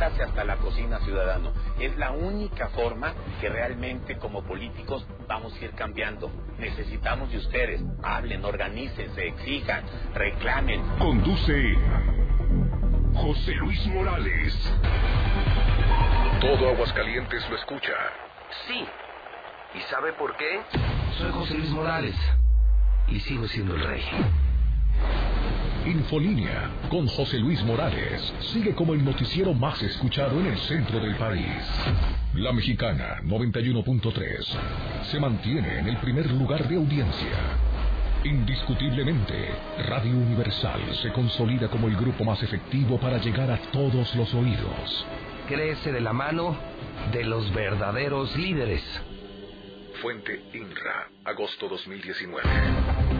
métase hasta la cocina ciudadano. Es la única forma que realmente como políticos vamos a ir cambiando. Necesitamos de ustedes. Hablen, organícense, exijan, reclamen. Conduce José Luis Morales. Todo Aguascalientes lo escucha. Sí. ¿Y sabe por qué? Soy José Luis Morales. Y sigo siendo el rey. Infolínea con José Luis Morales sigue como el noticiero más escuchado en el centro del país. La Mexicana 91.3 se mantiene en el primer lugar de audiencia. Indiscutiblemente, Radio Universal se consolida como el grupo más efectivo para llegar a todos los oídos. Crece de la mano de los verdaderos líderes. Fuente INRA, agosto 2019.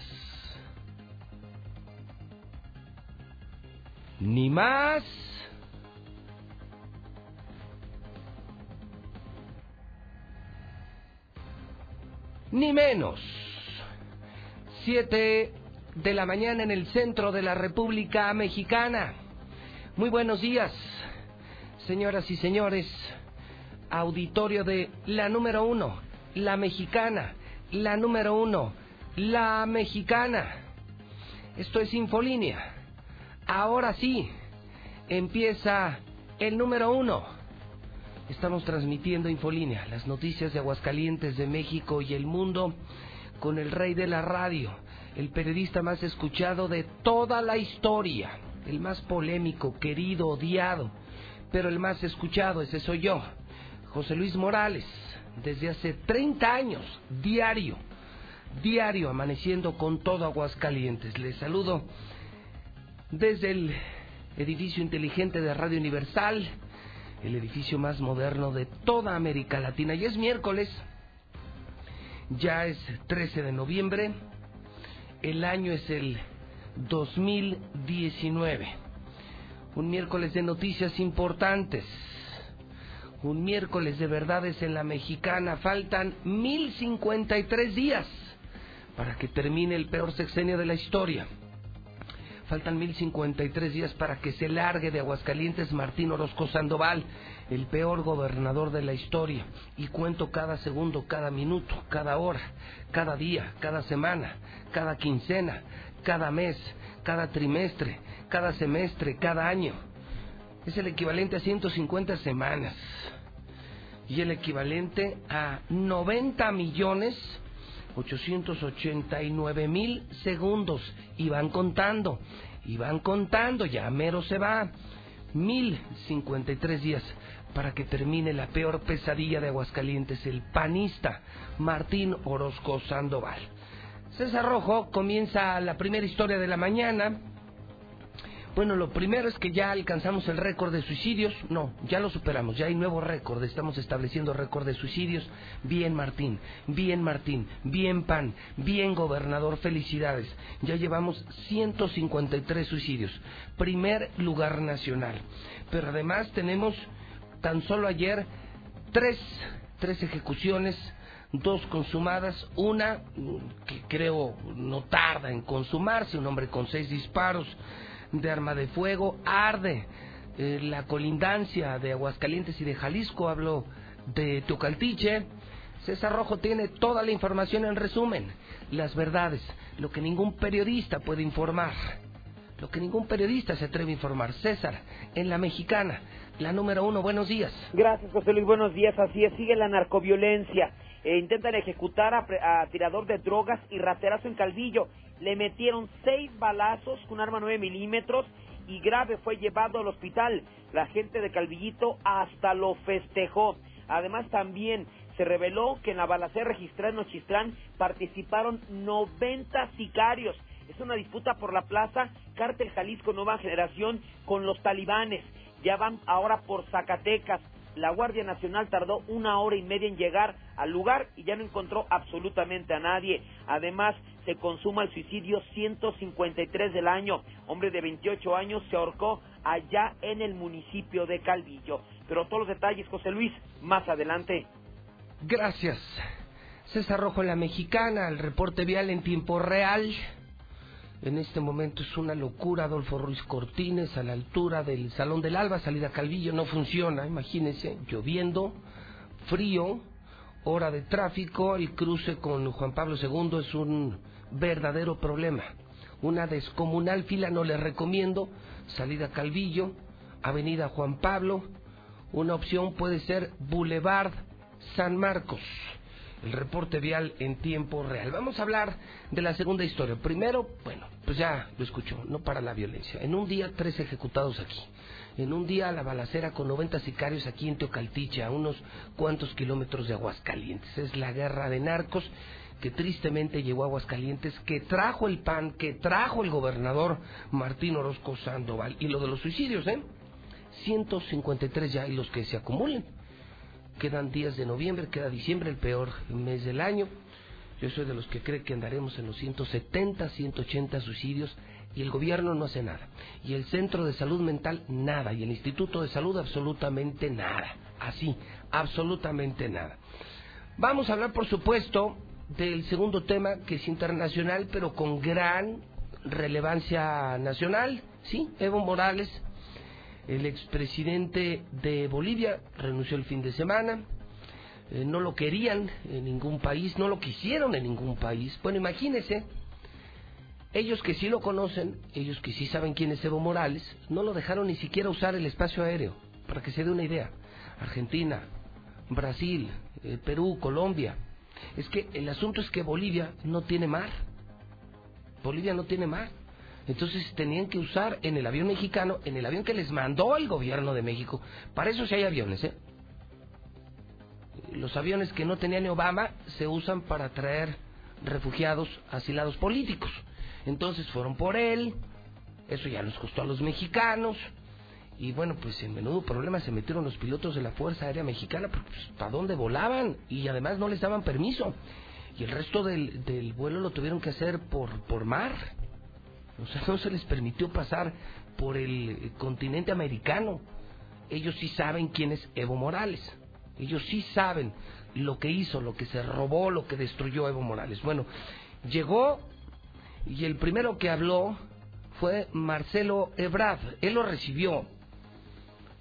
Ni más ni menos. Siete de la mañana en el centro de la República Mexicana. Muy buenos días, señoras y señores. Auditorio de la número uno, la mexicana. La número uno, la mexicana. Esto es Infolínea. Ahora sí, empieza el número uno. Estamos transmitiendo Infolínea, las noticias de Aguascalientes, de México y el mundo, con el rey de la radio, el periodista más escuchado de toda la historia, el más polémico, querido, odiado, pero el más escuchado, ese soy yo, José Luis Morales, desde hace 30 años, diario, diario, amaneciendo con todo Aguascalientes. Les saludo desde el edificio inteligente de Radio Universal, el edificio más moderno de toda América Latina. Y es miércoles, ya es 13 de noviembre, el año es el 2019. Un miércoles de noticias importantes, un miércoles de verdades en la mexicana. Faltan 1053 días para que termine el peor sexenio de la historia. Faltan 1053 días para que se largue de Aguascalientes Martín Orozco Sandoval, el peor gobernador de la historia. Y cuento cada segundo, cada minuto, cada hora, cada día, cada semana, cada quincena, cada mes, cada trimestre, cada semestre, cada año. Es el equivalente a 150 semanas. Y el equivalente a 90 millones 889 mil segundos y van contando, y van contando, ya mero se va. 1053 días para que termine la peor pesadilla de Aguascalientes, el panista Martín Orozco Sandoval. César Rojo comienza la primera historia de la mañana. Bueno, lo primero es que ya alcanzamos el récord de suicidios. No, ya lo superamos, ya hay nuevo récord. Estamos estableciendo récord de suicidios. Bien, Martín, bien, Martín, bien, PAN, bien, gobernador, felicidades. Ya llevamos 153 suicidios. Primer lugar nacional. Pero además tenemos tan solo ayer tres, tres ejecuciones dos consumadas, una que creo no tarda en consumarse, un hombre con seis disparos de arma de fuego, arde eh, la colindancia de Aguascalientes y de Jalisco, hablo de Tocaltiche. César Rojo tiene toda la información en resumen, las verdades, lo que ningún periodista puede informar, lo que ningún periodista se atreve a informar. César, en la mexicana, la número uno, buenos días. Gracias, José Luis, buenos días. Así es, sigue la narcoviolencia. Eh, intentan ejecutar a, a, tirador de drogas y raterazo en Calvillo. Le metieron seis balazos con arma 9 milímetros y grave fue llevado al hospital. La gente de Calvillito hasta lo festejó. Además también se reveló que en la balacera registrada en Nochistrán participaron 90 sicarios. Es una disputa por la plaza Cártel Jalisco Nueva Generación con los talibanes. Ya van ahora por Zacatecas. La Guardia Nacional tardó una hora y media en llegar al lugar y ya no encontró absolutamente a nadie. Además, se consuma el suicidio 153 del año. Hombre de 28 años se ahorcó allá en el municipio de Calvillo. Pero todos los detalles, José Luis, más adelante. Gracias. César Rojo la Mexicana, el reporte vial en tiempo real. En este momento es una locura, Adolfo Ruiz Cortines, a la altura del Salón del Alba, salida Calvillo, no funciona, imagínense, lloviendo, frío, hora de tráfico, el cruce con Juan Pablo II es un verdadero problema. Una descomunal fila no les recomiendo, salida Calvillo, Avenida Juan Pablo, una opción puede ser Boulevard San Marcos el reporte vial en tiempo real. Vamos a hablar de la segunda historia. Primero, bueno, pues ya lo escuchó, no para la violencia. En un día, tres ejecutados aquí. En un día, la balacera con 90 sicarios aquí en Teocaltiche, a unos cuantos kilómetros de Aguascalientes. Es la guerra de narcos que tristemente llegó a Aguascalientes, que trajo el PAN, que trajo el gobernador Martín Orozco Sandoval. Y lo de los suicidios, ¿eh? 153 ya y los que se acumulen quedan días de noviembre, queda diciembre, el peor mes del año. Yo soy de los que cree que andaremos en los 170, 180 suicidios y el gobierno no hace nada. Y el Centro de Salud Mental nada. Y el Instituto de Salud absolutamente nada. Así, absolutamente nada. Vamos a hablar, por supuesto, del segundo tema que es internacional, pero con gran relevancia nacional. Sí, Evo Morales el expresidente de Bolivia renunció el fin de semana. Eh, no lo querían en ningún país, no lo quisieron en ningún país. Bueno, imagínense, ellos que sí lo conocen, ellos que sí saben quién es Evo Morales, no lo dejaron ni siquiera usar el espacio aéreo, para que se dé una idea. Argentina, Brasil, eh, Perú, Colombia. Es que el asunto es que Bolivia no tiene mar. Bolivia no tiene mar. Entonces tenían que usar en el avión mexicano, en el avión que les mandó el gobierno de México. Para eso sí hay aviones, ¿eh? Los aviones que no tenía ni Obama se usan para traer refugiados, asilados políticos. Entonces fueron por él, eso ya nos costó a los mexicanos. Y bueno, pues en menudo problema se metieron los pilotos de la Fuerza Aérea Mexicana, pues, ¿para dónde volaban? Y además no les daban permiso. Y el resto del, del vuelo lo tuvieron que hacer por, por mar. O sea, no se les permitió pasar por el continente americano. Ellos sí saben quién es Evo Morales. Ellos sí saben lo que hizo, lo que se robó, lo que destruyó Evo Morales. Bueno, llegó y el primero que habló fue Marcelo Ebrard. Él lo recibió.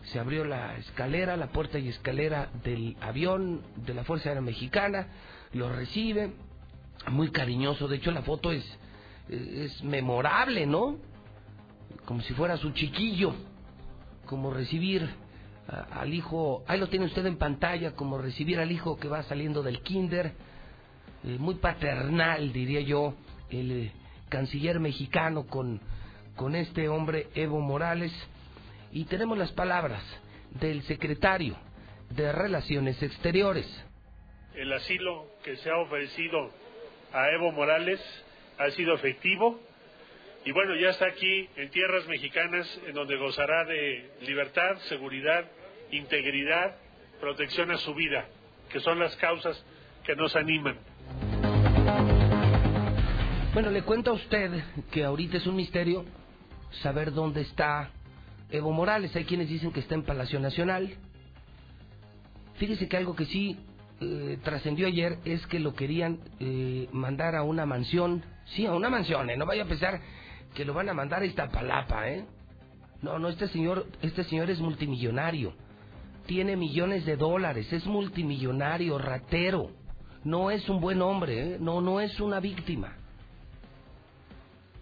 Se abrió la escalera, la puerta y escalera del avión de la Fuerza Aérea Mexicana. Lo recibe. Muy cariñoso. De hecho, la foto es es memorable, ¿no? Como si fuera su chiquillo, como recibir al hijo, ahí lo tiene usted en pantalla, como recibir al hijo que va saliendo del kinder, eh, muy paternal, diría yo, el eh, canciller mexicano con, con este hombre Evo Morales, y tenemos las palabras del secretario de Relaciones Exteriores. El asilo que se ha ofrecido a Evo Morales ha sido efectivo y bueno, ya está aquí en tierras mexicanas en donde gozará de libertad, seguridad, integridad, protección a su vida, que son las causas que nos animan. Bueno, le cuento a usted que ahorita es un misterio saber dónde está Evo Morales. Hay quienes dicen que está en Palacio Nacional. Fíjese que algo que sí eh, trascendió ayer es que lo querían eh, mandar a una mansión Sí, a una mansión, ¿eh? No vaya a pensar que lo van a mandar a Iztapalapa, ¿eh? No, no, este señor, este señor es multimillonario. Tiene millones de dólares, es multimillonario, ratero. No es un buen hombre, ¿eh? No, no es una víctima.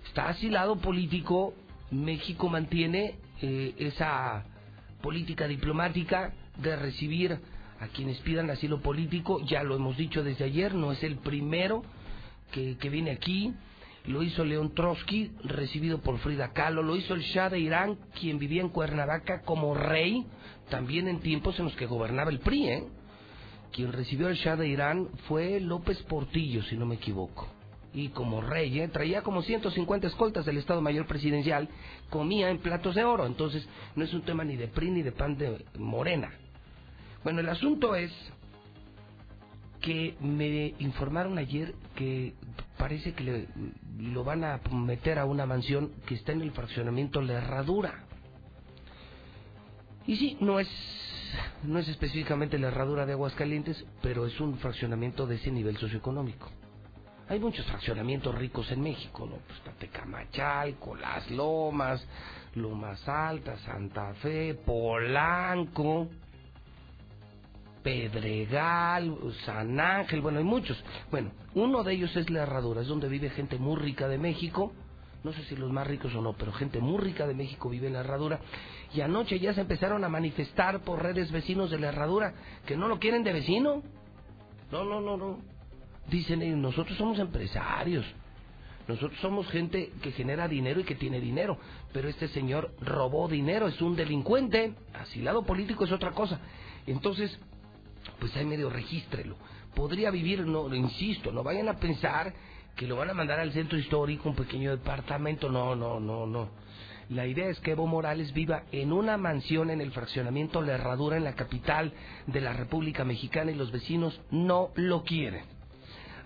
Está asilado político. México mantiene eh, esa política diplomática de recibir a quienes pidan asilo político. Ya lo hemos dicho desde ayer, no es el primero que, viene aquí. lo hizo León Trotsky, recibido por Frida Kahlo, lo hizo el Shah de Irán, quien vivía en Cuernavaca como rey, también en tiempos en los que gobernaba el PRI, ¿eh? Quien recibió el Shah de Irán fue López Portillo, si no me equivoco. Y como rey, ¿eh? traía como 150 escoltas del Estado Mayor Presidencial, comía en platos de oro, entonces no es un tema ni de PRI ni de pan de morena. Bueno, el asunto es que me informaron ayer que parece que le, lo van a meter a una mansión que está en el fraccionamiento La Herradura. Y sí, no es no es específicamente la herradura de Aguascalientes, pero es un fraccionamiento de ese nivel socioeconómico. Hay muchos fraccionamientos ricos en México, ¿no? Pues Tecamachalco, Las Lomas, Lomas Altas, Santa Fe, Polanco, Pedregal, San Ángel, bueno, hay muchos. Bueno, uno de ellos es La Herradura, es donde vive gente muy rica de México, no sé si los más ricos o no, pero gente muy rica de México vive en La Herradura, y anoche ya se empezaron a manifestar por redes vecinos de La Herradura que no lo quieren de vecino. No, no, no, no. Dicen ellos, nosotros somos empresarios, nosotros somos gente que genera dinero y que tiene dinero, pero este señor robó dinero, es un delincuente, asilado político es otra cosa. Entonces, pues hay medio regístrelo. Podría vivir, no, insisto, no vayan a pensar que lo van a mandar al centro histórico, un pequeño departamento, no, no, no, no. La idea es que Evo Morales viva en una mansión en el fraccionamiento La Herradura en la capital de la República Mexicana y los vecinos no lo quieren.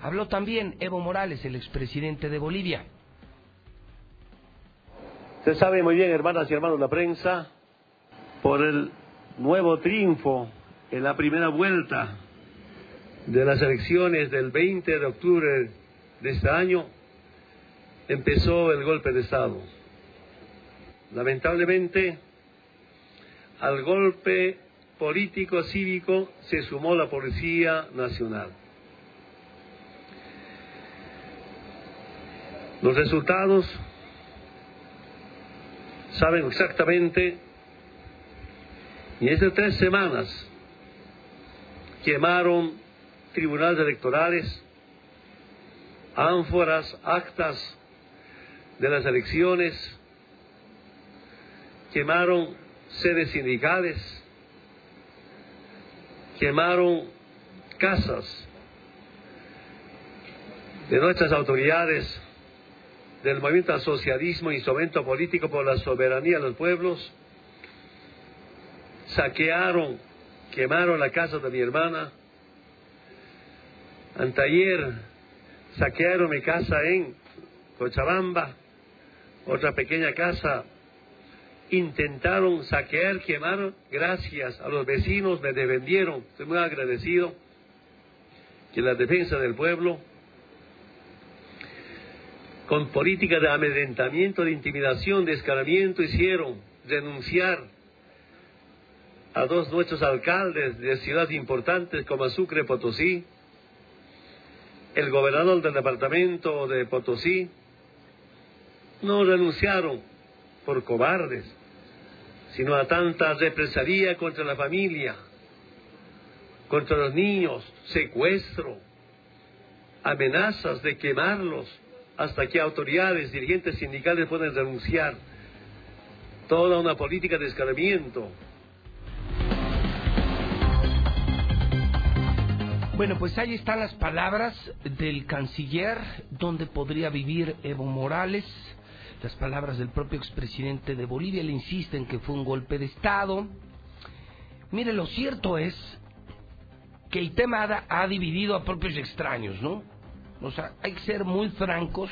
Habló también Evo Morales, el expresidente de Bolivia. Se sabe muy bien, hermanas y hermanos la prensa, por el nuevo triunfo en la primera vuelta de las elecciones del 20 de octubre de este año, empezó el golpe de Estado. Lamentablemente, al golpe político cívico se sumó la Policía Nacional. Los resultados saben exactamente, y esas tres semanas quemaron tribunales electorales, ánforas, actas de las elecciones, quemaron sedes sindicales, quemaron casas de nuestras autoridades del movimiento al socialismo, instrumento político por la soberanía de los pueblos, saquearon, quemaron la casa de mi hermana, anteayer saquearon mi casa en Cochabamba, otra pequeña casa. Intentaron saquear, quemar, gracias a los vecinos me defendieron, estoy muy agradecido que la defensa del pueblo, con política de amedrentamiento, de intimidación, de escaramiento, hicieron denunciar a dos nuestros alcaldes de ciudades importantes como Sucre, Potosí, el gobernador del departamento de Potosí, no renunciaron por cobardes, sino a tanta represalia contra la familia, contra los niños, secuestro, amenazas de quemarlos, hasta que autoridades, dirigentes sindicales puedan denunciar toda una política de escalamiento. Bueno, pues ahí están las palabras del canciller, donde podría vivir Evo Morales. Las palabras del propio expresidente de Bolivia le insisten que fue un golpe de Estado. Mire, lo cierto es que el tema ha, ha dividido a propios extraños, ¿no? O sea, hay que ser muy francos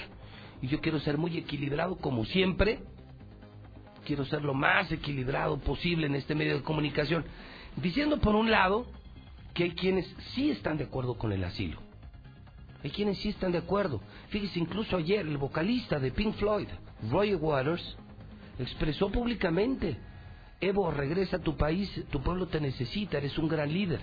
y yo quiero ser muy equilibrado como siempre. Quiero ser lo más equilibrado posible en este medio de comunicación. Diciendo por un lado que hay quienes sí están de acuerdo con el asilo. Hay quienes sí están de acuerdo. Fíjese, incluso ayer el vocalista de Pink Floyd, Roy Waters, expresó públicamente, Evo, regresa a tu país, tu pueblo te necesita, eres un gran líder.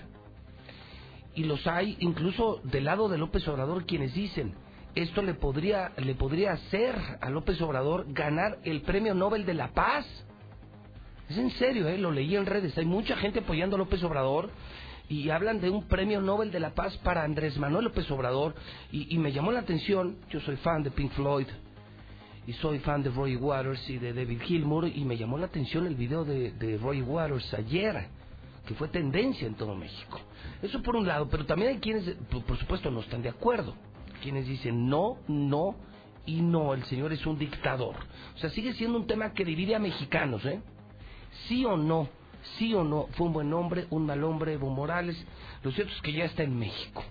Y los hay incluso del lado de López Obrador quienes dicen, esto le podría, le podría hacer a López Obrador ganar el Premio Nobel de la Paz. Es en serio, ¿eh? lo leí en redes, hay mucha gente apoyando a López Obrador y hablan de un premio Nobel de la Paz para Andrés Manuel López Obrador y, me llamó la atención, yo soy fan de Pink Floyd y soy fan de Roy Waters y de David Gilmour y me llamó la atención el video de, de Roy Waters ayer que fue tendencia en todo México. Eso por un lado, pero también hay quienes, por supuesto, no están de acuerdo. Quienes dicen no, no y no, el señor es un dictador. O sea, sigue siendo un tema que divide a mexicanos, ¿eh? Sí o no, sí o no, fue un buen hombre, un mal hombre, Evo Morales. Lo cierto es que ya está en México.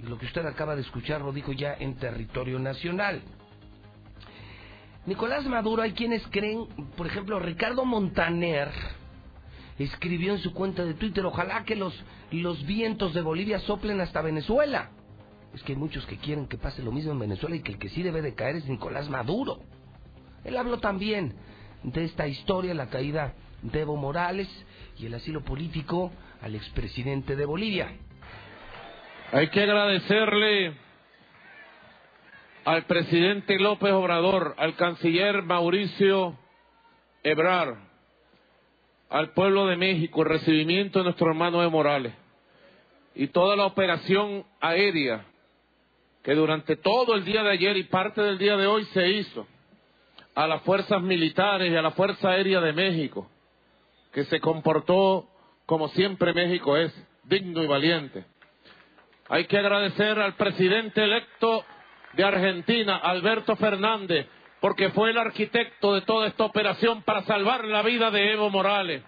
Lo que usted acaba de escuchar lo dijo ya en territorio nacional. Nicolás Maduro, hay quienes creen, por ejemplo, Ricardo Montaner escribió en su cuenta de Twitter, ojalá que los, los vientos de Bolivia soplen hasta Venezuela. Es que hay muchos que quieren que pase lo mismo en Venezuela y que el que sí debe de caer es Nicolás Maduro. Él habló también de esta historia, la caída Evo Morales y el asilo político al expresidente de Bolivia. Hay que agradecerle al presidente López Obrador, al canciller Mauricio Ebrar, al pueblo de México el recibimiento de nuestro hermano Evo Morales y toda la operación aérea que durante todo el día de ayer y parte del día de hoy se hizo a las fuerzas militares y a la Fuerza Aérea de México, que se comportó como siempre México es, digno y valiente. Hay que agradecer al presidente electo de Argentina, Alberto Fernández, porque fue el arquitecto de toda esta operación para salvar la vida de Evo Morales.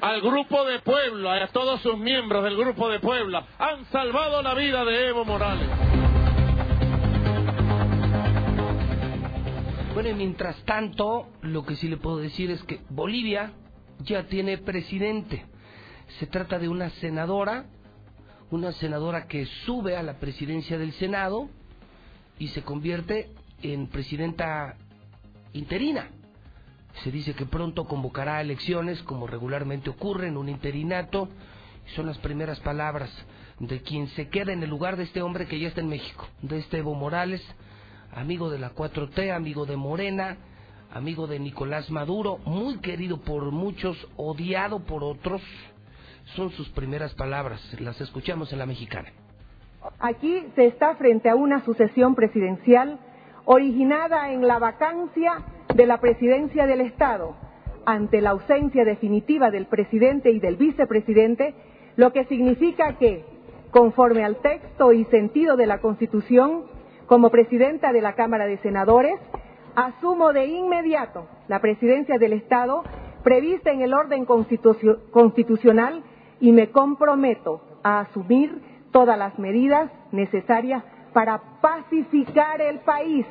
Al grupo de Puebla, a todos sus miembros del grupo de Puebla, han salvado la vida de Evo Morales. Bueno, y mientras tanto, lo que sí le puedo decir es que Bolivia ya tiene presidente. Se trata de una senadora, una senadora que sube a la presidencia del Senado y se convierte en presidenta interina. Se dice que pronto convocará elecciones, como regularmente ocurre en un interinato. Son las primeras palabras de quien se queda en el lugar de este hombre que ya está en México, de este Evo Morales, amigo de la 4T, amigo de Morena, amigo de Nicolás Maduro, muy querido por muchos, odiado por otros. Son sus primeras palabras, las escuchamos en la mexicana. Aquí se está frente a una sucesión presidencial originada en la vacancia de la presidencia del Estado ante la ausencia definitiva del presidente y del vicepresidente, lo que significa que, conforme al texto y sentido de la Constitución, como presidenta de la Cámara de Senadores, asumo de inmediato la presidencia del Estado prevista en el orden constitucional y me comprometo a asumir todas las medidas necesarias para pacificar el país.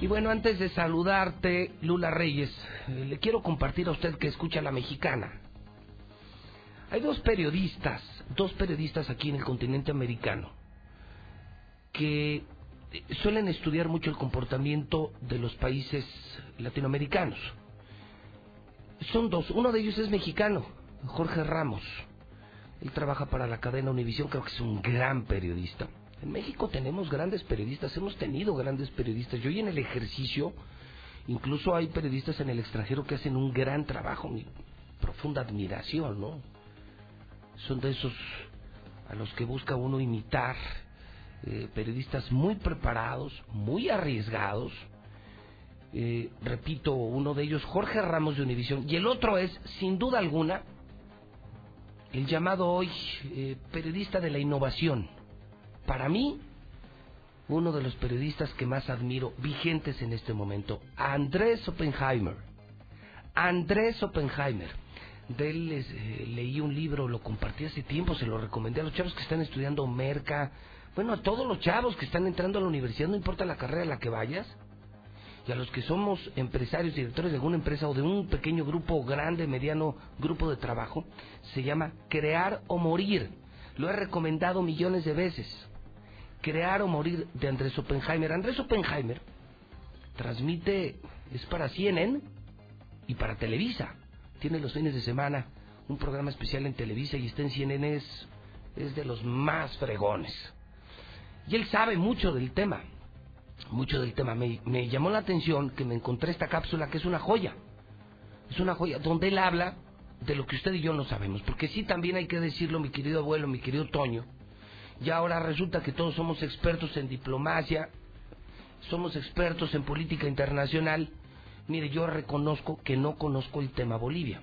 Y bueno, antes de saludarte, Lula Reyes, eh, le quiero compartir a usted que escucha la mexicana. Hay dos periodistas, dos periodistas aquí en el continente americano, que suelen estudiar mucho el comportamiento de los países latinoamericanos. Son dos, uno de ellos es mexicano, Jorge Ramos. Él trabaja para la cadena Univisión, creo que es un gran periodista. En México tenemos grandes periodistas, hemos tenido grandes periodistas. Yo hoy en el ejercicio, incluso hay periodistas en el extranjero que hacen un gran trabajo, mi profunda admiración, ¿no? Son de esos a los que busca uno imitar, eh, periodistas muy preparados, muy arriesgados. Eh, repito, uno de ellos, Jorge Ramos de Univisión, y el otro es, sin duda alguna, el llamado hoy eh, periodista de la innovación para mí, uno de los periodistas que más admiro, vigentes en este momento, Andrés Oppenheimer. Andrés Oppenheimer. De él eh, leí un libro, lo compartí hace tiempo, se lo recomendé a los chavos que están estudiando Merca, bueno, a todos los chavos que están entrando a la universidad, no importa la carrera a la que vayas, y a los que somos empresarios, directores de alguna empresa o de un pequeño grupo, grande, mediano grupo de trabajo, se llama Crear o Morir. Lo he recomendado millones de veces. Crear o morir de Andrés Oppenheimer. Andrés Oppenheimer transmite, es para CNN y para Televisa. Tiene los fines de semana un programa especial en Televisa y está en CNN, es, de los más fregones. Y él sabe mucho del tema. mucho del tema. Me, me llamó la atención que me encontré esta cápsula que es una joya. Es una joya donde él habla de lo que usted y yo no sabemos. Porque sí también hay que decirlo, mi querido abuelo, mi querido Toño. Ya ahora resulta que todos somos expertos en diplomacia, somos expertos en política internacional. Mire, yo reconozco que no conozco el tema Bolivia.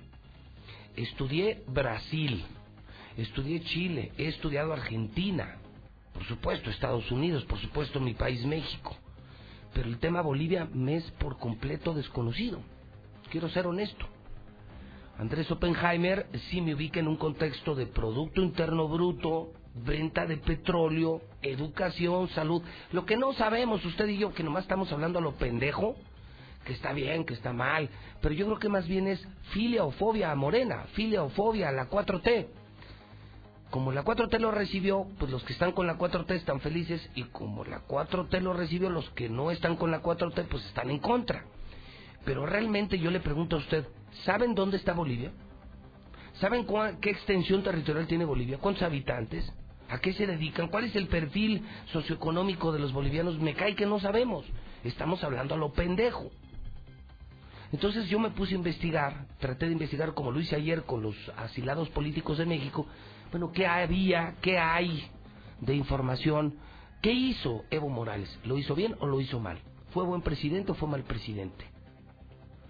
Estudié Brasil, estudié Chile, he estudiado Argentina, por supuesto Estados Unidos, por supuesto mi país México. Pero el tema Bolivia me es por completo desconocido. Quiero ser honesto. Andrés Oppenheimer sí me ubica en un contexto de Producto Interno Bruto, venta de petróleo, educación, salud. Lo que no sabemos usted y yo, que nomás estamos hablando a lo pendejo, que está bien, que está mal, pero yo creo que más bien es filia o fobia a Morena, filia o fobia a la 4T. Como la 4T lo recibió, pues los que están con la 4T están felices y como la 4T lo recibió, los que no están con la 4T pues están en contra. Pero realmente yo le pregunto a usted, ¿saben dónde está Bolivia? ¿Saben qué extensión territorial tiene Bolivia? ¿Cuántos habitantes? ¿A qué se dedican? ¿Cuál es el perfil socioeconómico de los bolivianos? Me cae que no sabemos. Estamos hablando a lo pendejo. Entonces yo me puse a investigar, traté de investigar como lo hice ayer con los asilados políticos de México, bueno, ¿qué había, qué hay de información? ¿Qué hizo Evo Morales? ¿Lo hizo bien o lo hizo mal? ¿Fue buen presidente o fue mal presidente?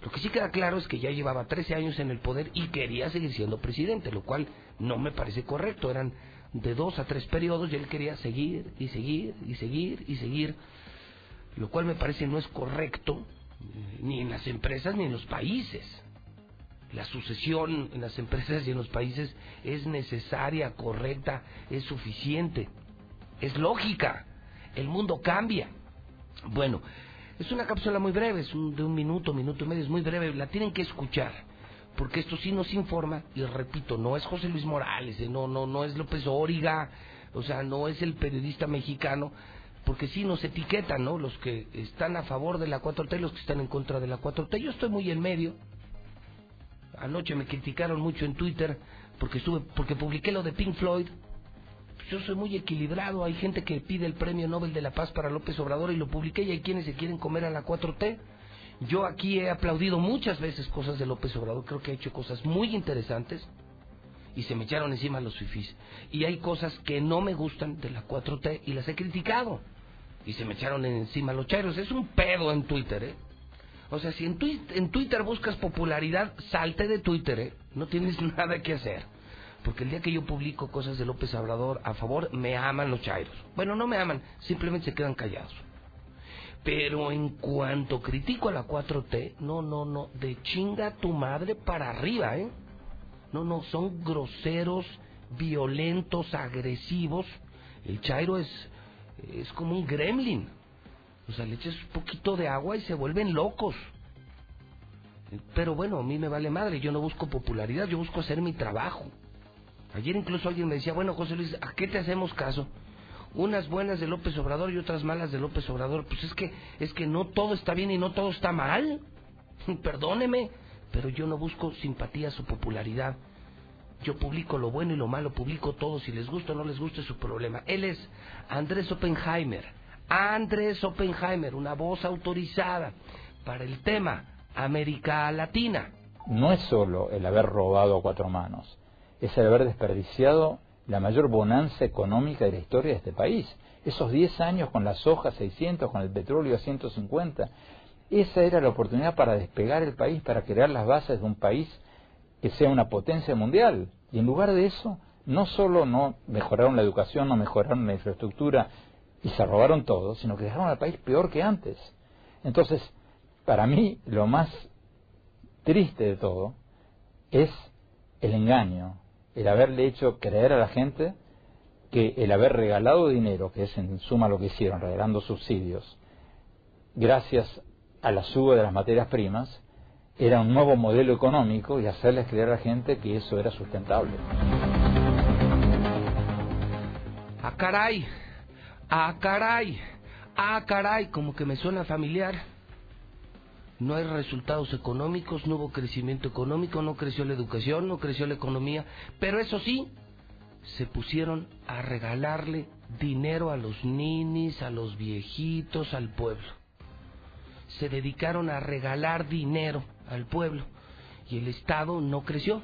Lo que sí queda claro es que ya llevaba 13 años en el poder y quería seguir siendo presidente, lo cual no me parece correcto. Eran de dos a tres periodos y él quería seguir y seguir y seguir y seguir, lo cual me parece no es correcto ni en las empresas ni en los países. La sucesión en las empresas y en los países es necesaria, correcta, es suficiente, es lógica. El mundo cambia. Bueno, es una cápsula muy breve, es de un minuto, minuto y medio, es muy breve, la tienen que escuchar, porque esto sí nos informa, y repito, no es José Luis Morales, eh, no, no, no es López Óriga, o sea, no es el periodista mexicano, porque sí nos etiquetan, ¿no? Los que están a favor de la 4T y los que están en contra de la 4T. Yo estoy muy en medio. Anoche me criticaron mucho en Twitter porque estuve porque publiqué lo de Pink Floyd. Yo soy muy equilibrado, hay gente que pide el Premio Nobel de la Paz para López Obrador y lo publiqué y hay quienes se quieren comer a la 4T. Yo aquí he aplaudido muchas veces cosas de López Obrador, creo que ha hecho cosas muy interesantes y se me echaron encima los fifís. Y hay cosas que no me gustan de la 4T y las he criticado y se me echaron encima los chairos. Es un pedo en Twitter, ¿eh? O sea, si en, en Twitter buscas popularidad, salte de Twitter, ¿eh? No tienes nada que hacer. Porque el día que yo publico cosas de López Obrador a favor, me aman los chairos. Bueno, no me aman, simplemente se quedan callados. Pero en cuanto critico a la 4T, no, no, no, de chinga tu madre para arriba, ¿eh? No, no, son groseros, violentos, agresivos. El chairo es es como un gremlin. O sea, le echas un poquito de agua y se vuelven locos. Pero bueno, a mí me vale madre, yo no busco popularidad, yo busco hacer mi trabajo. Ayer incluso alguien me decía, bueno, José Luis, ¿a qué te hacemos caso? Unas buenas de López Obrador y otras malas de López Obrador. Pues es que es que no todo está bien y no todo está mal. Perdóneme, pero yo no busco simpatías o popularidad. Yo publico lo bueno y lo malo, publico todo. Si les gusta o no les gusta es su problema. Él es Andrés Oppenheimer. Andrés Oppenheimer, una voz autorizada para el tema América Latina. No es solo el haber robado a cuatro manos, es el haber desperdiciado la mayor bonanza económica de la historia de este país. Esos 10 años con la soja 600, con el petróleo a 150, esa era la oportunidad para despegar el país, para crear las bases de un país que sea una potencia mundial. Y en lugar de eso, no solo no mejoraron la educación, no mejoraron la infraestructura y se robaron todo, sino que dejaron al país peor que antes. Entonces, para mí, lo más triste de todo es el engaño, el haberle hecho creer a la gente que el haber regalado dinero, que es en suma lo que hicieron, regalando subsidios, gracias a la suba de las materias primas, era un nuevo modelo económico y hacerles creer a la gente que eso era sustentable. Ah, caray, ah, caray, ah, caray, como que me suena familiar. No hay resultados económicos, no hubo crecimiento económico, no creció la educación, no creció la economía, pero eso sí, se pusieron a regalarle dinero a los ninis, a los viejitos, al pueblo. Se dedicaron a regalar dinero al pueblo y el Estado no creció.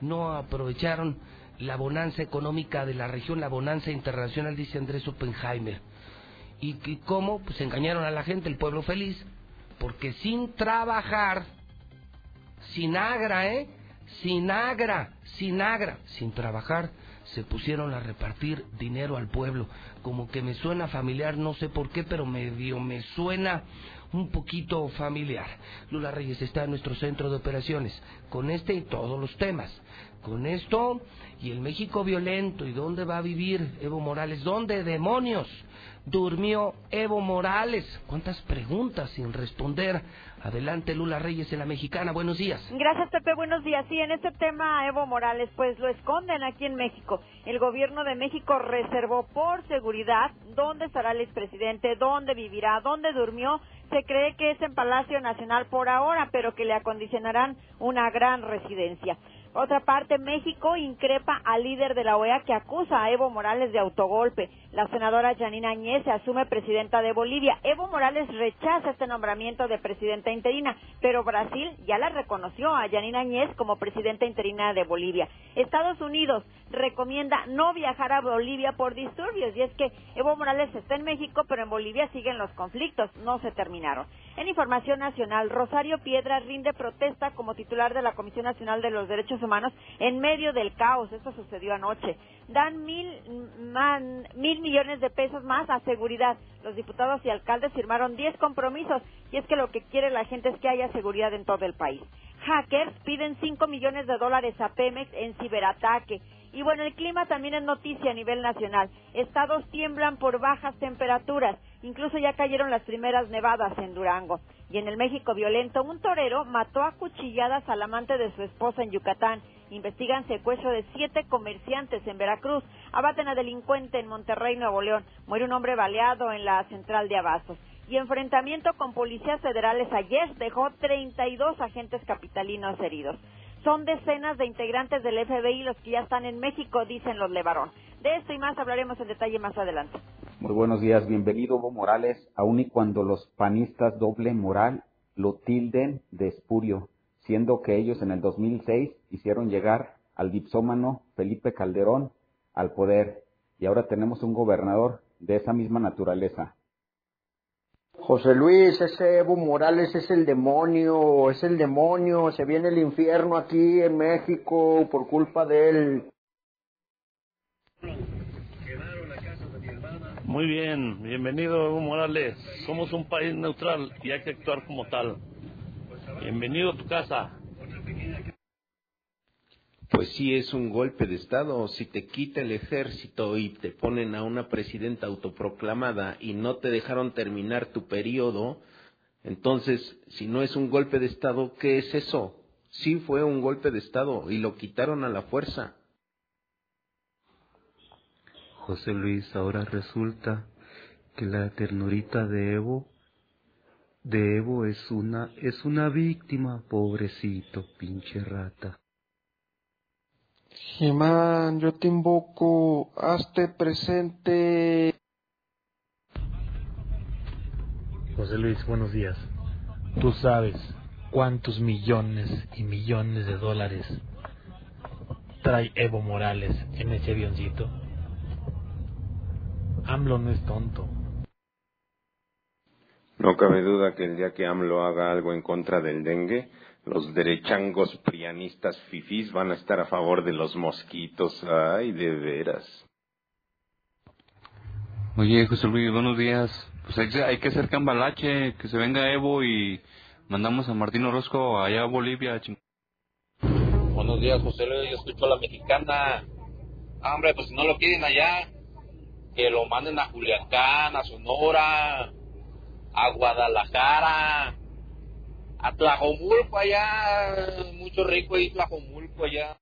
No aprovecharon la bonanza económica de la región, la bonanza internacional, dice Andrés Oppenheimer. ¿Y cómo? Pues engañaron a la gente, el pueblo feliz, porque sin trabajar, sin agra, ¿eh? Sin agra, sin agra, sin trabajar, se pusieron a repartir dinero al pueblo. Como que me suena familiar, no sé por qué, pero medio me suena un poquito familiar. Lula Reyes está en nuestro centro de operaciones, con este y todos los temas. Con esto y el México violento, ¿y dónde va a vivir Evo Morales? ¿Dónde demonios durmió Evo Morales? ¿Cuántas preguntas sin responder? Adelante, Lula Reyes en la Mexicana. Buenos días. Gracias, Pepe. Buenos días. Sí, en este tema, Evo Morales, pues lo esconden aquí en México. El gobierno de México reservó por seguridad dónde estará el expresidente, dónde vivirá, dónde durmió. Se cree que es en Palacio Nacional por ahora, pero que le acondicionarán una gran residencia. Otra parte, México increpa al líder de la OEA que acusa a Evo Morales de autogolpe. La senadora Janina Añez se asume presidenta de Bolivia. Evo Morales rechaza este nombramiento de presidenta interina, pero Brasil ya la reconoció a Janina Añez como presidenta interina de Bolivia. Estados Unidos recomienda no viajar a Bolivia por disturbios y es que Evo Morales está en México, pero en Bolivia siguen los conflictos, no se terminaron. En información nacional, Rosario Piedra rinde protesta como titular de la Comisión Nacional de los Derechos Humanos en medio del caos. Esto sucedió anoche. Dan mil, mil millones de pesos más a seguridad. Los diputados y alcaldes firmaron 10 compromisos y es que lo que quiere la gente es que haya seguridad en todo el país. Hackers piden 5 millones de dólares a Pemex en ciberataque. Y bueno, el clima también es noticia a nivel nacional. Estados tiemblan por bajas temperaturas. Incluso ya cayeron las primeras nevadas en Durango. Y en el México violento, un torero mató a cuchilladas al amante de su esposa en Yucatán. Investigan secuestro de siete comerciantes en Veracruz. Abaten a delincuente en Monterrey, Nuevo León. Muere un hombre baleado en la central de Abastos. Y enfrentamiento con policías federales ayer dejó 32 agentes capitalinos heridos. Son decenas de integrantes del FBI los que ya están en México, dicen los Levarón. De esto y más hablaremos en detalle más adelante. Muy buenos días, bienvenido Evo Morales, aun y cuando los panistas doble moral lo tilden de espurio, siendo que ellos en el 2006 hicieron llegar al dipsómano Felipe Calderón al poder y ahora tenemos un gobernador de esa misma naturaleza. José Luis, ese Evo Morales es el demonio, es el demonio, se viene el infierno aquí en México por culpa de él. Muy bien, bienvenido Evo Morales. Somos un país neutral y hay que actuar como tal. Bienvenido a tu casa. Pues sí es un golpe de Estado. Si te quita el ejército y te ponen a una presidenta autoproclamada y no te dejaron terminar tu periodo, entonces, si no es un golpe de Estado, ¿qué es eso? Sí fue un golpe de Estado y lo quitaron a la fuerza. José Luis, ahora resulta que la ternurita de Evo, de Evo es una, es una víctima, pobrecito, pinche rata. Jimán, yo te invoco, hazte presente. José Luis, buenos días. Tú sabes cuántos millones y millones de dólares trae Evo Morales en ese avioncito. AMLO no es tonto. No cabe duda que el día que AMLO haga algo en contra del dengue, los derechangos prianistas fifís van a estar a favor de los mosquitos. Ay, de veras. Oye, José Luis, buenos días. Pues hay, hay que hacer cambalache, que se venga Evo y mandamos a Martín Orozco allá a Bolivia. Buenos días, José Luis. Yo escucho a la mexicana. Ah, hombre, pues si no lo quieren allá, que lo manden a Culiacán, a Sonora, a Guadalajara, a Tlajomulco allá, mucho rico ahí Tlajomulco allá.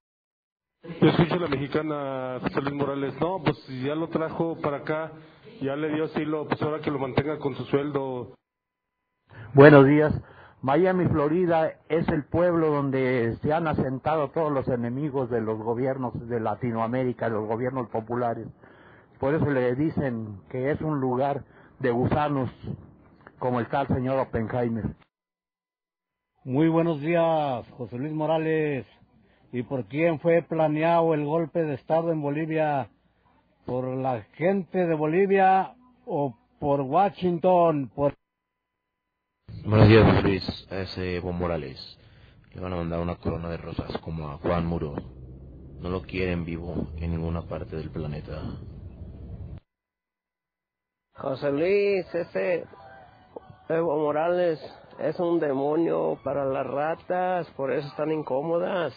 Yo escucho a la mexicana José Luis Morales, no, pues si ya lo trajo para acá, ya le dio asilo, pues ahora que lo mantenga con su sueldo. Buenos días. Miami, Florida es el pueblo donde se han asentado todos los enemigos de los gobiernos de Latinoamérica, los gobiernos populares por eso le dicen que es un lugar de gusanos, como el tal señor Oppenheimer. Muy buenos días, José Luis Morales. ¿Y por quién fue planeado el golpe de Estado en Bolivia? ¿Por la gente de Bolivia o por Washington? Por... Buenos días, José Luis. A ese Evo Morales le van a mandar una corona de rosas como a Juan Muro. No lo quieren vivo en ninguna parte del planeta. José Luis, ese Evo Morales es un demonio para las ratas, por eso están incómodas.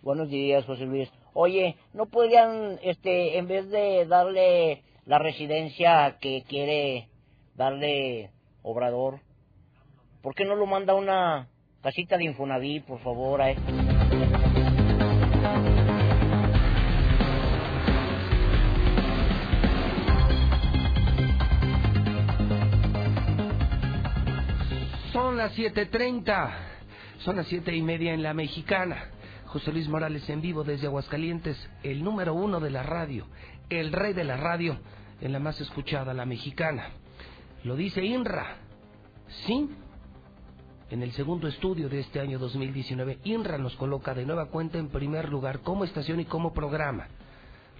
Buenos días, José Luis. Oye, ¿no podrían, este, en vez de darle la residencia que quiere darle Obrador, ¿por qué no lo manda una casita de Infonavit, por favor? A él? 7.30, son las siete y media en la mexicana. José Luis Morales en vivo desde Aguascalientes, el número uno de la radio, el rey de la radio, en la más escuchada, la mexicana. Lo dice INRA, sí. En el segundo estudio de este año 2019, INRA nos coloca de nueva cuenta en primer lugar como estación y como programa.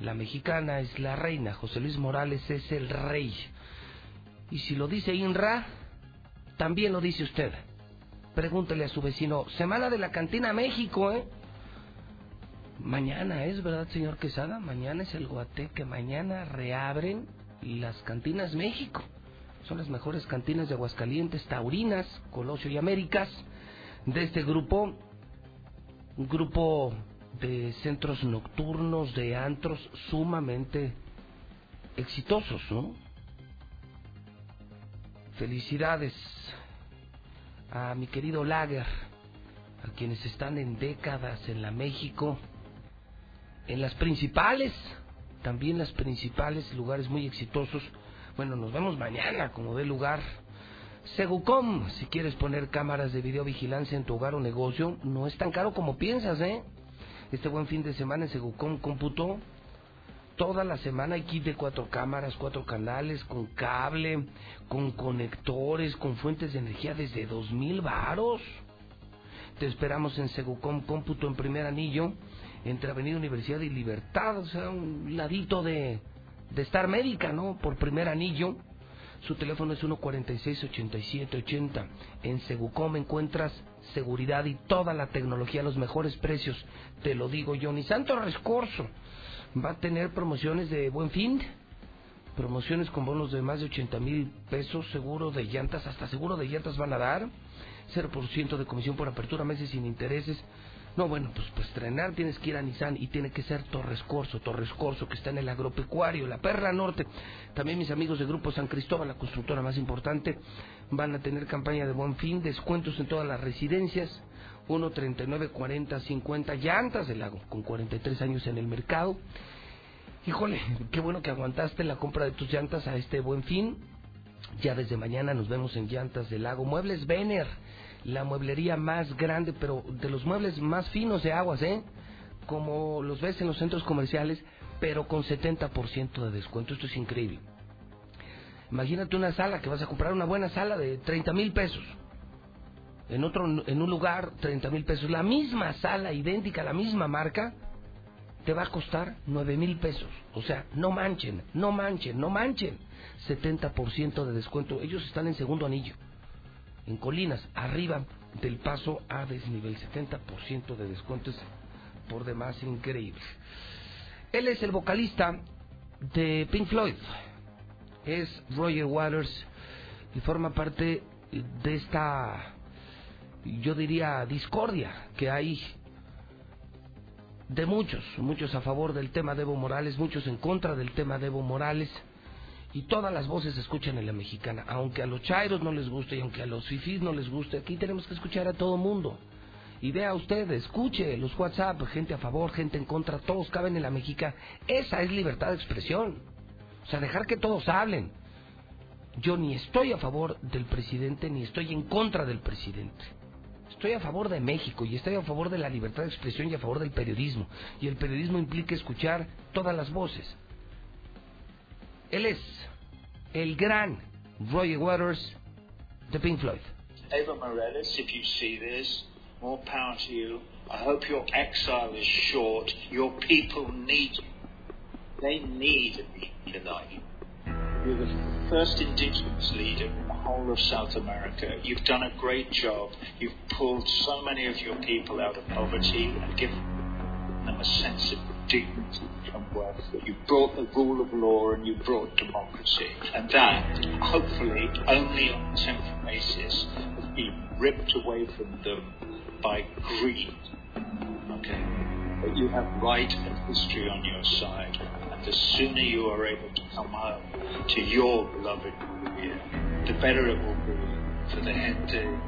La mexicana es la reina, José Luis Morales es el rey. Y si lo dice INRA, también lo dice usted. Pregúntele a su vecino, Semana de la Cantina México, ¿eh? Mañana es, ¿verdad, señor Quesada? Mañana es el Guateque. Mañana reabren las cantinas México. Son las mejores cantinas de Aguascalientes, Taurinas, Colosio y Américas. De este grupo, un grupo de centros nocturnos, de antros sumamente exitosos, ¿no? Felicidades a mi querido Lager, a quienes están en décadas en la México en las principales, también las principales lugares muy exitosos. Bueno, nos vemos mañana como de lugar. Segucom, si quieres poner cámaras de videovigilancia en tu hogar o negocio, no es tan caro como piensas, ¿eh? Este buen fin de semana en Segucom computó. Toda la semana hay kit de cuatro cámaras, cuatro canales, con cable, con conectores, con fuentes de energía desde dos mil varos. Te esperamos en Segucom Cómputo en primer anillo entre Avenida Universidad y Libertad, o sea, un ladito de, de Star Médica, ¿no? Por primer anillo. Su teléfono es 146-8780. En Segucom encuentras seguridad y toda la tecnología a los mejores precios. Te lo digo yo. Ni Santo Rescorso va a tener promociones de buen fin. Promociones con bonos de más de 80 mil pesos, seguro de llantas, hasta seguro de llantas van a dar. 0% de comisión por apertura, meses sin intereses. No, bueno, pues pues estrenar tienes que ir a Nissan y tiene que ser Torres Corso, Torres Corso, que está en el agropecuario, la Perla Norte. También mis amigos de Grupo San Cristóbal, la constructora más importante, van a tener campaña de buen fin, descuentos en todas las residencias, 1, 39, 40, 50 llantas del lago, con 43 años en el mercado. Híjole, qué bueno que aguantaste la compra de tus llantas a este buen fin. Ya desde mañana nos vemos en Llantas del Lago. Muebles Vener la mueblería más grande, pero de los muebles más finos de aguas, ¿eh? Como los ves en los centros comerciales, pero con 70% de descuento. Esto es increíble. Imagínate una sala que vas a comprar una buena sala de 30 mil pesos. En otro, en un lugar, 30 mil pesos. La misma sala, idéntica, la misma marca, te va a costar 9 mil pesos. O sea, no manchen, no manchen, no manchen. 70% de descuento. Ellos están en segundo anillo en Colinas, arriba del paso a desnivel, 70% de descuentos por demás increíble. Él es el vocalista de Pink Floyd, es Roger Waters y forma parte de esta, yo diría, discordia que hay de muchos, muchos a favor del tema de Evo Morales, muchos en contra del tema de Evo Morales y todas las voces se escuchan en la mexicana, aunque a los chairos no les guste y aunque a los fifís no les guste, aquí tenemos que escuchar a todo mundo. Y vea usted, escuche los WhatsApp, gente a favor, gente en contra, todos caben en la mexicana. Esa es libertad de expresión. O sea, dejar que todos hablen. Yo ni estoy a favor del presidente ni estoy en contra del presidente. Estoy a favor de México y estoy a favor de la libertad de expresión y a favor del periodismo. Y el periodismo implica escuchar todas las voces. Él es el gran Roger Waters de Pink Floyd. Eva Morales, if you see this, more power to you. I hope your exile is short. Your people need They need a leader like you. You're the first indigenous leader whole of South America. You've done a great job. You've pulled so many of your people out of poverty and given them a sense of dignity and worth. You brought the rule of law and you brought democracy. And that, hopefully, only on a temporary basis, has been ripped away from them by greed. Okay? But you have right and history on your side. And the sooner you are able to come home to your beloved Bolivia, the better it will be for the gente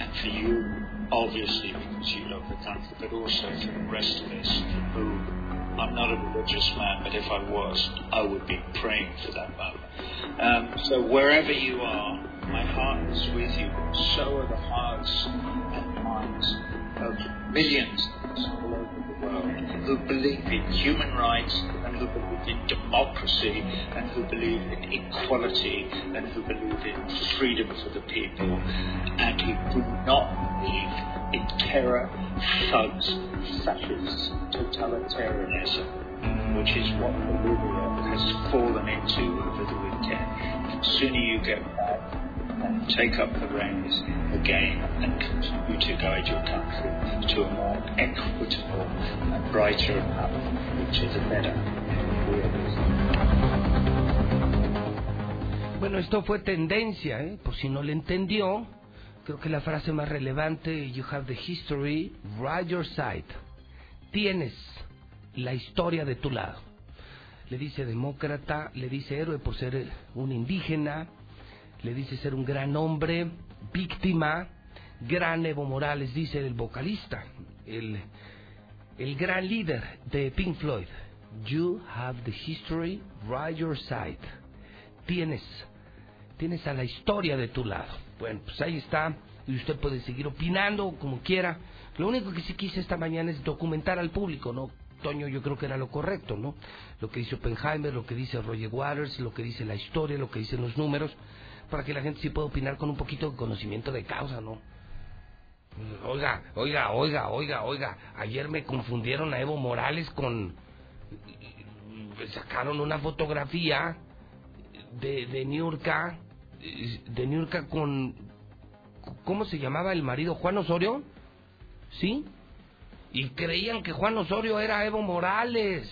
and for you, obviously, because you love the country, but also for the rest of us who I'm not a religious man, but if I was, I would be praying for that moment. Um, so wherever you are, my heart is with you. So are the hearts and minds of millions world Uh, who believe in human rights and who believe in democracy and who believe in equality and who believe in freedom for the people and who do not believe in terror, thugs, fascists, totalitarianism, which is what Bolivia has fallen into over the weekend. The sooner you get back and take up the reins again and continue to guide your country to a more equitable and brighter path, which is a better Bueno, esto fue tendencia, ¿eh? por si no le entendió. Creo que la frase más relevante, you have the history right your side. Tienes la historia de tu lado. Le dice demócrata, le dice héroe por ser un indígena, le dice ser un gran hombre, víctima, gran Evo Morales, dice el vocalista, el, el gran líder de Pink Floyd. You have the history right your side. Tienes, tienes a la historia de tu lado. Bueno, pues ahí está, y usted puede seguir opinando como quiera. Lo único que sí quise esta mañana es documentar al público, ¿no? Toño yo creo que era lo correcto, ¿no? Lo que dice Oppenheimer, lo que dice Roger Waters, lo que dice la historia, lo que dicen los números, para que la gente sí pueda opinar con un poquito de conocimiento de causa, ¿no? Oiga, oiga, oiga, oiga, oiga, ayer me confundieron a Evo Morales con... Sacaron una fotografía de, de Niurka, de Niurka con... ¿Cómo se llamaba el marido? ¿Juan Osorio? ¿Sí? Y creían que Juan Osorio era Evo Morales.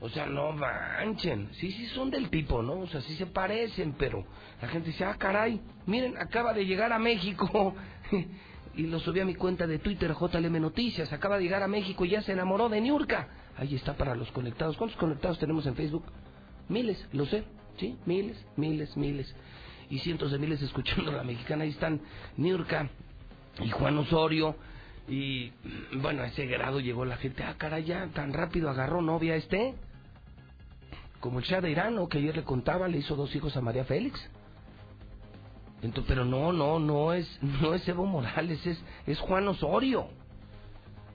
O sea, no manchen. Sí, sí son del tipo, ¿no? O sea, sí se parecen, pero la gente dice, ah, caray, miren, acaba de llegar a México. y lo subí a mi cuenta de Twitter, JLM Noticias. Acaba de llegar a México y ya se enamoró de Niurka. Ahí está para los conectados. ¿Cuántos conectados tenemos en Facebook? Miles, lo sé. ¿Sí? Miles, miles, miles. Y cientos de miles escuchando a la mexicana. Ahí están Niurka y Juan Osorio. Y bueno, a ese grado llegó la gente, ah, caray, ya tan rápido agarró novia este. Como el Shah de Irán, que ayer le contaba, le hizo dos hijos a María Félix. Pero no, no, no es, no es Evo Morales, es, es Juan Osorio.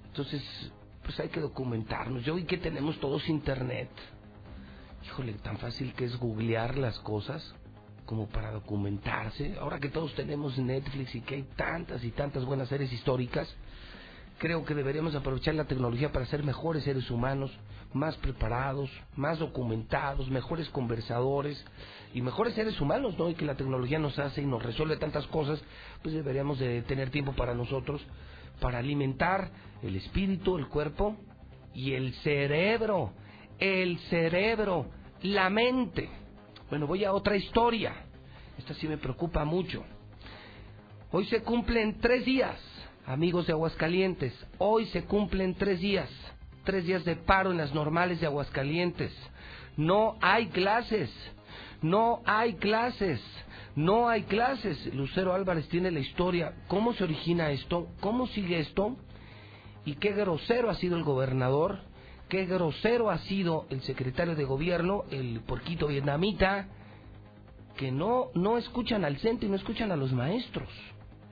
Entonces, pues hay que documentarnos. Yo vi que tenemos todos internet. Híjole, tan fácil que es googlear las cosas como para documentarse. Ahora que todos tenemos Netflix y que hay tantas y tantas buenas series históricas, creo que deberíamos aprovechar la tecnología para ser mejores seres humanos, más preparados, más documentados, mejores conversadores y mejores seres humanos, ¿no? Y que la tecnología nos hace y nos resuelve tantas cosas, pues deberíamos de tener tiempo para nosotros, para alimentar el espíritu, el cuerpo y el cerebro, el cerebro, la mente. Bueno, voy a otra historia. Esta sí me preocupa mucho. Hoy se cumplen tres días, amigos de Aguascalientes. Hoy se cumplen tres días. Tres días de paro en las normales de Aguascalientes. No hay clases. No hay clases. No hay clases. Lucero Álvarez tiene la historia. ¿Cómo se origina esto? ¿Cómo sigue esto? Y qué grosero ha sido el gobernador qué grosero ha sido el secretario de gobierno, el porquito vietnamita, que no, no escuchan al centro y no escuchan a los maestros.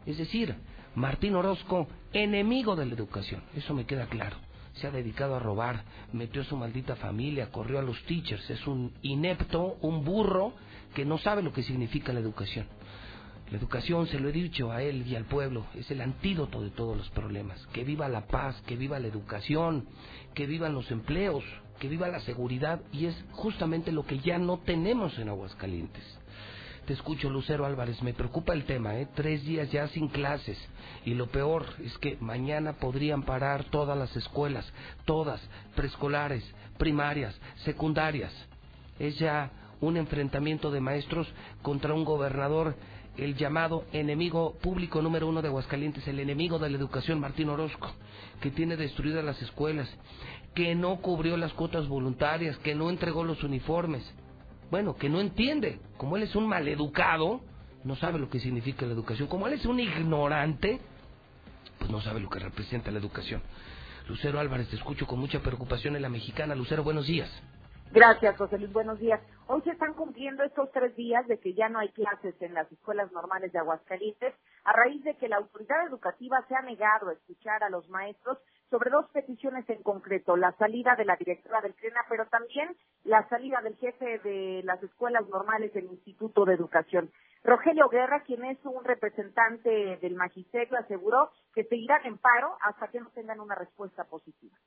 Es decir, Martín Orozco, enemigo de la educación, eso me queda claro. Se ha dedicado a robar, metió a su maldita familia, corrió a los teachers, es un inepto, un burro que no sabe lo que significa la educación. La educación, se lo he dicho a él y al pueblo, es el antídoto de todos los problemas. Que viva la paz, que viva la educación, que vivan los empleos, que viva la seguridad y es justamente lo que ya no tenemos en Aguascalientes. Te escucho, Lucero Álvarez, me preocupa el tema, ¿eh? Tres días ya sin clases. Y lo peor es que mañana podrían parar todas las escuelas, todas, preescolares, primarias, secundarias. Es ya un enfrentamiento de maestros contra un gobernador, el llamado enemigo público número uno de Aguascalientes, el enemigo de la educación, Martín Orozco, que tiene destruidas las escuelas, que no cubrió las cuotas voluntarias, que no entregó los uniformes bueno, que no entiende. Como él es un maleducado, no sabe lo que significa la educación. Como él es un ignorante, pues no sabe lo que representa la educación. Lucero Álvarez, te escucho con mucha preocupación en la mexicana. Lucero, buenos días. Gracias, José Luis. Buenos días. Hoy se están cumpliendo estos tres días de que ya no hay clases en las escuelas normales de Aguascalientes, a raíz de que la autoridad educativa se ha negado a escuchar a los maestros sobre dos peticiones en concreto, la salida de la directora del CRENA, pero también la salida del jefe de las escuelas normales del Instituto de Educación. Rogelio Guerra, quien es un representante del magisterio, aseguró que seguirán en paro hasta que no tengan una respuesta positiva.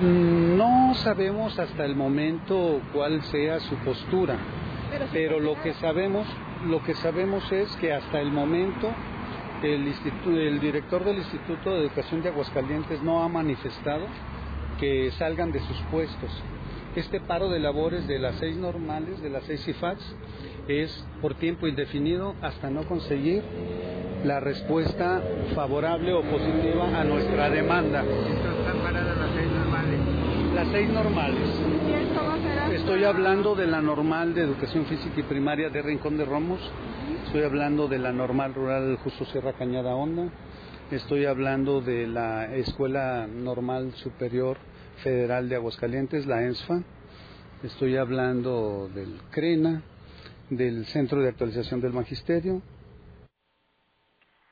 No sabemos hasta el momento cuál sea su postura, pero lo que sabemos, lo que sabemos es que hasta el momento el, director del Instituto de Educación de Aguascalientes no ha manifestado que salgan de sus puestos. Este paro de labores de las seis normales, de las seis IFATs, es por tiempo indefinido hasta no conseguir la respuesta favorable o positiva a nuestra demanda. ¿Están paradas las seis normales? Las seis normales. Estoy hablando de la normal de educación física y primaria de Rincón de Romos, estoy hablando de la normal rural Justo Sierra Cañada Honda, estoy hablando de la Escuela Normal Superior Federal de Aguascalientes, la ENSFA, estoy hablando del CRENA, del Centro de Actualización del Magisterio.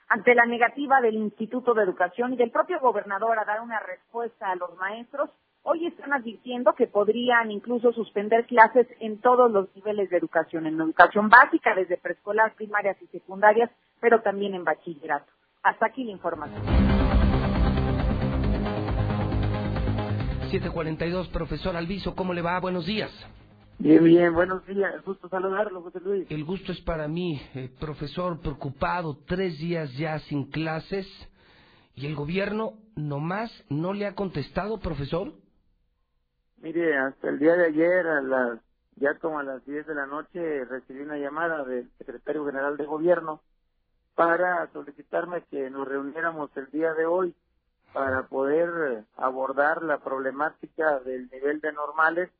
Ante la negativa del Instituto de Educación y del propio gobernador a dar una respuesta a los maestros, hoy están advirtiendo que podrían incluso suspender clases en todos los niveles de educación, en educación básica, desde preescolar, primarias y secundarias, pero también en bachillerato. Hasta aquí la información. 742, profesor Alviso, ¿cómo le va? Buenos días. Bien, bien, buenos días. Gusto saludarlo, José Luis. El gusto es para mí, eh, profesor, preocupado, tres días ya sin clases y el gobierno nomás no le ha contestado, profesor. Mire, hasta el día de ayer, a las, ya como a las 10 de la noche, recibí una llamada del secretario general de gobierno para solicitarme que nos reuniéramos el día de hoy para poder abordar la problemática del nivel de normales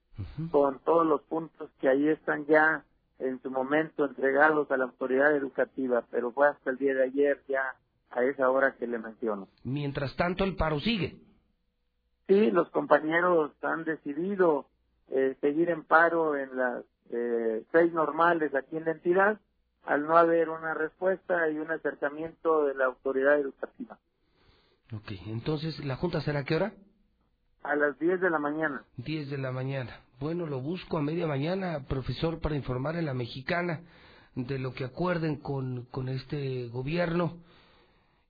con todos los puntos que ahí están ya en su momento entregados a la autoridad educativa, pero fue hasta el día de ayer ya a esa hora que le menciono. Mientras tanto, el paro sigue. Sí, los compañeros han decidido eh, seguir en paro en las eh, seis normales aquí en la entidad al no haber una respuesta y un acercamiento de la autoridad educativa. Ok, entonces, ¿la Junta será a qué hora? A las 10 de la mañana. 10 de la mañana. Bueno, lo busco a media mañana, profesor, para informar en la mexicana de lo que acuerden con, con este gobierno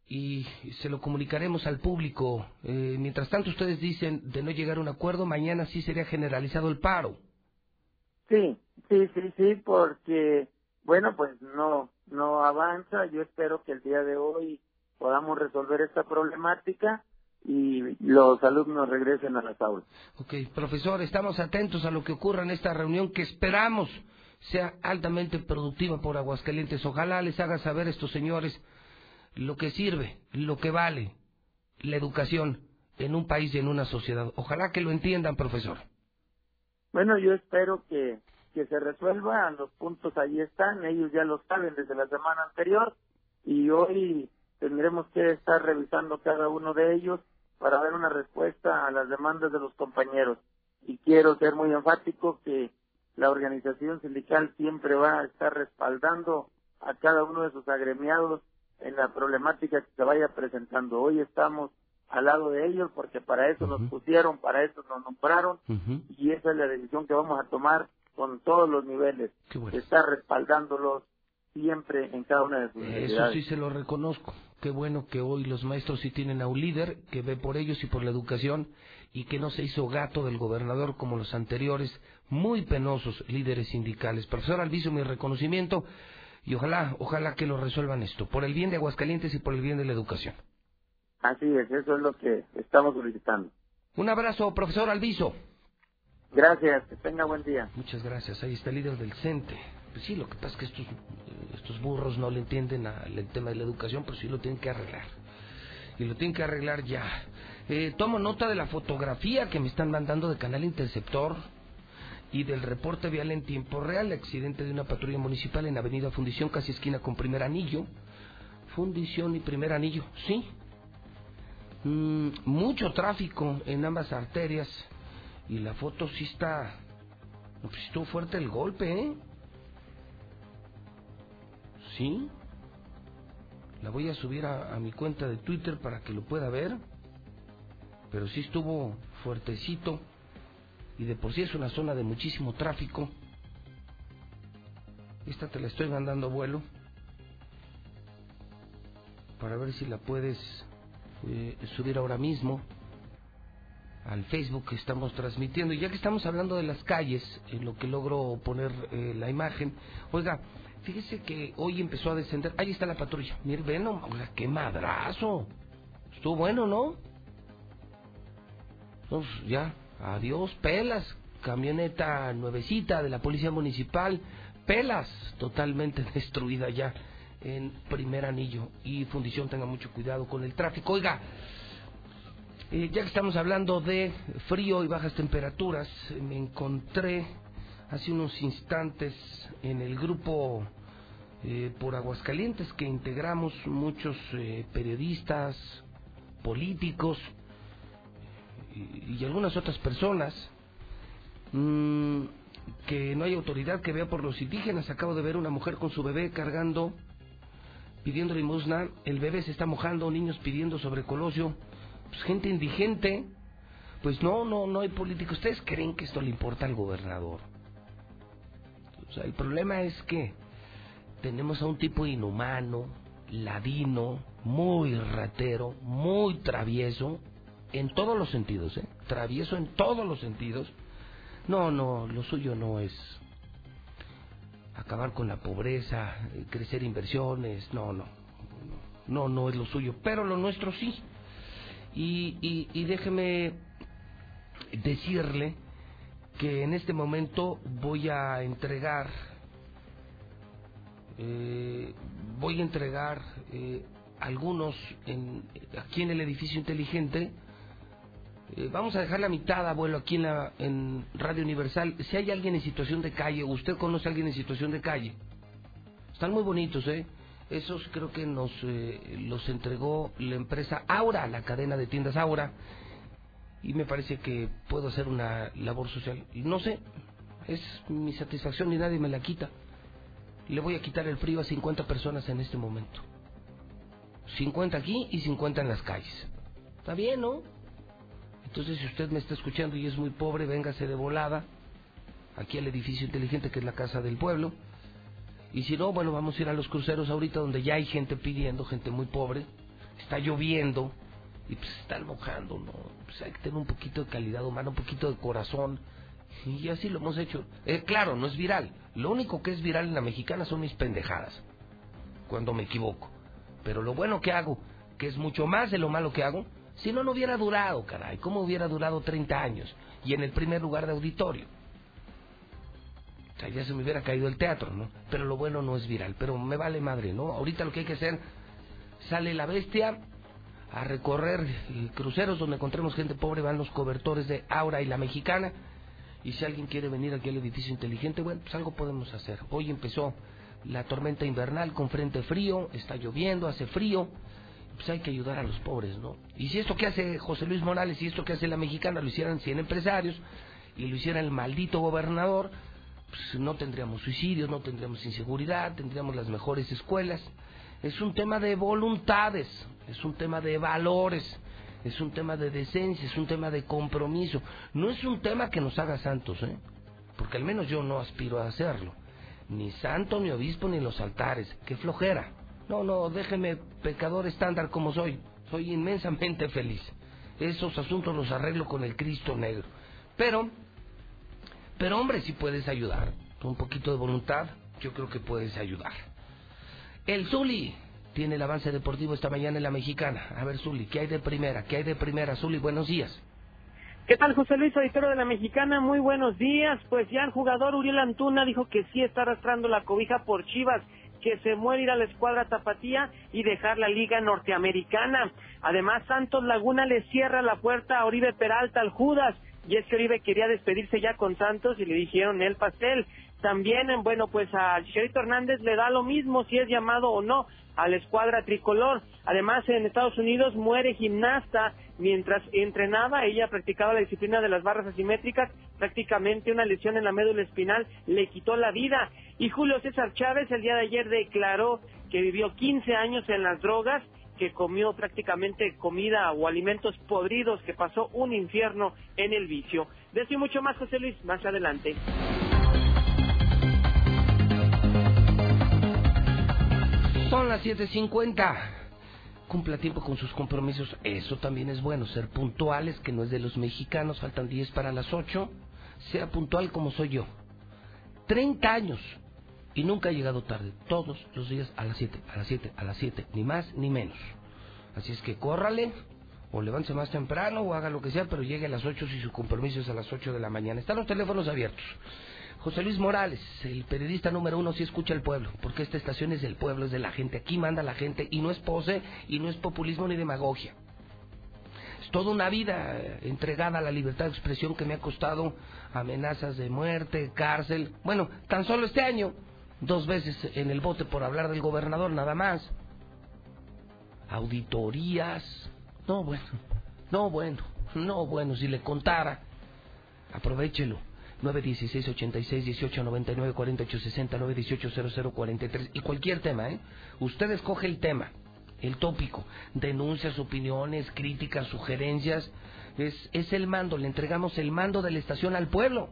y se lo comunicaremos al público. Eh, mientras tanto, ustedes dicen de no llegar a un acuerdo, mañana sí sería generalizado el paro. Sí, sí, sí, sí, porque, bueno, pues no, no avanza. Yo espero que el día de hoy podamos resolver esta problemática y los alumnos regresen a las aulas. Ok, profesor, estamos atentos a lo que ocurra en esta reunión que esperamos sea altamente productiva por Aguascalientes. Ojalá les haga saber a estos señores lo que sirve, lo que vale la educación en un país y en una sociedad. Ojalá que lo entiendan, profesor. Bueno, yo espero que, que se resuelvan, los puntos ahí están, ellos ya lo saben desde la semana anterior y hoy tendremos que estar revisando cada uno de ellos para dar una respuesta a las demandas de los compañeros. Y quiero ser muy enfático que la organización sindical siempre va a estar respaldando a cada uno de sus agremiados en la problemática que se vaya presentando. Hoy estamos al lado de ellos porque para eso nos pusieron, para eso nos nombraron y esa es la decisión que vamos a tomar con todos los niveles. Estar respaldándolos siempre en cada una de sus Eso sí se lo reconozco. Qué bueno que hoy los maestros sí tienen a un líder que ve por ellos y por la educación y que no se hizo gato del gobernador como los anteriores, muy penosos líderes sindicales. Profesor Alviso, mi reconocimiento y ojalá, ojalá que lo resuelvan esto, por el bien de Aguascalientes y por el bien de la educación. Así es, eso es lo que estamos solicitando. Un abrazo, profesor Alviso. Gracias, que tenga buen día. Muchas gracias. Ahí está el líder del CENTE. Pues sí, lo que pasa es que estos, estos burros no le entienden al tema de la educación, pero sí lo tienen que arreglar. Y lo tienen que arreglar ya. Eh, tomo nota de la fotografía que me están mandando de Canal Interceptor y del reporte vial en tiempo real, accidente de una patrulla municipal en Avenida Fundición, casi esquina con Primer Anillo. Fundición y Primer Anillo, sí. Mm, mucho tráfico en ambas arterias y la foto sí está... Pues estuvo fuerte el golpe, ¿eh? Sí. La voy a subir a, a mi cuenta de Twitter para que lo pueda ver. Pero sí estuvo fuertecito y de por sí es una zona de muchísimo tráfico. Esta te la estoy mandando vuelo para ver si la puedes eh, subir ahora mismo al Facebook que estamos transmitiendo. Y ya que estamos hablando de las calles, en lo que logro poner eh, la imagen, oiga, fíjese que hoy empezó a descender. Ahí está la patrulla. Mire, ven, oiga, qué madrazo. Estuvo bueno, ¿no? Pues ya, adiós, pelas. Camioneta nuevecita de la policía municipal, pelas, totalmente destruida ya en primer anillo. Y fundición, tenga mucho cuidado con el tráfico. Oiga, eh, ya que estamos hablando de frío y bajas temperaturas, me encontré hace unos instantes en el grupo eh, por Aguascalientes que integramos muchos eh, periodistas, políticos y, algunas otras personas mmm, que no hay autoridad que vea por los indígenas. Acabo de ver una mujer con su bebé cargando, pidiendo limosna, el bebé se está mojando, niños pidiendo sobre Colosio pues, gente indigente. Pues no, no, no hay política. ¿Ustedes creen que esto le importa al gobernador? O sea, el problema es que tenemos a un tipo inhumano, ladino, muy ratero, muy travieso, en todos los sentidos, ¿eh? Travieso en todos los sentidos. No, no, lo suyo no es acabar con la pobreza, crecer inversiones, no, no, no, no es lo suyo, pero lo nuestro sí. Y, y, déjeme decirle que en este momento voy a entregar, eh, voy a entregar eh, algunos en, aquí en el edificio inteligente. Eh, vamos a dejar la mitad, abuelo, aquí en, la, en Radio Universal. Si hay alguien en situación de calle, usted conoce a alguien en situación de calle, están muy bonitos, ¿eh? Esos creo que nos eh, los entregó la empresa Aura, la cadena de tiendas Aura, y me parece que puedo hacer una labor social. No sé, es mi satisfacción y nadie me la quita. Le voy a quitar el frío a 50 personas en este momento. 50 aquí y 50 en las calles. Está bien, ¿no? Entonces, si usted me está escuchando y es muy pobre, véngase de volada aquí al edificio inteligente que es la casa del pueblo y si no, bueno, vamos a ir a los cruceros ahorita donde ya hay gente pidiendo, gente muy pobre, está lloviendo y pues están mojando, ¿no? Pues hay que tener un poquito de calidad humana, un poquito de corazón. Y así lo hemos hecho. Eh, claro, no es viral. Lo único que es viral en la mexicana son mis pendejadas. Cuando me equivoco. Pero lo bueno que hago, que es mucho más de lo malo que hago, si no, no hubiera durado, caray. ¿Cómo hubiera durado 30 años? Y en el primer lugar de auditorio ya se me hubiera caído el teatro, ¿no? Pero lo bueno no es viral, pero me vale madre, ¿no? Ahorita lo que hay que hacer, sale la bestia a recorrer cruceros donde encontremos gente pobre, van los cobertores de Aura y la Mexicana, y si alguien quiere venir aquí al edificio inteligente, bueno, pues algo podemos hacer. Hoy empezó la tormenta invernal con frente frío, está lloviendo, hace frío, pues hay que ayudar a los pobres, ¿no? Y si esto que hace José Luis Morales y esto que hace la Mexicana lo hicieran 100 empresarios y lo hiciera el maldito gobernador, pues, no tendríamos suicidios, no tendríamos inseguridad, tendríamos las mejores escuelas. Es un tema de voluntades, es un tema de valores, es un tema de decencia, es un tema de compromiso. No es un tema que nos haga santos, ¿eh? Porque al menos yo no aspiro a hacerlo. Ni santo, ni obispo, ni los altares. ¡Qué flojera! No, no, déjeme pecador estándar como soy. Soy inmensamente feliz. Esos asuntos los arreglo con el Cristo negro. Pero, pero hombre, si puedes ayudar. Con un poquito de voluntad, yo creo que puedes ayudar. El Zuli tiene el avance deportivo esta mañana en la mexicana. A ver, Zuli, ¿qué hay de primera? ¿Qué hay de primera? Zuli, buenos días. ¿Qué tal, José Luis, auditorio de la Mexicana? Muy buenos días. Pues ya el jugador Uriel Antuna dijo que sí está arrastrando la cobija por Chivas, que se muere ir a la escuadra tapatía y dejar la liga norteamericana. Además, Santos Laguna le cierra la puerta a Oribe Peralta, al Judas, y es que Oribe quería despedirse ya con Santos y le dijeron el pastel. También, bueno, pues a Chicharito Hernández le da lo mismo si es llamado o no a la escuadra tricolor. Además, en Estados Unidos muere gimnasta mientras entrenaba. Ella practicaba la disciplina de las barras asimétricas. Prácticamente una lesión en la médula espinal le quitó la vida. Y Julio César Chávez el día de ayer declaró que vivió 15 años en las drogas que comió prácticamente comida o alimentos podridos, que pasó un infierno en el vicio. De mucho más, José Luis, más adelante. Son las 7.50. Cumpla tiempo con sus compromisos. Eso también es bueno. Ser puntuales, que no es de los mexicanos. Faltan 10 para las 8. Sea puntual como soy yo. 30 años. Y nunca he llegado tarde. Todos los días a las 7, a las 7, a las 7. Ni más ni menos. Así es que córrale. O levántese más temprano o haga lo que sea, pero llegue a las 8 si su compromiso es a las 8 de la mañana. Están los teléfonos abiertos. José Luis Morales, el periodista número uno, sí escucha al pueblo, porque esta estación es del pueblo, es de la gente. Aquí manda la gente y no es pose y no es populismo ni demagogia. Es toda una vida eh, entregada a la libertad de expresión que me ha costado amenazas de muerte, cárcel. Bueno, tan solo este año, dos veces en el bote por hablar del gobernador, nada más. Auditorías. No, bueno, no, bueno, no, bueno, si le contara, aprovechelo 916 86 18 99 48 60 918 00 43 y cualquier tema, ¿eh? Usted escoge el tema, el tópico, denuncias, opiniones, críticas, sugerencias. Es, es el mando, le entregamos el mando de la estación al pueblo.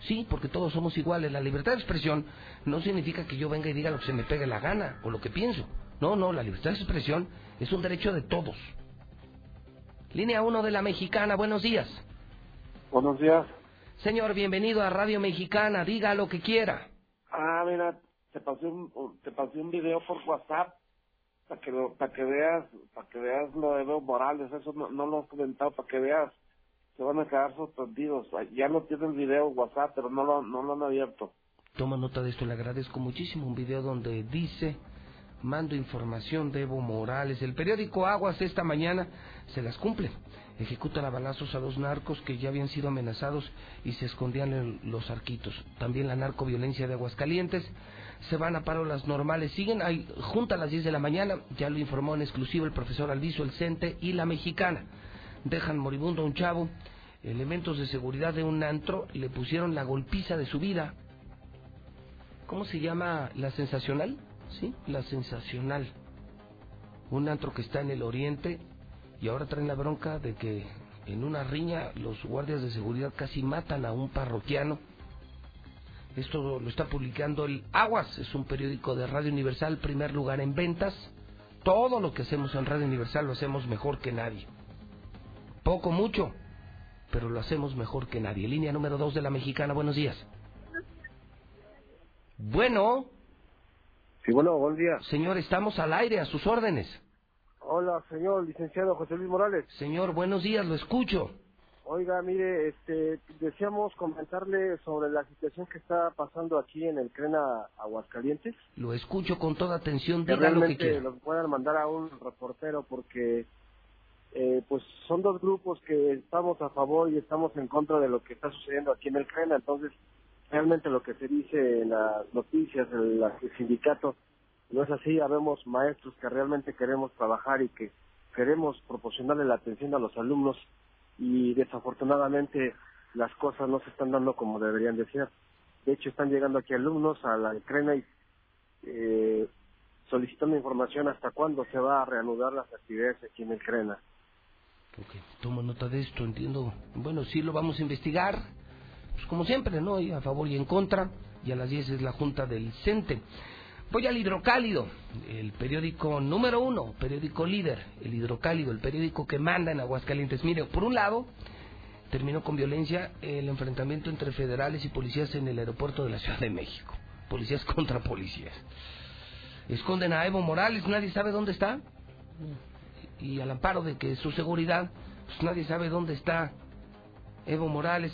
Sí, porque todos somos iguales. La libertad de expresión no significa que yo venga y diga lo que se me pegue la gana o lo que pienso. No, no, la libertad de expresión es un derecho de todos. Línea 1 de la Mexicana, buenos días. Buenos días. Señor, bienvenido a Radio Mexicana, diga lo que quiera. Ah, mira, te pasé un, te pasé un video por WhatsApp para que para que veas, para que veas lo de Evo Morales, eso no, no lo he comentado, para que veas, se van a quedar sorprendidos. Ya no tiene el video WhatsApp, pero no lo, no lo han abierto. Toma nota de esto, le agradezco muchísimo. Un video donde dice, mando información de Evo Morales. El periódico Aguas esta mañana se las cumple ejecutan a balazos a dos narcos que ya habían sido amenazados y se escondían en los arquitos. También la narcoviolencia de Aguascalientes. Se van a paro las normales. Siguen ahí, juntas a las 10 de la mañana, ya lo informó en exclusivo el profesor Alviso, el CENTE y la mexicana. Dejan moribundo a un chavo. Elementos de seguridad de un antro le pusieron la golpiza de su vida. ¿Cómo se llama la sensacional? Sí, la sensacional. Un antro que está en el oriente y ahora traen la bronca de que en una riña los guardias de seguridad casi matan a un parroquiano. Esto lo está publicando el Aguas, es un periódico de Radio Universal, primer lugar en ventas. Todo lo que hacemos en Radio Universal lo hacemos mejor que nadie. Poco, mucho, pero lo hacemos mejor que nadie. Línea número dos de la mexicana, buenos días. Bueno. Sí, bueno, buen día. Señor, estamos al aire, a sus órdenes. Hola, señor licenciado José Luis Morales. Señor, buenos días, lo escucho. Oiga, mire, este, deseamos comentarle sobre la situación que está pasando aquí en el Crena Aguascalientes. Lo escucho con toda atención, diga lo que quiera. lo puedan mandar a un reportero porque eh, pues son dos grupos que estamos a favor y estamos en contra de lo que está sucediendo aquí en el Crena, entonces realmente lo que se dice en las noticias, en el sindicato, no es así, habemos maestros que realmente queremos trabajar y que queremos proporcionarle la atención a los alumnos y desafortunadamente las cosas no se están dando como deberían de ser. De hecho, están llegando aquí alumnos a la Crena y eh, solicitando información hasta cuándo se va a reanudar las actividades aquí en el Crena. Ok, tomo nota de esto, entiendo. Bueno, sí lo vamos a investigar, pues como siempre, ¿no? Y a favor y en contra, y a las 10 es la junta del CENTE. Voy al Hidrocálido, el periódico número uno, periódico líder, el Hidrocálido, el periódico que manda en Aguascalientes. Mire, por un lado, terminó con violencia el enfrentamiento entre federales y policías en el aeropuerto de la Ciudad de México. Policías contra policías. Esconden a Evo Morales, nadie sabe dónde está. Y al amparo de que su seguridad, pues nadie sabe dónde está Evo Morales.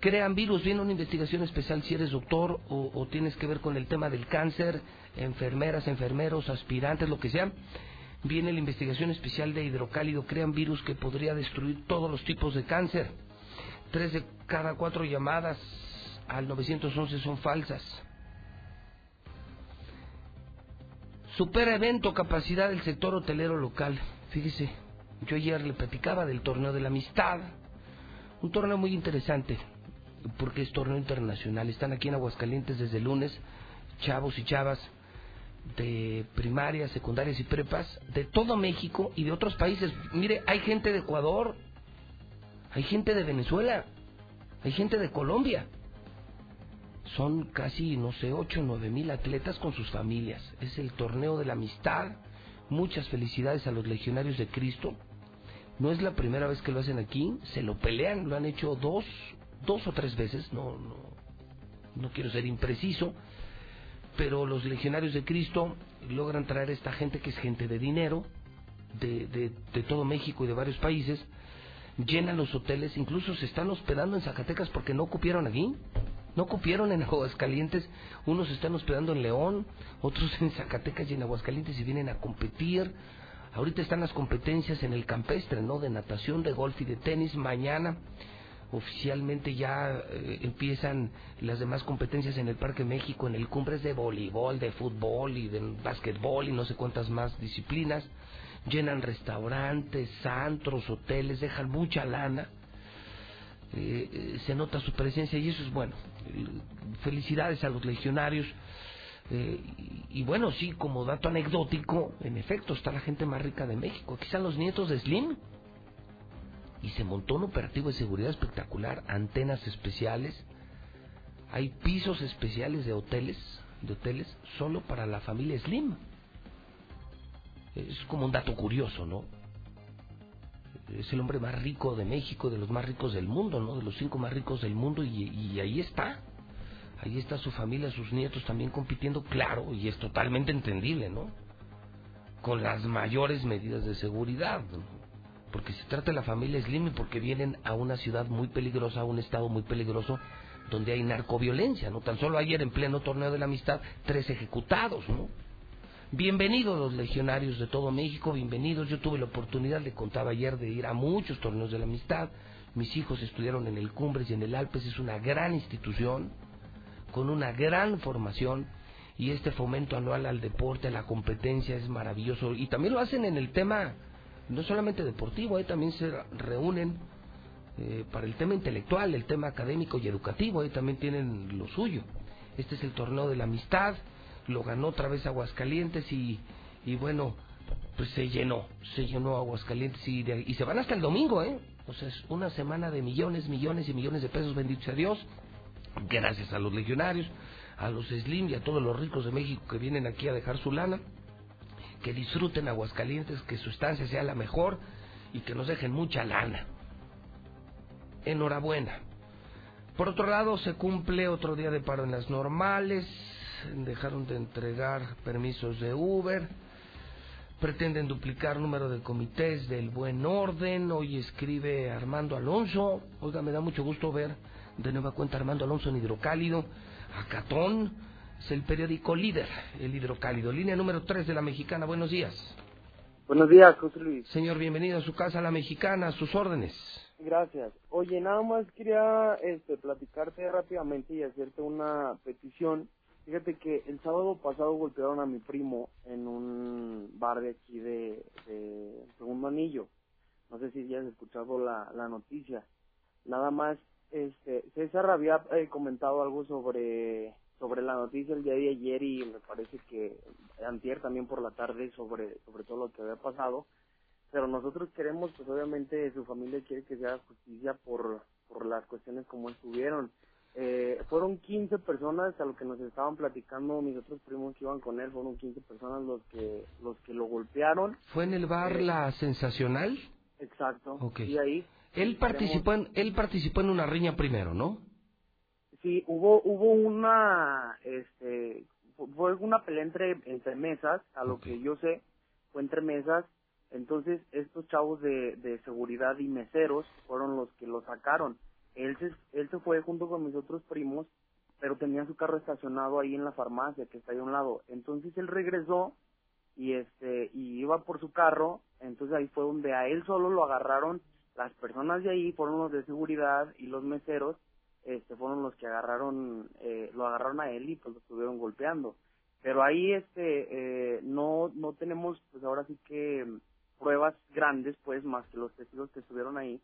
Crean virus, viene una investigación especial si eres doctor o, o tienes que ver con el tema del cáncer, enfermeras, enfermeros, aspirantes, lo que sea. Viene la investigación especial de hidrocálido, crean virus que podría destruir todos los tipos de cáncer. Tres de cada cuatro llamadas al 911 son falsas. Supera evento capacidad del sector hotelero local. Fíjese, yo ayer le platicaba del torneo de la amistad. Un torneo muy interesante, porque es torneo internacional. Están aquí en Aguascalientes desde lunes, chavos y chavas de primarias, secundarias y prepas de todo México y de otros países. Mire, hay gente de Ecuador, hay gente de Venezuela, hay gente de Colombia. Son casi, no sé, 8 o 9 mil atletas con sus familias. Es el torneo de la amistad. Muchas felicidades a los legionarios de Cristo. No es la primera vez que lo hacen aquí, se lo pelean, lo han hecho dos, dos o tres veces, no, no, no quiero ser impreciso, pero los legionarios de Cristo logran traer a esta gente que es gente de dinero, de, de, de todo México y de varios países, llenan los hoteles, incluso se están hospedando en Zacatecas porque no cupieron aquí, no cupieron en Aguascalientes, unos se están hospedando en León, otros en Zacatecas y en Aguascalientes y vienen a competir. Ahorita están las competencias en el campestre, ¿no? De natación, de golf y de tenis. Mañana oficialmente ya eh, empiezan las demás competencias en el Parque México, en el Cumbres de voleibol, de fútbol y de básquetbol y no sé cuántas más disciplinas. Llenan restaurantes, antros, hoteles, dejan mucha lana. Eh, eh, se nota su presencia y eso es bueno. Felicidades a los legionarios. Eh, y, y, bueno, sí, como dato anecdótico, en efecto, está la gente más rica de México. Aquí los nietos de Slim. Y se montó un operativo de seguridad espectacular, antenas especiales. Hay pisos especiales de hoteles, de hoteles solo para la familia Slim. Es como un dato curioso, ¿no? Es el hombre más rico de México, de los más ricos del mundo, ¿no? De los cinco más ricos del mundo y, y ahí está. Ahí está su familia, sus nietos también compitiendo, claro, y es totalmente entendible, ¿no? Con las mayores medidas de seguridad, ¿no? Porque se trata de la familia Slim y porque vienen a una ciudad muy peligrosa, a un estado muy peligroso, donde hay narcoviolencia, ¿no? Tan solo ayer en pleno torneo de la amistad, tres ejecutados, ¿no? Bienvenidos los legionarios de todo México, bienvenidos. Yo tuve la oportunidad, le contaba ayer, de ir a muchos torneos de la amistad. Mis hijos estudiaron en el Cumbres y en el Alpes, es una gran institución con una gran formación y este fomento anual al deporte, a la competencia es maravilloso y también lo hacen en el tema no solamente deportivo, ahí también se reúnen eh, para el tema intelectual, el tema académico y educativo, ahí también tienen lo suyo. Este es el torneo de la amistad, lo ganó otra vez Aguascalientes y, y bueno, pues se llenó, se llenó Aguascalientes y, de, y se van hasta el domingo, ¿eh? O sea, es una semana de millones, millones y millones de pesos, bendito sea Dios gracias a los legionarios, a los Slim y a todos los ricos de México que vienen aquí a dejar su lana, que disfruten Aguascalientes, que su estancia sea la mejor y que nos dejen mucha lana. Enhorabuena. Por otro lado, se cumple otro día de paro en las normales, dejaron de entregar permisos de Uber, pretenden duplicar número de comités del buen orden, hoy escribe Armando Alonso, oiga, me da mucho gusto ver de nueva cuenta Armando Alonso en Hidrocálido, Acatón, es el periódico líder, el Hidrocálido, línea número 3 de la Mexicana, buenos días. Buenos días, José Luis. Señor, bienvenido a su casa, la Mexicana, a sus órdenes. Gracias. Oye, nada más quería este, platicarte rápidamente y hacerte una petición. Fíjate que el sábado pasado golpearon a mi primo en un bar de aquí de, de Segundo Anillo. No sé si ya has escuchado la, la noticia. Nada más este, César había eh, comentado algo sobre sobre la noticia el día de ayer y me parece que antier también por la tarde sobre sobre todo lo que había pasado. Pero nosotros queremos pues obviamente su familia quiere que se haga justicia por por las cuestiones como estuvieron. Eh, fueron 15 personas a lo que nos estaban platicando mis otros primos que iban con él fueron 15 personas los que los que lo golpearon. Fue en el bar Eh, la sensacional exacto. Ok. y ahí él participó en él participó en una riña primero no Sí, hubo hubo una este fu- fue una pelea entre entre mesas, a lo que yo sé, fue entre mesas. Entonces, estos chavos de, de seguridad y meseros fueron los que lo sacaron. Él se él se fue junto con mis otros primos, pero tenía su carro estacionado ahí en la farmacia que está ahí a un lado. Entonces, él regresó y este y iba por su carro, entonces ahí fue donde a él solo lo agarraron las personas de ahí, fueron los de seguridad y los meseros este fueron los que agarraron eh, lo agarraron a él y pues lo estuvieron golpeando. Pero ahí este eh, no no tenemos pues ahora sí que pruebas grandes pues más que los testigos que estuvieron ahí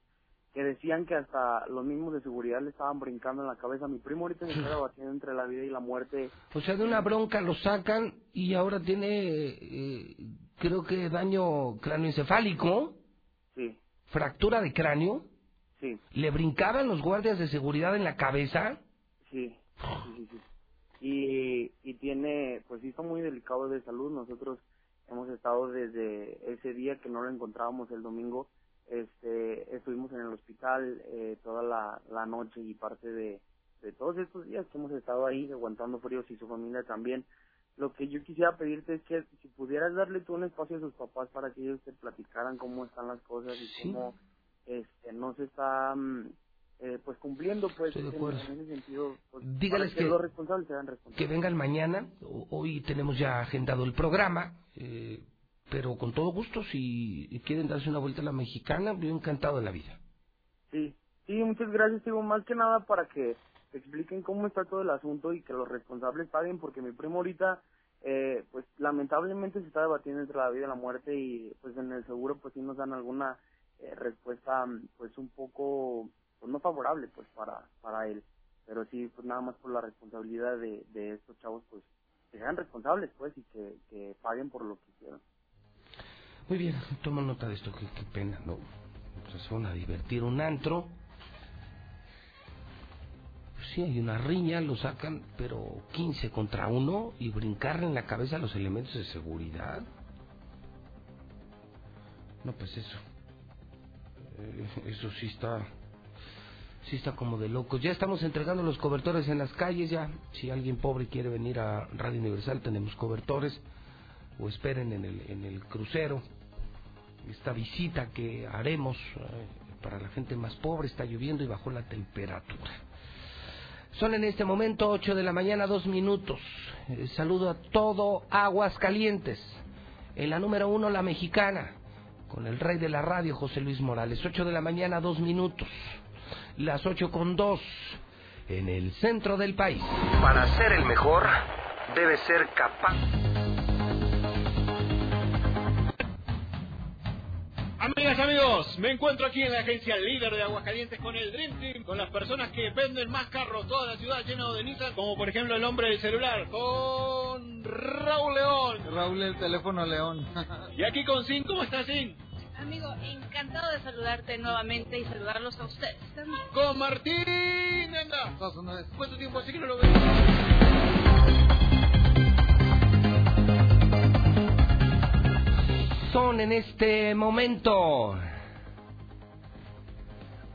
que decían que hasta los mismos de seguridad le estaban brincando en la cabeza. Mi primo ahorita se está debatiendo entre la vida y la muerte. O sea de una bronca lo sacan y ahora tiene eh, creo que daño cráneoencefálico sí. Fractura de cráneo sí le brincaban los guardias de seguridad en la cabeza Sí, sí, sí. Y, y tiene, pues sí está muy delicado de salud. Nosotros hemos estado desde ese día que no lo encontrábamos el domingo, este, estuvimos en el hospital eh, toda la, la noche y parte de, de todos estos días que hemos estado ahí aguantando fríos y su familia también. Lo que yo quisiera pedirte es que si pudieras darle tú un espacio a sus papás para que ellos te platicaran cómo están las cosas y Sí. cómo este, no se está mm, eh, pues cumpliendo pues en, ese sentido pues, Dígales que, que- los responsables sean responsables que vengan mañana. Hoy tenemos ya agendado el programa, eh, pero con todo gusto, si quieren darse una vuelta a la mexicana, yo encantado de la vida. sí sí muchas gracias digo más que nada para que expliquen cómo está todo el asunto y que los responsables paguen porque mi primo ahorita eh, pues lamentablemente se está debatiendo entre la vida y la muerte y pues en el seguro pues sí nos dan alguna eh, respuesta pues un poco pues no favorable pues para para él pero sí pues nada más por la responsabilidad de, de estos chavos pues que sean responsables pues y que, paguen por lo que hicieron Muy bien, toma nota de esto, qué, pena, ¿no? Se van a divertir un antro. Pues sí, hay una riña, lo sacan, pero 15 contra uno y brincarle en la cabeza los elementos de seguridad. No, pues eso. Eh, eso sí está. Sí está como de locos. Ya estamos entregando los cobertores en las calles, ya. Si alguien pobre quiere venir a Radio Universal, tenemos cobertores. O esperen en el, en el crucero esta visita que haremos eh, para la gente más pobre. Está lloviendo y bajó la temperatura. Son en este momento 8 de la mañana, dos minutos. Eh, saludo a todo Aguas Calientes. En la número uno, la mexicana, con el rey de la radio, José Luis Morales. 8 de la mañana, dos minutos. Las 8 con dos, en el centro del país. Para ser el mejor, debe ser capaz. Amigas, amigos, me encuentro aquí en la agencia líder de Aguascalientes con el Dream Team, con las personas que venden más carros, toda la ciudad llena de Nissan, como por ejemplo el hombre del celular, con Raúl León. Raúl, el teléfono León. Y aquí con Sin, ¿cómo está Sin? Amigo, encantado de saludarte nuevamente y saludarlos a ustedes también. Con Martín, anda. ¿Cuánto tiempo hace que no lo veo? Son en este momento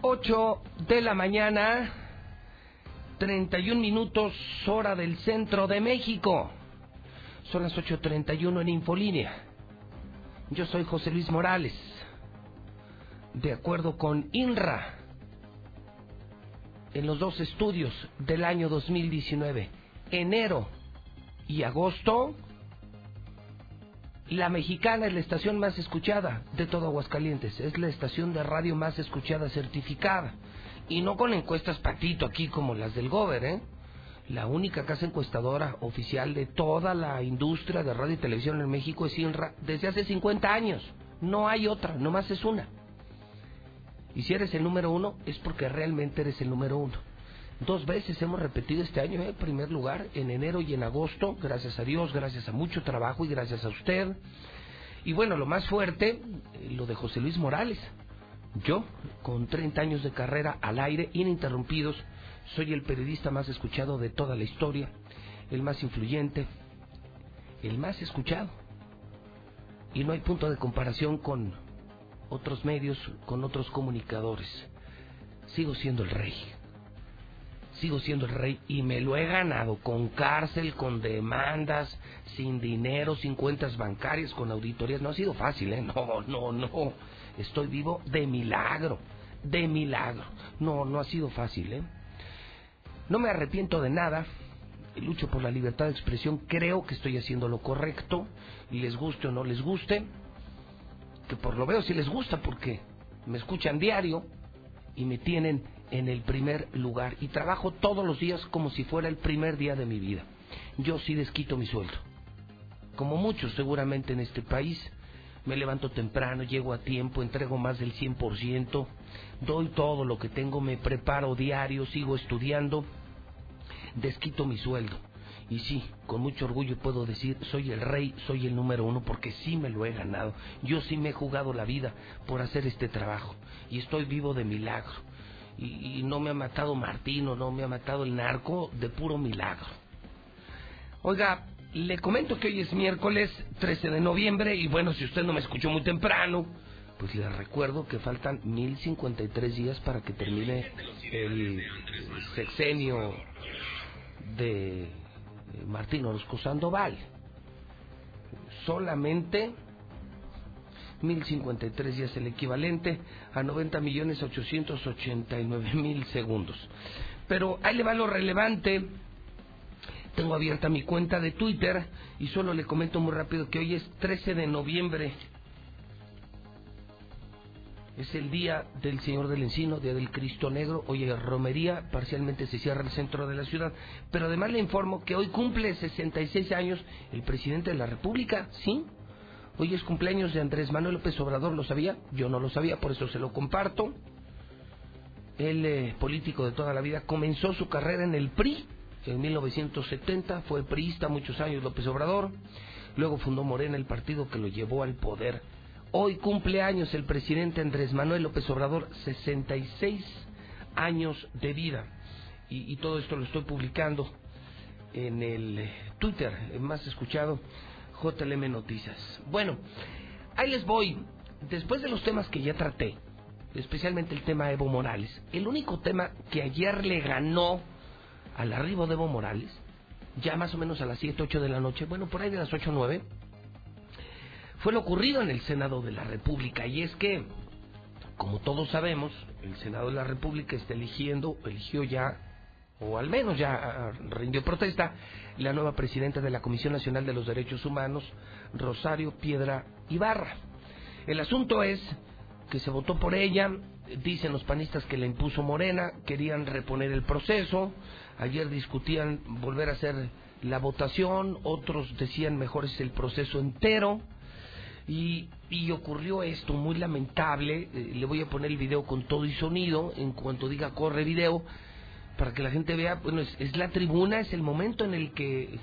8 de la mañana, 31 minutos hora del centro de México. Son las 8.31 en Infolínea. Yo soy José Luis Morales. De acuerdo con INRA, en los dos estudios del año 2019, enero y agosto, la mexicana es la estación más escuchada de todo Aguascalientes. Es la estación de radio más escuchada certificada. Y no con encuestas patito aquí como las del Gober, ¿eh? La única casa encuestadora oficial de toda la industria de radio y televisión en México es INRA desde hace 50 años. No hay otra, nomás es una. Y si eres el número uno, es porque realmente eres el número uno. Dos veces hemos repetido este año, en primer lugar, en enero y en agosto, gracias a Dios, gracias a mucho trabajo y gracias a usted. Y bueno, lo más fuerte, eh, lo de José Luis Morales. Yo, con 30 años de carrera al aire, ininterrumpidos, soy el periodista más escuchado de toda la historia, el más influyente, el más escuchado. Y no hay punto de comparación con otros medios, con otros comunicadores. Sigo siendo el rey sigo siendo el rey y me lo he ganado con cárcel, con demandas, sin dinero, sin cuentas bancarias, con auditorías. No ha sido fácil, ¿eh? No, no, no. Estoy vivo de milagro, de milagro. No, no ha sido fácil, ¿eh? No me arrepiento de nada. Lucho por la libertad de expresión. Creo que estoy haciendo lo correcto. Les guste o no les guste. Que por lo veo si les gusta porque me escuchan diario y me tienen en el primer lugar y trabajo todos los días como si fuera el primer día de mi vida. Yo sí desquito mi sueldo. Como muchos seguramente en este país, me levanto temprano, llego a tiempo, entrego más del 100%, doy todo lo que tengo, me preparo diario, sigo estudiando, desquito mi sueldo. Y sí, con mucho orgullo puedo decir, soy el rey, soy el número uno, porque sí me lo he ganado. Yo sí me he jugado la vida por hacer este trabajo. Y estoy vivo de milagro y, no me ha matado Martino, no me ha matado el narco de puro milagro. Oiga, le comento que hoy es miércoles 13 de noviembre y bueno, si usted no me escuchó muy temprano, pues le recuerdo que faltan 1053 días para que termine el sexenio de Martín Orozco Sandoval. Solamente 1053 días, el equivalente a 90 millones 889 mil segundos. Pero ahí le va lo relevante. Tengo abierta mi cuenta de Twitter y solo le comento muy rápido que hoy es 13 de noviembre. Es el día del Señor del Encino, día del Cristo Negro. Hoy es romería, parcialmente se cierra el centro de la ciudad. Pero además le informo que hoy cumple 66 años el presidente de la República, ¿sí? Hoy es cumpleaños de Andrés Manuel López Obrador, ¿lo sabía? Yo no lo sabía, por eso se lo comparto. El eh, político de toda la vida comenzó su carrera en el PRI en 1970, fue priista muchos años López Obrador, luego fundó Morena, el partido que lo llevó al poder. Hoy cumple años el presidente Andrés Manuel López Obrador, 66 años de vida. Y, y todo esto lo estoy publicando en el Twitter, más escuchado, JLM Noticias. Bueno, ahí les voy. Después de los temas que ya traté, especialmente el tema Evo Morales, el único tema que ayer le ganó al arribo de Evo Morales, ya más o menos a las 7, 8 de la noche, bueno, por ahí de las 8 o 9, fue lo ocurrido en el Senado de la República. Y es que, como todos sabemos, el Senado de la República está eligiendo, eligió ya, o al menos ya ah, rindió protesta, la nueva presidenta de la Comisión Nacional de los Derechos Humanos, Rosario Piedra Ibarra. El asunto es que se votó por ella, dicen los panistas que la impuso Morena, querían reponer el proceso, ayer discutían volver a hacer la votación, otros decían mejor es el proceso entero. Y, y ocurrió esto muy lamentable, eh, le voy a poner el video con todo y sonido, en cuanto diga corre video, para que la gente vea, bueno, es, la tribuna, es el momento en el que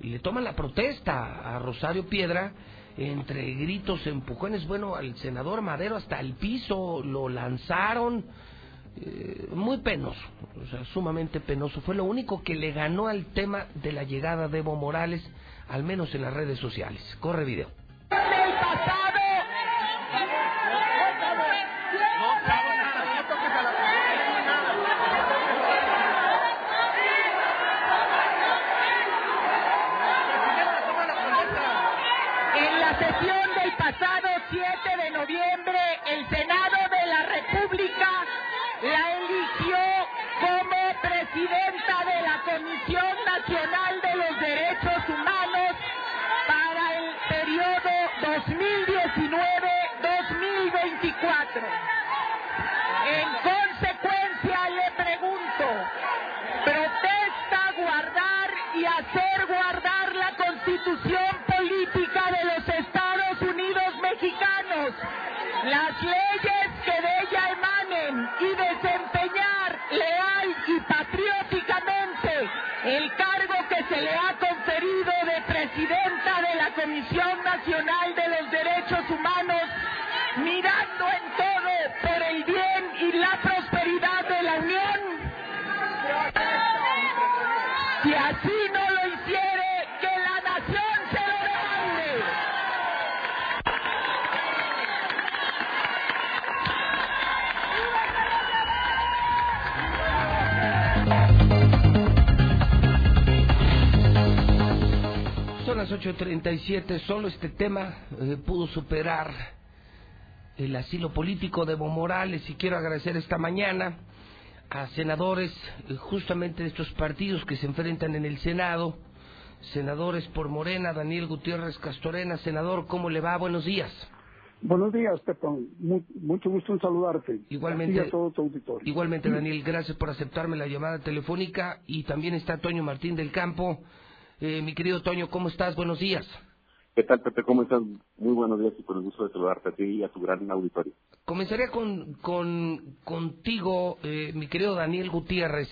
le toman la protesta a Rosario Piedra entre gritos, empujones, bueno, al senador Madero hasta el piso, lo lanzaron, eh, muy penoso, o sea, sumamente penoso. Fue lo único que le ganó al tema de la llegada de Evo Morales, al menos en las redes sociales. Corre video. 1837 solo este tema eh, pudo superar el asilo político de Evo Morales y quiero agradecer esta mañana a senadores eh, justamente de estos partidos que se enfrentan en el Senado, senadores por Morena, Daniel Gutiérrez Castorena, senador, ¿cómo le va? Buenos días. Buenos días, Pepón. Mucho gusto en saludarte. Igualmente. A todo tu auditorio. Igualmente, Daniel, gracias por aceptarme la llamada telefónica y también está Toño Martín del Campo eh, mi querido Toño, ¿cómo estás? Buenos días. ¿Qué tal, Pepe? ¿Cómo estás? Muy buenos días y con el gusto de saludarte a ti y a tu gran auditorio. Comenzaría con, con contigo, eh, mi querido Daniel Gutiérrez.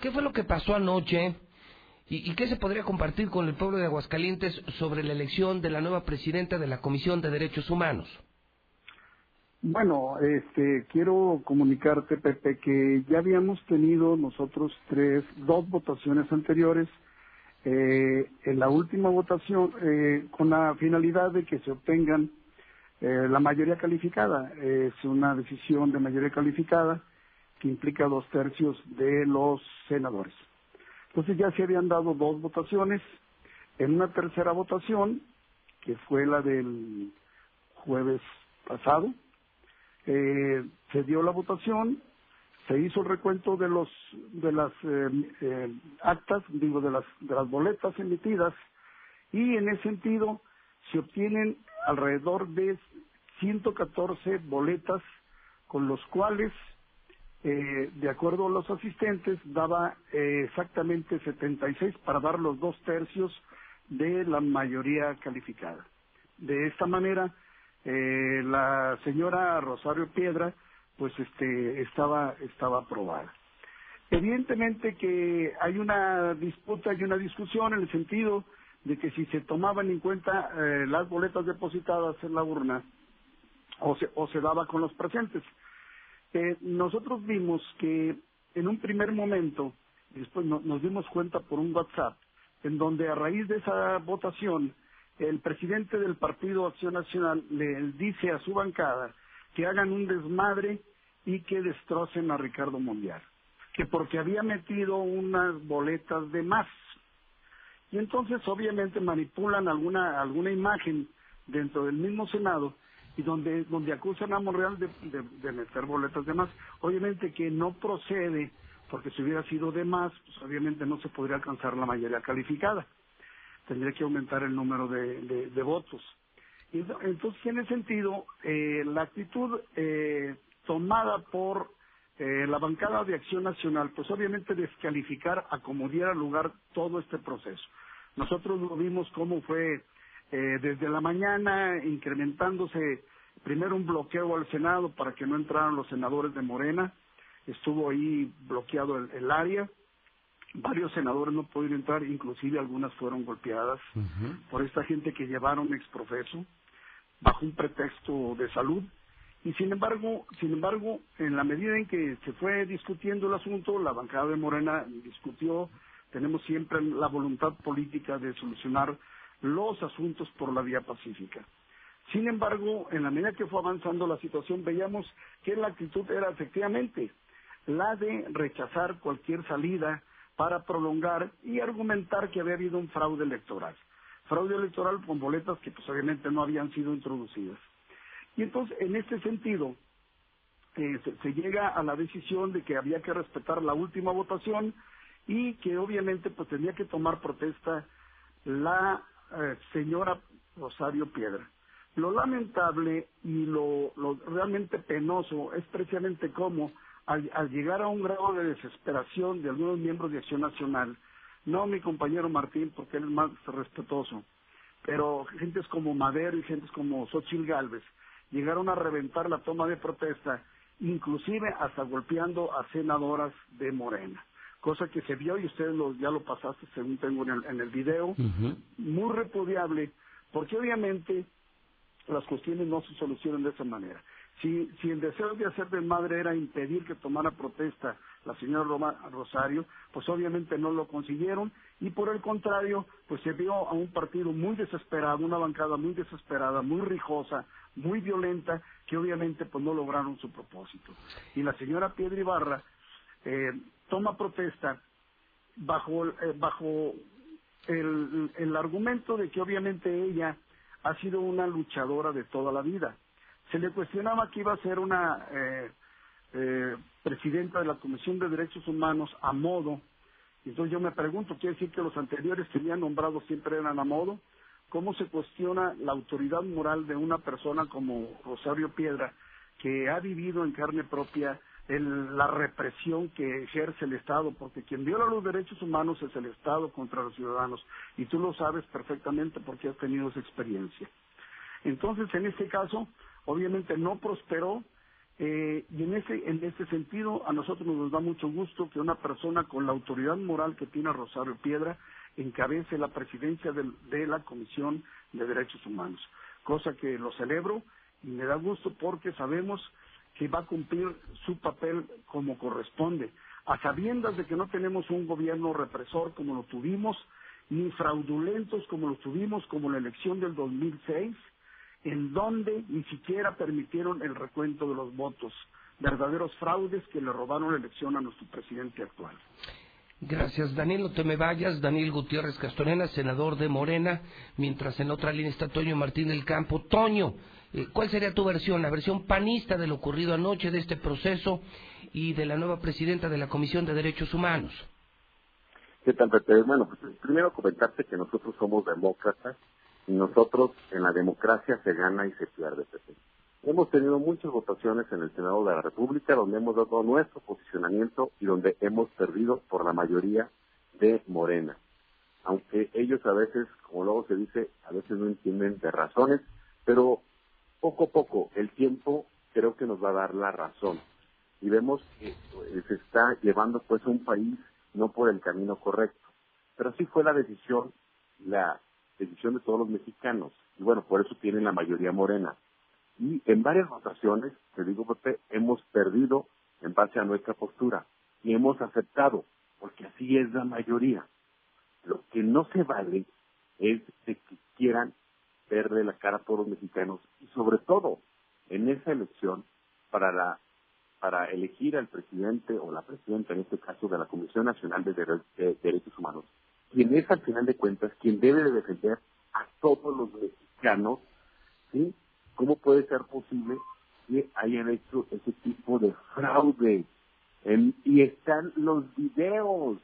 ¿Qué fue lo que pasó anoche y, y qué se podría compartir con el pueblo de Aguascalientes sobre la elección de la nueva presidenta de la Comisión de Derechos Humanos? Bueno, este, quiero comunicarte, Pepe, que ya habíamos tenido nosotros tres, dos votaciones anteriores. Eh, en la última votación, eh, con la finalidad de que se obtengan eh, la mayoría calificada. es una decisión de mayoría calificada que implica dos tercios de los senadores. Entonces ya se habían dado dos votaciones. En una tercera votación, que fue la del jueves pasado, eh, se dio la votación, se hizo el recuento de los de las eh, eh, actas, digo de las de las boletas emitidas y en ese sentido se obtienen alrededor de 114 boletas con los cuales eh, de acuerdo a los asistentes daba eh, exactamente 76 para dar los dos tercios de la mayoría calificada. De esta manera eh, la señora Rosario Piedra pues este estaba estaba aprobada. Evidentemente que hay una disputa y una discusión en el sentido de que si se tomaban en cuenta eh, las boletas depositadas en la urna o se, o se daba con los presentes. Eh, nosotros vimos que en un primer momento, después no- nos dimos cuenta por un WhatsApp, en donde a raíz de esa votación, el presidente del Partido Acción Nacional le dice a su bancada que hagan un desmadre y que destrocen a Ricardo Mondial, que porque había metido unas boletas de más. Y entonces obviamente manipulan alguna, alguna imagen dentro del mismo Senado y donde, donde acusan a Monreal de, meter boletas de más. Obviamente que no procede, porque si hubiera sido de más, pues obviamente no se podría alcanzar la mayoría calificada. Tendría que aumentar el número de votos. Entonces, en ese sentido, eh, la actitud eh, tomada por eh, la bancada de Acción Nacional, pues obviamente descalificar a como diera lugar todo este proceso. Nosotros lo vimos cómo fue eh, desde la mañana incrementándose primero un bloqueo al Senado para que no entraran los senadores de Morena, estuvo ahí bloqueado el, el área, varios senadores no pudieron entrar, inclusive algunas fueron golpeadas por esta gente que llevaron exprofeso bajo un pretexto de salud y sin embargo, sin embargo, en la medida en que se fue discutiendo el asunto, la bancada de Morena discutió, tenemos siempre la voluntad política de solucionar los asuntos por la vía pacífica. Sin embargo, en la medida que fue avanzando la situación, veíamos que la actitud era efectivamente la de rechazar cualquier salida para prolongar y argumentar que había habido un fraude electoral. Fraude electoral con boletas que pues obviamente no habían sido introducidas. Y entonces, en este sentido, eh, se, se llega a la decisión de que había que respetar la última votación y que obviamente pues tenía que tomar protesta la eh, señora Rosario Piedra. Lo lamentable y lo, lo realmente penoso es precisamente cómo al, al llegar a un grado de desesperación de algunos miembros de Acción Nacional, no mi compañero Martín porque él es más respetuoso, pero gentes como Madero y gentes como Xochil Gálvez llegaron a reventar la toma de protesta inclusive hasta golpeando a senadoras de Morena cosa que se vio y ustedes lo, ya lo pasaste según tengo en el, en el video, muy repudiable, porque obviamente las cuestiones no se solucionan de esa manera. Si, si el deseo de hacer del madre era impedir que tomara protesta la señora Roma, Rosario, pues obviamente no lo consiguieron y por el contrario, pues se vio a un partido muy desesperado, una bancada muy desesperada, muy rijosa, muy violenta, que obviamente pues no lograron su propósito. Y la señora Piedra Ibarra eh, toma protesta bajo, eh, bajo el, el argumento de que obviamente ella ha sido una luchadora de toda la vida. Se le cuestionaba que iba a ser una eh, eh, presidenta de la Comisión de Derechos Humanos a modo. Entonces yo me pregunto, ¿quiere decir que los anteriores que habían nombrado siempre eran a modo? ¿Cómo se cuestiona la autoridad moral de una persona como Rosario Piedra, que ha vivido en carne propia el, la represión que ejerce el Estado, porque quien viola los derechos humanos es el Estado contra los ciudadanos, y tú lo sabes perfectamente porque has tenido esa experiencia. Entonces, en este caso, obviamente no prosperó, eh, y en ese, en ese sentido, a nosotros nos da mucho gusto que una persona con la autoridad moral que tiene Rosario Piedra encabece la presidencia de, de la Comisión de Derechos Humanos, cosa que lo celebro y me da gusto porque sabemos que va a cumplir su papel como corresponde, a sabiendas de que no tenemos un gobierno represor como lo tuvimos, ni fraudulentos como lo tuvimos como la elección del 2006, en donde ni siquiera permitieron el recuento de los votos, verdaderos fraudes que le robaron la elección a nuestro presidente actual. Gracias, Daniel. No te me vayas. Daniel Gutiérrez Castorena, senador de Morena, mientras en otra línea está Toño Martín del Campo. Toño, eh, ¿Cuál sería tu versión, la versión panista de lo ocurrido anoche, de este proceso y de la nueva presidenta de la Comisión de Derechos Humanos? ¿Qué tal, Pepe? Bueno, pues primero comentarte que nosotros somos demócratas nosotros en la democracia se gana y se pierde. Hemos tenido muchas votaciones en el Senado de la República donde hemos dado nuestro posicionamiento y donde hemos perdido por la mayoría de Morena. Aunque ellos a veces, como luego se dice, a veces no entienden de razones, pero poco a poco el tiempo creo que nos va a dar la razón y vemos que eh, se está llevando pues un país no por el camino correcto, pero sí fue la decisión, la decisión de todos los mexicanos y bueno, por eso tienen la mayoría morena. Y en varias votaciones, te digo Pepe, hemos perdido en base a nuestra postura y hemos aceptado, porque así es la mayoría. Lo que no se vale es de que quieran verle la cara a todos los mexicanos y sobre todo en esa elección para la para elegir al presidente o la presidenta, en este caso de la Comisión Nacional de, Derechos Humanos, quien es al final de cuentas quien debe de defender a todos los mexicanos, ¿sí? ¿Cómo puede ser posible que hayan hecho ese tipo de fraude? y están los videos,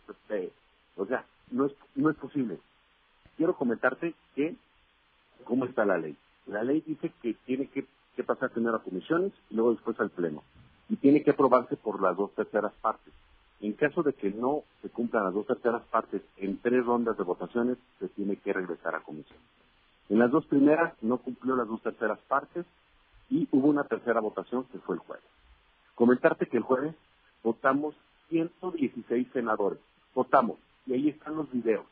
o sea, no es, no es posible. Quiero comentarte que ¿Cómo está la ley? La ley dice que tiene que, pasar primero a comisiones y luego después al Pleno. Y tiene que aprobarse por las dos terceras partes. En caso de que no se cumplan las dos terceras partes en tres rondas de votaciones, se tiene que regresar a comisión. En las dos primeras no cumplió las dos terceras partes y hubo una tercera votación que fue el jueves. Comentarte que el jueves votamos 116 senadores. Votamos. Y ahí están los videos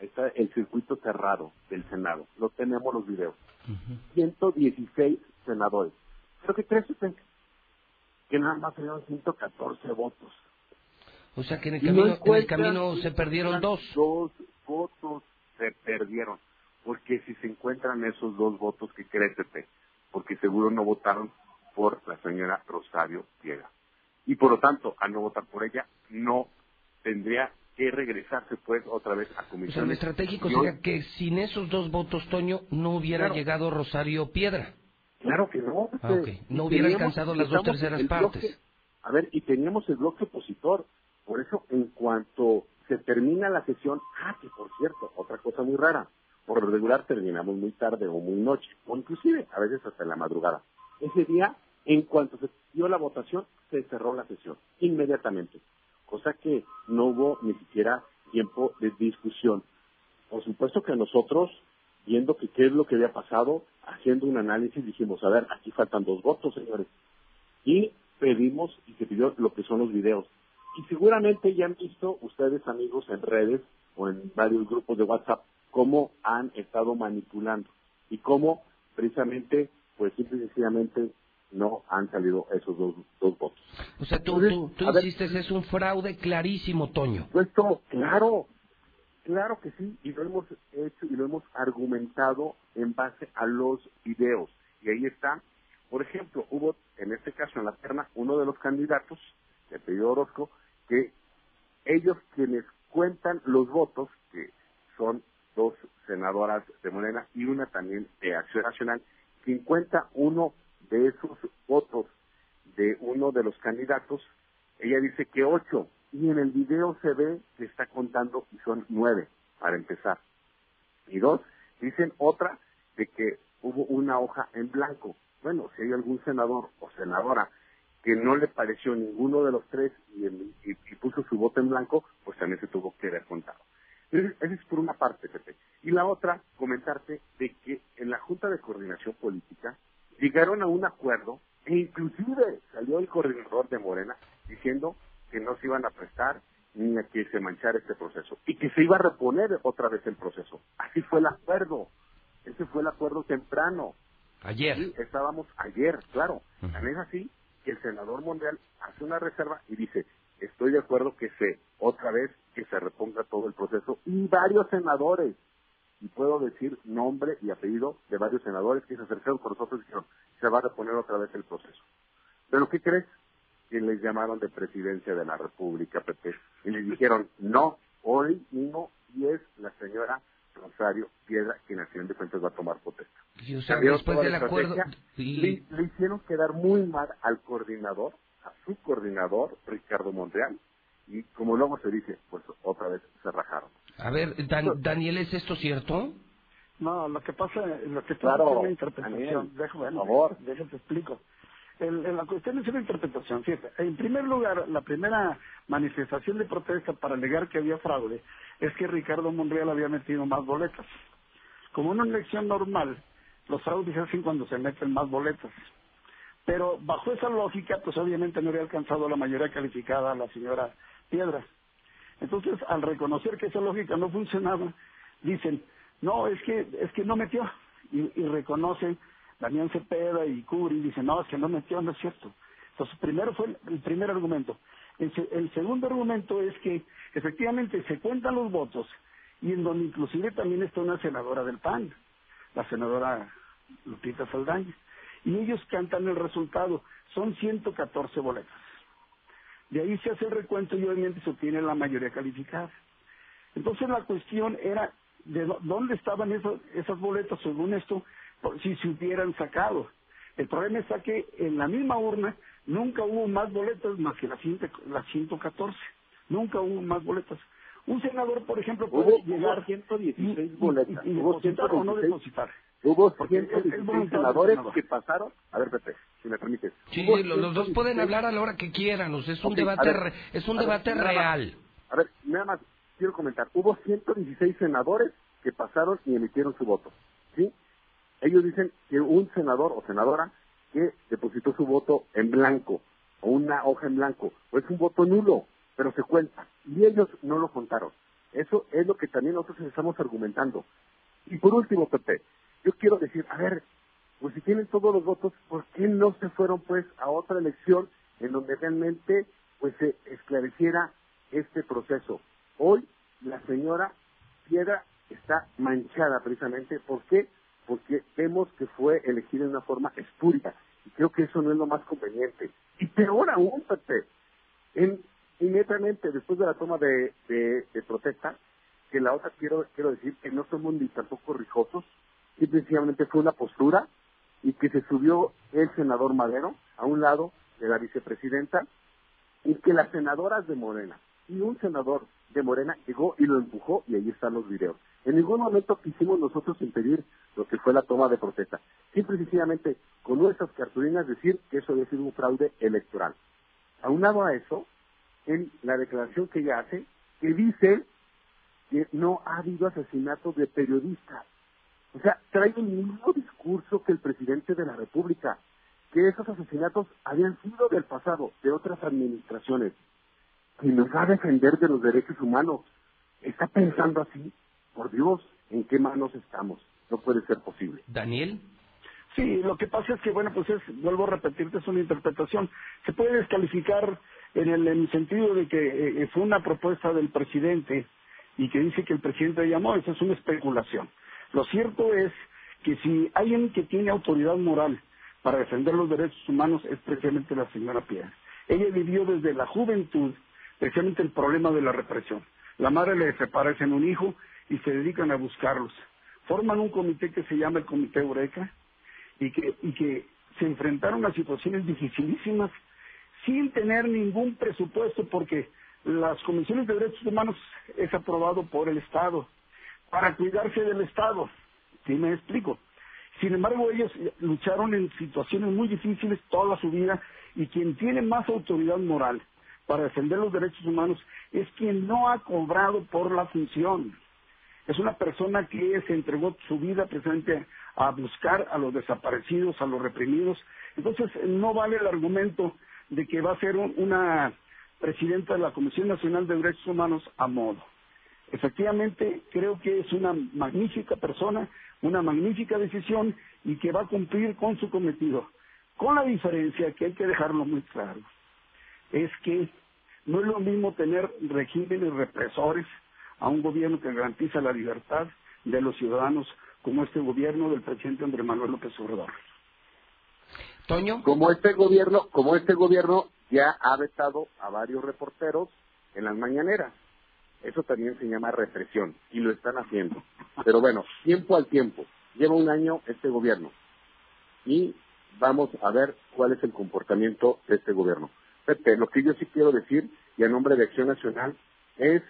está el circuito cerrado del Senado. Lo tenemos los videos. 116 senadores. ¿Pero qué crees usted? Que nada más se 114 votos. O sea que en el camino, en el camino se perdieron dos. Dos votos se perdieron. Porque si se encuentran esos dos votos, ¿qué crees, Pepe? Porque seguro no votaron por la señora Rosario Piega. Y por lo tanto, al no votar por ella, no tendría que regresarse pues otra vez a comisión. O sea, lo estratégico sería que sin esos dos votos, Toño, no hubiera llegado Rosario Piedra. Claro que no. Ah, no hubiera alcanzado las dos terceras partes. a ver, y teníamos el bloque opositor. Por eso, en cuanto se termina la sesión, ah, que por cierto, otra cosa muy rara, por regular terminamos muy tarde o muy noche, o inclusive a veces hasta en la madrugada. Ese día, en cuanto se dio la votación, se cerró la sesión, inmediatamente cosa que no hubo ni siquiera tiempo de discusión. Por supuesto que nosotros, viendo que qué es lo que había pasado, haciendo un análisis, dijimos, a ver, aquí faltan dos votos, señores. Y pedimos y se pidió lo que son los videos. Y seguramente ya han visto ustedes, amigos, en redes o en varios grupos de WhatsApp, cómo han estado manipulando y cómo precisamente, pues simple y sencillamente no han salido esos dos, dos votos. O sea, tú, tú, tú insistes, es un fraude clarísimo, Toño. Puesto, claro, claro que sí, y lo hemos hecho y lo hemos argumentado en base a los videos. Y ahí está, por ejemplo, hubo en este caso en la terna uno de los candidatos, de apellido Orozco, que ellos quienes cuentan los votos, que son dos senadoras de Morena y una también de Acción Nacional, quien cuenta uno de esos votos de uno de los candidatos, ella dice que ocho, y en el video se ve que está contando y son nueve, para empezar. Y dos, dicen otra de que hubo una hoja en blanco. Bueno, si hay algún senador o senadora que no le pareció ninguno de los tres y, y puso su voto en blanco, pues también se tuvo que ver contado. Esa es por una parte, Pepe. Y la otra, comentarte de que en la Junta de Coordinación Política llegaron a un acuerdo e inclusive salió el coordinador de Morena diciendo que no se iban a prestar ni a que se manchara este proceso y que se iba a reponer otra vez el proceso. Así fue el acuerdo. Ese fue el acuerdo temprano. Ayer. Sí, estábamos ayer, claro. También es así que el senador Monreal hace una reserva y dice, estoy de acuerdo que se, otra vez, que se reponga todo el proceso. Y varios senadores, y puedo decir nombre y apellido de varios senadores que se acercaron con nosotros y dijeron, se va a reponer otra vez el proceso. Pero ¿qué crees? Que les llamaron de presidencia de la República, Pepe, y les dijeron, no, hoy mismo, y es la señora Rosario Piedra quien al final de cuentas va a tomar protesta. Y, o sea, después del acuerdo... Le, le hicieron quedar muy mal al coordinador, a su coordinador, Ricardo Montreal, y como luego se dice, pues otra vez se rajaron. A ver, Daniel, ¿es esto cierto? No, lo que pasa, lo que claro, es una interpretación. Dejo, bueno, por favor. Déjate explico. El, la cuestión es una interpretación. Fíjate, en primer lugar, la primera manifestación de protesta para alegar que había fraude es que Ricardo Monreal había metido más boletas. Como en una elección normal, los fraudes hacen cuando se meten más boletas. Pero bajo esa lógica, pues obviamente no había alcanzado la mayoría calificada a la señora Piedra. Entonces, al reconocer que esa lógica no funcionaba, dicen, no, es que, es que no metió. Y, y reconocen Damián Cepeda y Curi, dicen, no, es que no metió, no es cierto. Entonces, primero fue el, primer argumento. El, segundo argumento es que efectivamente se cuentan los votos y en donde inclusive también está una senadora del PAN, la senadora Lupita Saldaña y ellos cantan el resultado. Son 114 boletas. De ahí se hace el recuento y obviamente se obtiene la mayoría calificada. Entonces la cuestión era de dónde estaban esas boletas, según esto, si se hubieran sacado. El problema está que en la misma urna nunca hubo más boletas más que las, las 114. Nunca hubo más boletas. Un senador, por ejemplo, puede llegar... Hubo 116 boletas. Y, depositar o no depositar. Hubo 116 senadores que pasaron. A ver, Pepe, si me permites. Sí, los, dos pueden hablar a la hora que quieran. O sea, es un debate, es un debate real. a ver, nada más quiero comentar. Hubo 116 senadores que pasaron y emitieron su voto. ¿Sí? Ellos dicen que un senador o senadora que depositó su voto en blanco o una hoja en blanco, o es un voto nulo, pero se cuenta. Y ellos no lo contaron. Eso es lo que también nosotros estamos argumentando. Y por último, Pepe, yo quiero decir, a ver, pues si tienen todos los votos, ¿por qué no se fueron pues a otra elección en donde realmente pues se esclareciera este proceso? Hoy la señora Piedra está manchada precisamente, ¿por qué? Porque vemos que fue elegida de una forma espúrea y creo que eso no es lo más conveniente. Y peor aún, Pepe, en, inmediatamente después de la toma de protesta, que la otra quiero, quiero decir que no somos ni tampoco rijosos, simplemente fue una postura y que se subió el senador Madero a un lado de la vicepresidenta y que las senadoras de Morena y un senador de Morena llegó y lo empujó y ahí están los videos. En ningún momento quisimos nosotros impedir lo que fue la toma de protesta. Simple y sencillamente con nuestras cartulinas decir que eso había sido un fraude electoral. Aunado a eso, en la declaración que ella hace, que dice que no ha habido asesinatos de periodistas. O sea, trae el mismo discurso que el presidente de la República. que esos asesinatos habían sido del pasado, de otras administraciones. Y nos va a defender de los derechos humanos. ¿Está pensando así? Por Dios, ¿en qué manos estamos? No puede ser posible. Daniel. Sí, lo que pasa es que, bueno, pues es, vuelvo a repetirte, es una interpretación. Se puede descalificar en el, en el sentido de que eh, fue una propuesta del presidente y que dice que el presidente llamó, eso es una especulación. Lo cierto es que si alguien que tiene autoridad moral para defender los derechos humanos es precisamente la señora Piedra. Ella vivió desde la juventud precisamente el problema de la represión. La madre le desaparece en un hijo y se dedican a buscarlos. Forman un comité que se llama el Comité Eureka y que, y que se enfrentaron a situaciones dificilísimas sin tener ningún presupuesto porque las comisiones de derechos humanos es aprobado por el Estado para cuidarse del Estado. ¿Sí me explico? Sin embargo, ellos lucharon en situaciones muy difíciles toda su vida y quien tiene más autoridad moral para defender los derechos humanos es quien no ha cobrado por la función. Es una persona que se entregó su vida precisamente a buscar a los desaparecidos, a los reprimidos. Entonces, no vale el argumento de que va a ser una presidenta de la Comisión Nacional de Derechos Humanos a modo. Efectivamente, creo que es una magnífica persona, una magnífica decisión y que va a cumplir con su cometido. Con la diferencia que hay que dejarlo muy claro, es que no es lo mismo tener regímenes represores a un gobierno que garantiza la libertad de los ciudadanos como este gobierno del presidente Andrés Manuel López Obrador. Toño. Como este gobierno, como este gobierno ya ha vetado a varios reporteros en las mañaneras. Eso también se llama represión y lo están haciendo. Pero bueno, tiempo al tiempo. Lleva un año este gobierno y vamos a ver cuál es el comportamiento de este gobierno. Pepe, lo que yo sí quiero decir, y a nombre de Acción Nacional, es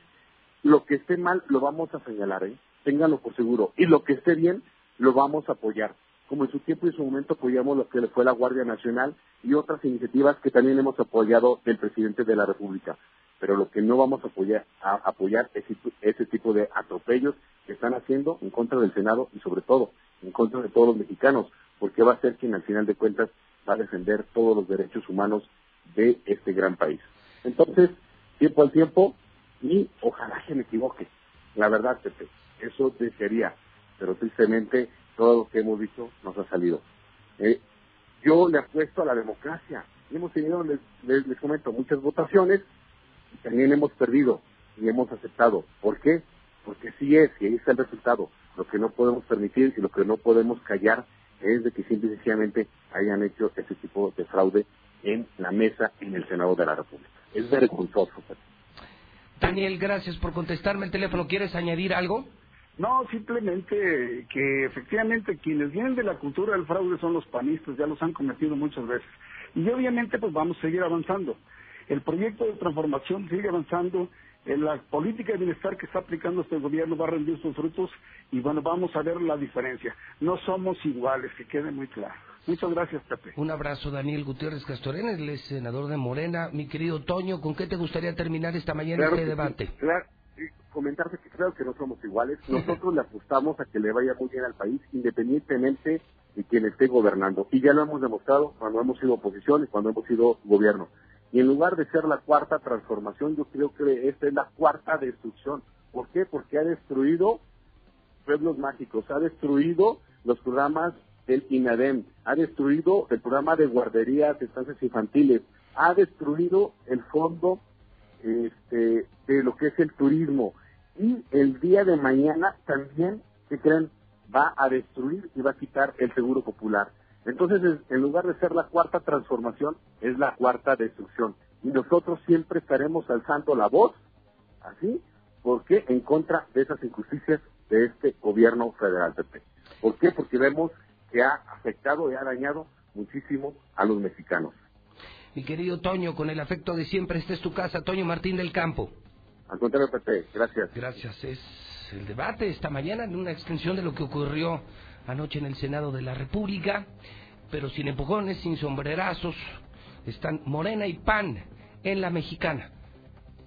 lo que esté mal lo vamos a señalar, ¿eh? ténganlo por seguro, y lo que esté bien lo vamos a apoyar, como en su tiempo y en su momento apoyamos lo que fue la Guardia Nacional y otras iniciativas que también hemos apoyado del presidente de la República pero lo que no vamos a apoyar, a apoyar es ese tipo de atropellos que están haciendo en contra del Senado y sobre todo en contra de todos los mexicanos, porque va a ser quien al final de cuentas va a defender todos los derechos humanos de este gran país. Entonces, tiempo al tiempo y ojalá que me equivoque. La verdad, Pepe, eso desearía, pero tristemente todo lo que hemos dicho nos ha salido. Eh, yo le apuesto a la democracia. Hemos tenido, les, les comento, muchas votaciones, también hemos perdido y hemos aceptado. ¿Por qué? Porque sí es, y ahí está el resultado. Lo que no podemos permitir y lo que no podemos callar es de que simple y sencillamente hayan hecho ese tipo de fraude en la mesa en el Senado de la República. Es vergonzoso. Daniel, gracias por contestarme el teléfono. ¿Quieres añadir algo? No, simplemente que efectivamente quienes vienen de la cultura del fraude son los panistas, ya los han cometido muchas veces. Y obviamente pues vamos a seguir avanzando. El proyecto de transformación sigue avanzando. En la política de bienestar que está aplicando este gobierno va a rendir sus frutos y bueno, vamos a ver la diferencia. No somos iguales, que quede muy claro. Muchas gracias, Pepe. Un abrazo, Daniel Gutiérrez Castorena, el senador de Morena. Mi querido Toño, ¿con qué te gustaría terminar esta mañana este debate? claro, comentarte que creo que no somos iguales. Nosotros le apostamos a que le vaya muy bien al país, independientemente de quien esté gobernando. Y ya lo hemos demostrado cuando hemos sido oposición y cuando hemos sido gobierno. Y en lugar de ser la cuarta transformación, yo creo que esta es la cuarta destrucción. ¿Por qué? Porque ha destruido pueblos mágicos, ha destruido los programas del INADEM, ha destruido el programa de guarderías de estancias infantiles, ha destruido el fondo este, de lo que es el turismo. Y el día de mañana también, ¿qué creen? Va a destruir y va a quitar el seguro popular. Entonces, en lugar de ser la cuarta transformación, es la cuarta destrucción. Y nosotros siempre estaremos alzando la voz, así, porque en contra de esas injusticias de este gobierno federal PP. ¿Por qué? Porque vemos que ha afectado y ha dañado muchísimo a los mexicanos. Mi querido Toño, con el afecto de siempre, esta es tu casa, Toño Martín del Campo. Al contrario, Pepe, gracias. Gracias. Es el debate esta mañana en una extensión de lo que ocurrió anoche en el Senado de la República, pero sin empujones, sin sombrerazos, están Morena y PAN en la mexicana.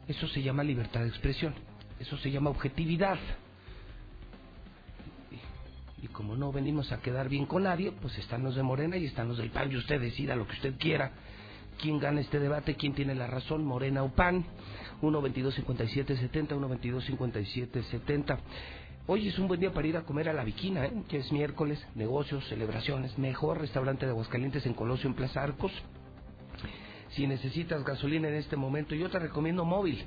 Eso se llama libertad de expresión, eso se llama objetividad. Y como no venimos a quedar bien con nadie, pues están los de Morena y están los del PAN. Y usted decida lo que usted quiera. ¿Quién gana este debate? ¿Quién tiene la razón? ¿Morena o PAN? 1 22 57 70 1 22 57 70 Hoy es un buen día para ir a comer a la Viquina, ¿eh? que es miércoles, negocios, celebraciones, mejor restaurante de Aguascalientes en Colosio, en Plaza Arcos. Si necesitas gasolina en este momento, yo te recomiendo Móvil.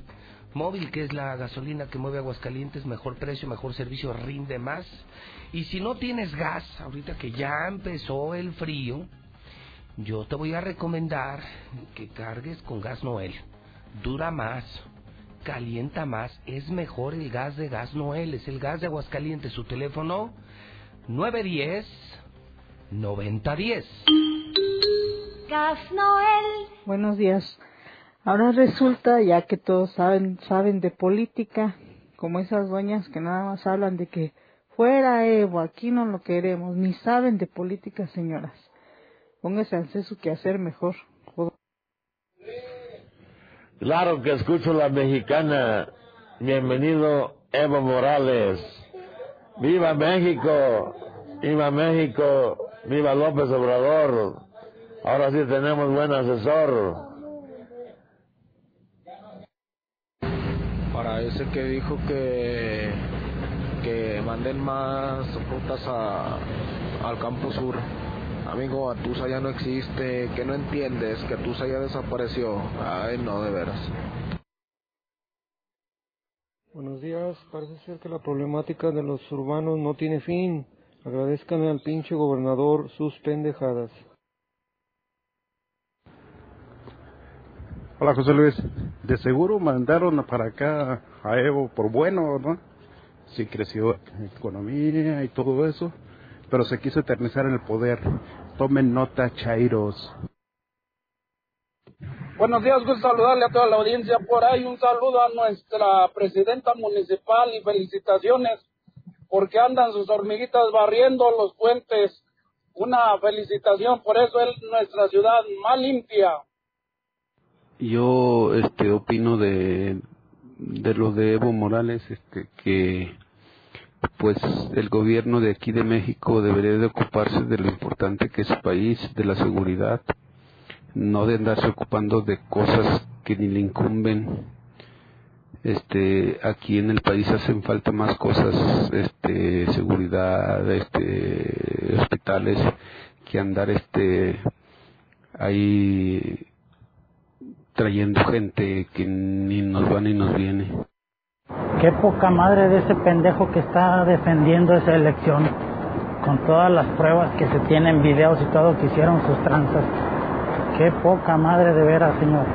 Móvil, que es la gasolina que mueve Aguascalientes, mejor precio, mejor servicio, rinde más. Y si no tienes gas, ahorita que ya empezó el frío, yo te voy a recomendar que cargues con gas Noel. Dura más, calienta más, es mejor el gas de Gas Noel, es el gas de Aguascalientes, su teléfono 910 9010. Gas Noel. Buenos días. Ahora resulta, ya que todos saben, saben de política, como esas doñas que nada más hablan de que fuera Evo, aquí no lo queremos, ni saben de política, señoras. Póngase a hacer su quehacer mejor. Claro que escucho la mexicana. Bienvenido Evo Morales. Viva México. Viva México. Viva López Obrador. Ahora sí tenemos buen asesor. Para ese que dijo que que manden más frutas a, al campo sur. Amigo, Atusa ya no existe, que no entiendes, que Atusa ya desapareció. Ay, no, de veras. Buenos días, parece ser que la problemática de los urbanos no tiene fin. Agradezcan al pinche gobernador sus pendejadas. Hola José Luis, de seguro mandaron para acá a Evo por bueno, ¿no? Sí creció economía y todo eso, pero se quiso eternizar en el poder. Tomen nota, Chairos. Buenos días, gusto saludarle a toda la audiencia por ahí. Un saludo a nuestra presidenta municipal y felicitaciones porque andan sus hormiguitas barriendo los puentes. Una felicitación, por eso es nuestra ciudad más limpia. Yo este opino de de lo de Evo Morales este que pues el gobierno de aquí de México debería de ocuparse de lo importante que es su país, de la seguridad, no de andarse ocupando de cosas que ni le incumben. Este, aquí en el país hacen falta más cosas, este, seguridad, este, hospitales, que andar, este, ahí trayendo gente que ni nos va ni nos viene. Qué poca madre de ese pendejo que está defendiendo esa elección, con todas las pruebas que se tienen, videos y todo que hicieron sus tranzas. Qué poca madre de veras, señor.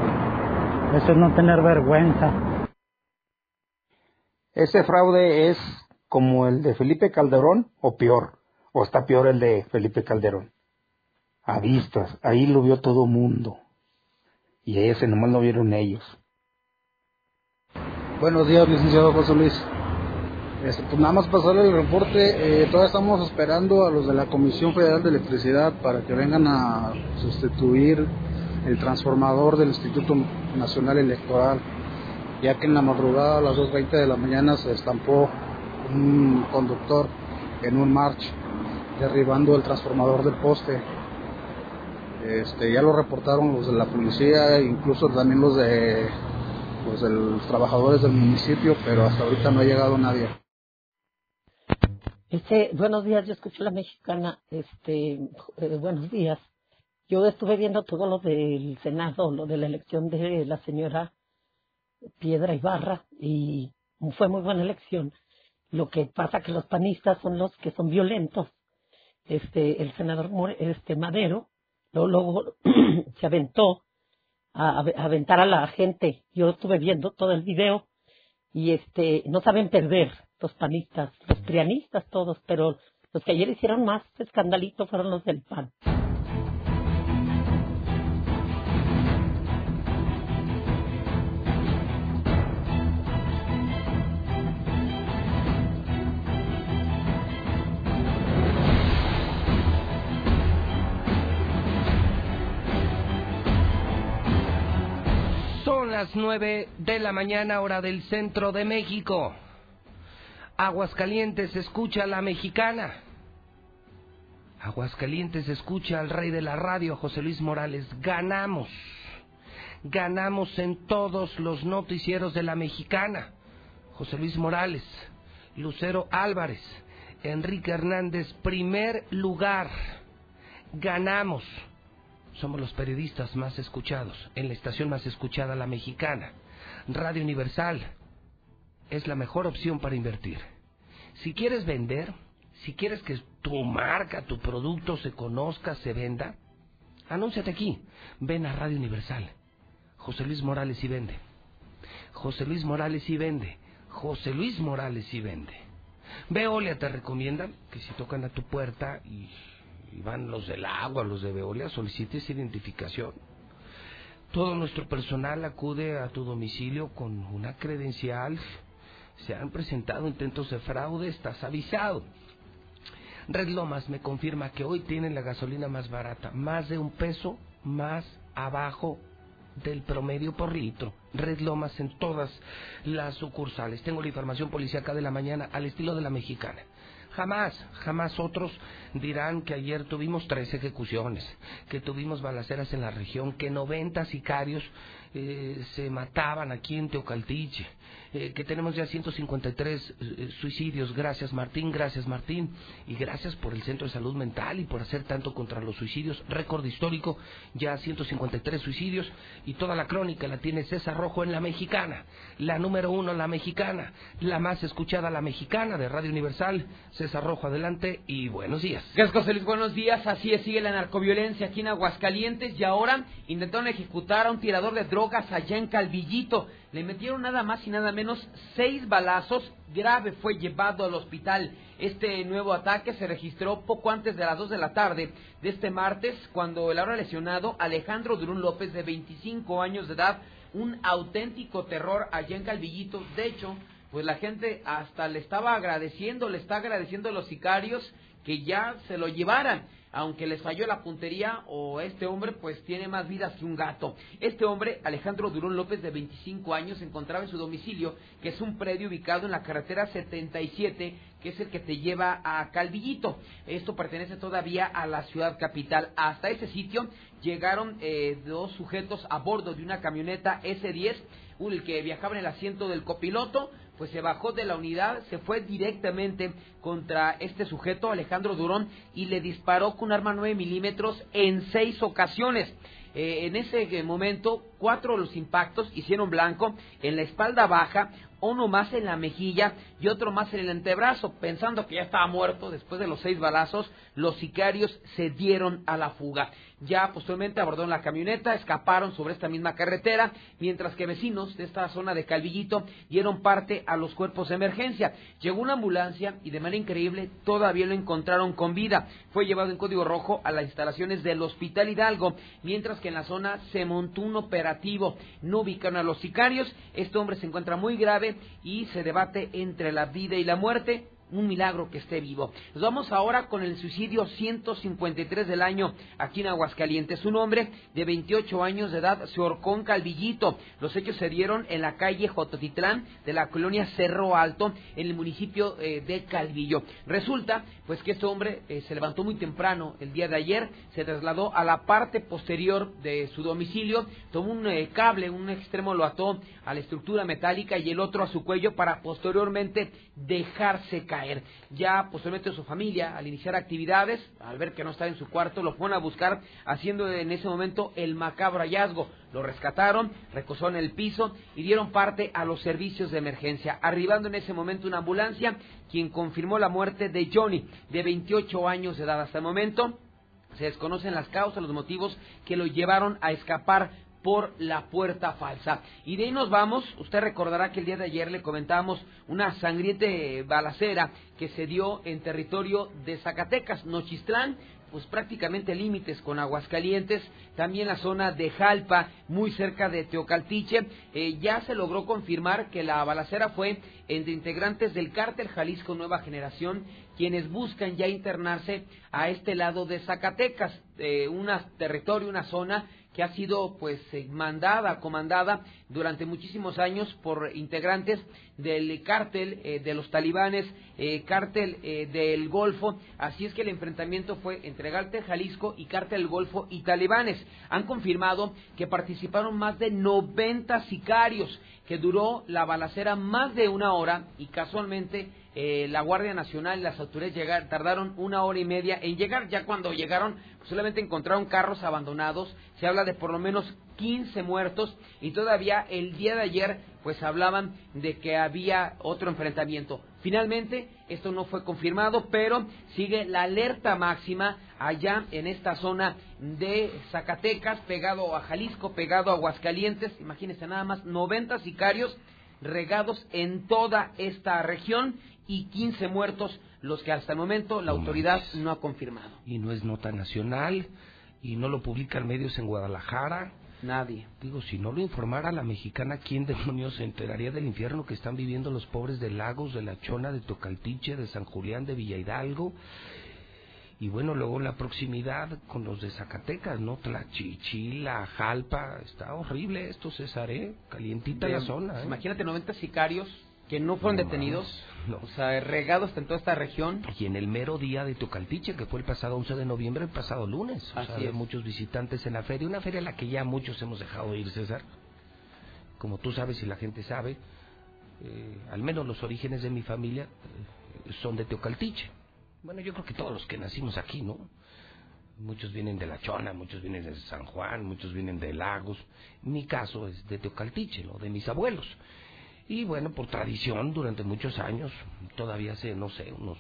Eso es no tener vergüenza. Ese fraude es como el de Felipe Calderón o peor, o está peor el de Felipe Calderón. A vistas, ahí lo vio todo mundo. Y ese nomás lo vieron ellos. Buenos días, licenciado José Luis. Este, pues nada más pasarle el reporte. Eh, todavía estamos esperando a los de la Comisión Federal de Electricidad para que vengan a sustituir el transformador del Instituto Nacional Electoral, ya que en la madrugada a las 2.20 de la mañana se estampó un conductor en un march, derribando el transformador del poste. Este, ya lo reportaron los de la policía, incluso también los de los trabajadores del municipio, pero hasta ahorita no ha llegado nadie. Este, buenos días, yo escucho la mexicana. Este, eh, buenos días. Yo estuve viendo todo lo del Senado, lo de la elección de la señora Piedra Ibarra, y fue muy buena elección. Lo que pasa que los panistas son los que son violentos. Este, el senador este Madero, luego, se aventó a, a aventar a la gente. Yo estuve viendo todo el video y este no saben perder los panistas, los prianistas todos, pero los que ayer hicieron más escandalito fueron los del PAN. Las nueve de la mañana hora del centro de México. Aguascalientes escucha la mexicana. Aguascalientes escucha al rey de la radio, José Luis Morales. Ganamos. Ganamos en todos los noticieros de la mexicana. José Luis Morales, Lucero Álvarez, Enrique Hernández, primer lugar. Ganamos. Somos los periodistas más escuchados en la estación más escuchada, la mexicana. Radio Universal es la mejor opción para invertir. Si quieres vender, si quieres que tu marca, tu producto se conozca, se venda, anúnciate aquí. Ven a Radio Universal. José Luis Morales y vende. José Luis Morales y vende. José Luis Morales y vende. Veolia te recomienda que si tocan a tu puerta y, y van los del agua, los de Veolia, solicites identificación. Todo nuestro personal acude a tu domicilio con una credencial. Se han presentado intentos de fraude, estás avisado. Red Lomas me confirma que hoy tienen la gasolina más barata, más de un peso más abajo del promedio por litro. Red Lomas en todas las sucursales. Tengo la información policíaca de la mañana al estilo de la mexicana. Jamás, jamás otros dirán que ayer tuvimos tres ejecuciones, que tuvimos balaceras en la región, que 90 sicarios eh, se mataban aquí en Teocaltiche, eh, que tenemos ya 153 eh, suicidios. Gracias Martín, gracias Martín, y gracias por el Centro de Salud Mental y por hacer tanto contra los suicidios. Récord histórico, ya 153 suicidios, y toda la crónica la tiene César Rojo en La Mexicana, la número uno, La Mexicana, la más escuchada, La Mexicana de Radio Universal. César Rojo, adelante y buenos días. Buenos días. Así es, sigue la narcoviolencia aquí en Aguascalientes y ahora intentaron ejecutar a un tirador de drogas allá en Calvillito. Le metieron nada más y nada menos seis balazos. Grave fue llevado al hospital. Este nuevo ataque se registró poco antes de las dos de la tarde de este martes, cuando el ahora lesionado Alejandro Durún López, de 25 años de edad, un auténtico terror allá en Calvillito. De hecho, pues la gente hasta le estaba agradeciendo, le está agradeciendo a los sicarios que ya se lo llevaran, aunque les falló la puntería o este hombre pues tiene más vidas que un gato. Este hombre, Alejandro Durón López, de 25 años, se encontraba en su domicilio, que es un predio ubicado en la carretera 77, que es el que te lleva a Calvillito. Esto pertenece todavía a la ciudad capital. Hasta ese sitio llegaron eh, dos sujetos a bordo de una camioneta S10, el que viajaba en el asiento del copiloto, pues se bajó de la unidad, se fue directamente contra este sujeto, Alejandro Durón, y le disparó con un arma 9 milímetros en seis ocasiones. Eh, en ese momento, cuatro de los impactos hicieron blanco en la espalda baja, uno más en la mejilla y otro más en el antebrazo. Pensando que ya estaba muerto después de los seis balazos, los sicarios se dieron a la fuga. Ya posteriormente abordaron la camioneta, escaparon sobre esta misma carretera, mientras que vecinos de esta zona de Calvillito dieron parte a los cuerpos de emergencia. Llegó una ambulancia y de manera increíble todavía lo encontraron con vida. Fue llevado en código rojo a las instalaciones del Hospital Hidalgo, mientras que en la zona se montó un operativo. No ubicaron a los sicarios. Este hombre se encuentra muy grave y se debate entre la vida y la muerte un milagro que esté vivo. Nos vamos ahora con el suicidio 153 del año aquí en Aguascalientes. Un hombre de 28 años de edad se ahorcó en Calvillito. Los hechos se dieron en la calle Jototitlán de la colonia Cerro Alto en el municipio eh, de Calvillo. Resulta pues que este hombre eh, se levantó muy temprano el día de ayer, se trasladó a la parte posterior de su domicilio, tomó un eh, cable, un extremo lo ató a la estructura metálica y el otro a su cuello para posteriormente dejarse caer. Ya posteriormente su familia, al iniciar actividades, al ver que no estaba en su cuarto, lo fueron a buscar, haciendo en ese momento el macabro hallazgo. Lo rescataron, recosó en el piso y dieron parte a los servicios de emergencia, arribando en ese momento una ambulancia, quien confirmó la muerte de Johnny, de 28 años de edad. Hasta el momento se desconocen las causas, los motivos que lo llevaron a escapar por la puerta falsa. Y de ahí nos vamos, usted recordará que el día de ayer le comentamos una sangriente balacera que se dio en territorio de Zacatecas, Nochistlán, pues prácticamente límites con Aguascalientes, también la zona de Jalpa, muy cerca de Teocaltiche, eh, ya se logró confirmar que la balacera fue entre integrantes del cártel Jalisco Nueva Generación, quienes buscan ya internarse a este lado de Zacatecas, eh, un territorio, una zona que ha sido pues eh, mandada, comandada durante muchísimos años por integrantes del cártel eh, de los talibanes, eh, cártel del Golfo. Así es que el enfrentamiento fue entre cártel Jalisco y cártel Golfo y talibanes. Han confirmado que participaron más de 90 sicarios, que duró la balacera más de una hora y casualmente eh, la Guardia Nacional y las autoridades llegar, tardaron una hora y media en llegar. Ya cuando llegaron, solamente encontraron carros abandonados. Se habla de por lo menos 15 muertos y todavía el día de ayer pues hablaban de que había otro enfrentamiento. Finalmente, esto no fue confirmado, pero sigue la alerta máxima allá en esta zona de Zacatecas, pegado a Jalisco, pegado a Aguascalientes. Imagínense nada más, 90 sicarios regados en toda esta región y 15 muertos, los que hasta el momento la autoridad no ha confirmado. Y no es nota nacional, y no lo publican medios en Guadalajara. Nadie. Digo, si no lo informara la mexicana, ¿quién demonios se enteraría del infierno que están viviendo los pobres de Lagos, de La Chona, de Tocaltiche, de San Julián, de Villa Hidalgo? Y bueno, luego la proximidad con los de Zacatecas, ¿no? Tlachichila, Jalpa, está horrible esto, César, ¿eh? Calientita la zona, ¿eh? Imagínate 90 sicarios que no fueron detenidos, o sea, regados en toda esta región. Y en el mero día de Tocaltiche, que fue el pasado 11 de noviembre, el pasado lunes. O Así sea, había muchos visitantes en la feria, una feria a la que ya muchos hemos dejado de ir, César. Como tú sabes y la gente sabe, eh, al menos los orígenes de mi familia eh, son de Teocaltiche. Bueno, yo creo que todos los que nacimos aquí, ¿no? Muchos vienen de La Chona, muchos vienen de San Juan, muchos vienen de Lagos. Mi caso es de Teocaltiche, ¿no? De mis abuelos. Y bueno, por tradición, durante muchos años, todavía hace, no sé, unos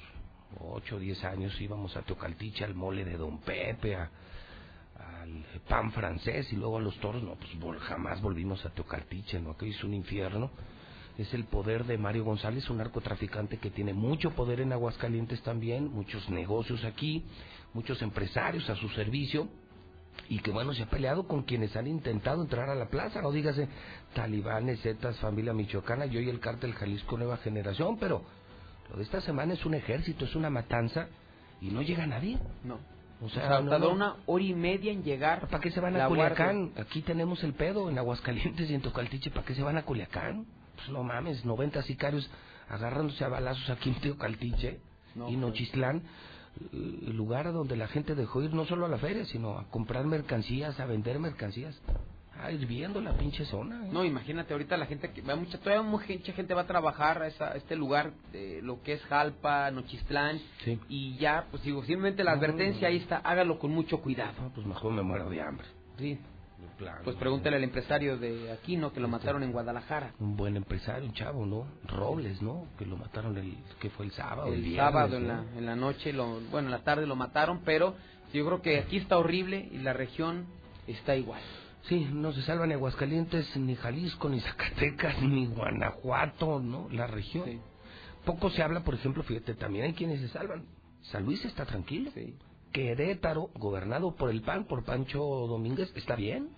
8 o 10 años íbamos a Teocaltiche, al mole de Don Pepe, a- al pan francés y luego a los toros. No, pues jamás volvimos a Teocaltiche, ¿no? Que es un infierno. Es el poder de Mario González, un narcotraficante que tiene mucho poder en Aguascalientes también, muchos negocios aquí, muchos empresarios a su servicio y que bueno, se ha peleado con quienes han intentado entrar a la plaza, no dígase talibanes, zetas, familia michoacana, yo y el cártel Jalisco Nueva Generación, pero lo de esta semana es un ejército, es una matanza y no llega nadie. No. O O sea, sea, no, tardó no. una hora y media en llegar. ¿Para qué se van a Culiacán? guardia. Aquí tenemos el pedo en Aguascalientes y en Tocaltiche, ¿para qué se van a Culiacán? Pues no mames, 90 sicarios agarrándose a balazos aquí en Teocaltiche No, y pues. Nochislán, lugar donde la gente dejó ir no solo a la feria, sino a comprar mercancías, a vender mercancías. Ah, hirviendo la pinche zona. ¿eh? No, imagínate ahorita la gente que va mucha, todavía mucha gente va a trabajar a, esa- a este lugar de lo que es Jalpa, Nochistlán Sí. y ya, pues digo, simplemente la No, advertencia no. ahí está, hágalo con mucho cuidado. Pues mejor me muero de hambre. Sí. Pues pregúntale al empresario de aquí, ¿no? Que lo mataron en Guadalajara. Un buen empresario, un chavo, ¿no? Robles, ¿no? Que lo mataron el, que fue el sábado. El viernes, sábado en ¿no? la, en la noche, lo, bueno, en la tarde lo mataron, pero yo creo que aquí está horrible y la región está igual. Sí, no se salva ni Aguascalientes, ni Jalisco, ni Zacatecas, ni Guanajuato, ¿no? La región. Sí. Poco se habla, por ejemplo, fíjate, también hay quienes se salvan. San Luis está tranquilo. Sí. Querétaro, gobernado por el PAN, por Pancho Domínguez, está bien.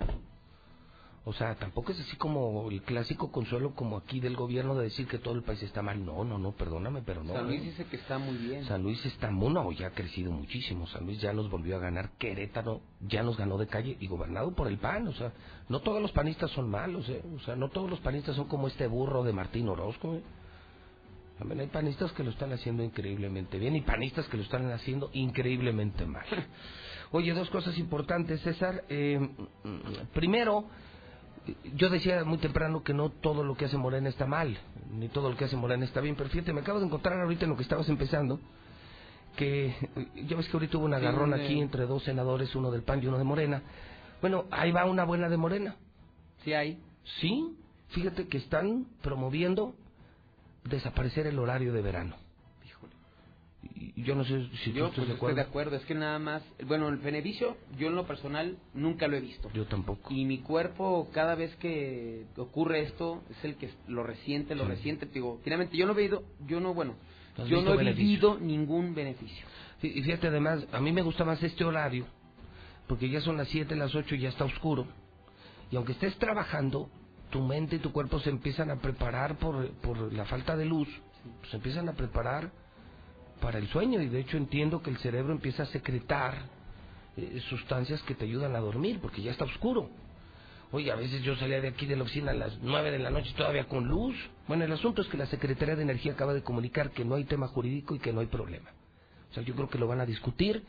O sea, tampoco es así como el clásico consuelo como aquí del gobierno de decir que todo el país está mal. No, no, no, perdóname, pero no. San Luis ¿eh? dice que está muy bien. San Luis está muy, no, ya ha crecido muchísimo. San Luis ya nos volvió a ganar. Querétaro ya nos ganó de calle y gobernado por el PAN. O sea, no todos los panistas son malos, ¿eh? O sea, no todos los panistas son como este burro de Martín Orozco, ¿eh? También hay panistas que lo están haciendo increíblemente bien y panistas que lo están haciendo increíblemente mal. Oye, dos cosas importantes, César. Eh, primero, yo decía muy temprano que no todo lo que hace Morena está mal, ni todo lo que hace Morena está bien, pero fíjate, me acabo de encontrar ahorita en lo que estabas empezando, que eh, ya ves que ahorita hubo un agarrón aquí entre dos senadores, uno del PAN y uno de Morena. Bueno, ahí va una buena de Morena. Sí hay. Sí, fíjate que están promoviendo desaparecer el horario de verano. Híjole. Y yo no sé si tú Yo estás pues, de estoy acuerdo. de acuerdo, es que nada más, bueno, el beneficio yo en lo personal nunca lo he visto. Yo tampoco. Y mi cuerpo cada vez que ocurre esto es el que lo resiente, lo Sí. resiente, digo, finalmente yo no he vivido, yo no, bueno, ¿Has yo no he beneficio? vivido ningún beneficio. Sí, Y fíjate además, a mí me gusta más este horario, porque ya son las 7, las 8 y ya está oscuro. Y aunque estés trabajando, tu mente y tu cuerpo se empiezan a preparar por, por la falta de luz, se empiezan a preparar para el sueño. Y de hecho entiendo que el cerebro empieza a secretar eh, sustancias que te ayudan a dormir, porque ya está oscuro. Oye, a veces yo salía de aquí de la oficina a las 9 de la noche todavía con luz. Bueno, el asunto es que la Secretaría de Energía acaba de comunicar que no hay tema jurídico y que no hay problema. O sea, yo creo que lo van a discutir,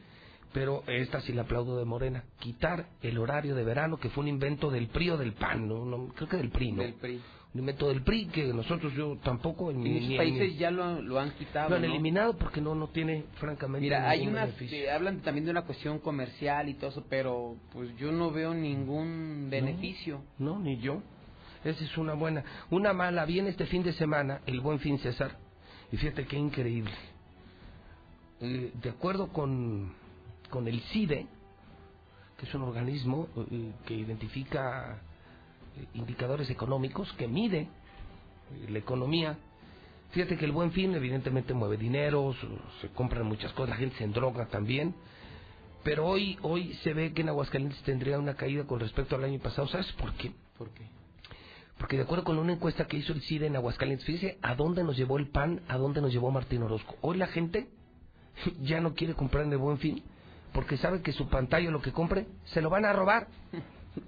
pero esta sí la aplaudo de Morena. Quitar el horario de verano, que fue un invento del PRI o del PAN, ¿no? No, creo que del PRI, ¿no? Del PRI. Un invento del PRI que nosotros yo tampoco... En ni- países ya lo, lo han quitado. lo han ¿no? eliminado porque no, no tiene, francamente, Mira, hay unas beneficio. que hablan también de una cuestión comercial y todo eso, pero pues yo no veo ningún beneficio. No, ni yo. Esa es una buena. Una mala, viene este fin de semana, el buen fin César. Y fíjate qué increíble. Eh, de acuerdo con, con el CIDE, que es un organismo eh, que identifica eh, indicadores económicos, que mide eh, la economía, fíjate que el buen fin evidentemente mueve dinero, se- se compran muchas cosas, la gente se endroga también. Pero hoy, hoy se ve que en Aguascalientes tendría una caída con respecto al año pasado. ¿Sabes por qué? ¿Por qué? Porque de acuerdo con una encuesta que hizo el CIDE en Aguascalientes, fíjese a dónde nos llevó el PAN, a dónde nos llevó Martín Orozco. Hoy la gente ya no quiere comprar en el Buen Fin porque sabe que su pantalla, lo que compre, se lo van a robar.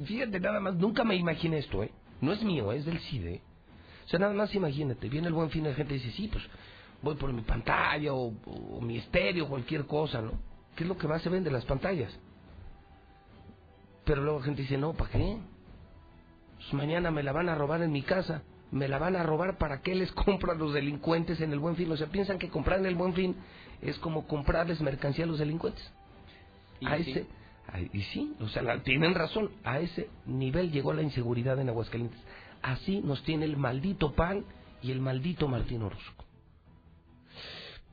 Fíjate, nada más, nunca me imaginé esto, ¿eh? No es mío, es del CIDE. O sea, nada más imagínate, viene el Buen Fin la gente dice, sí, pues voy por mi pantalla o, o mi estéreo, cualquier cosa, ¿no? ¿Qué es lo que más se vende? Las pantallas. Pero luego la gente dice, no, ¿para qué? Pues mañana me la van a robar en mi casa. Me la van a robar para qué les compro a los delincuentes en el buen fin. O sea, piensan que comprar en el buen fin es como comprarles mercancía a los delincuentes. Y a sí. ese, a- y sí, o sea, la- tienen razón. A ese nivel llegó la inseguridad en Aguascalientes. Así nos tiene el maldito PAN y el maldito Martín Orozco.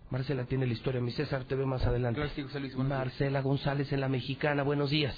Marcela tiene la historia. Mi César te ve más adelante. Sí, José Luis. Marcela González en La Mexicana. Buenos días.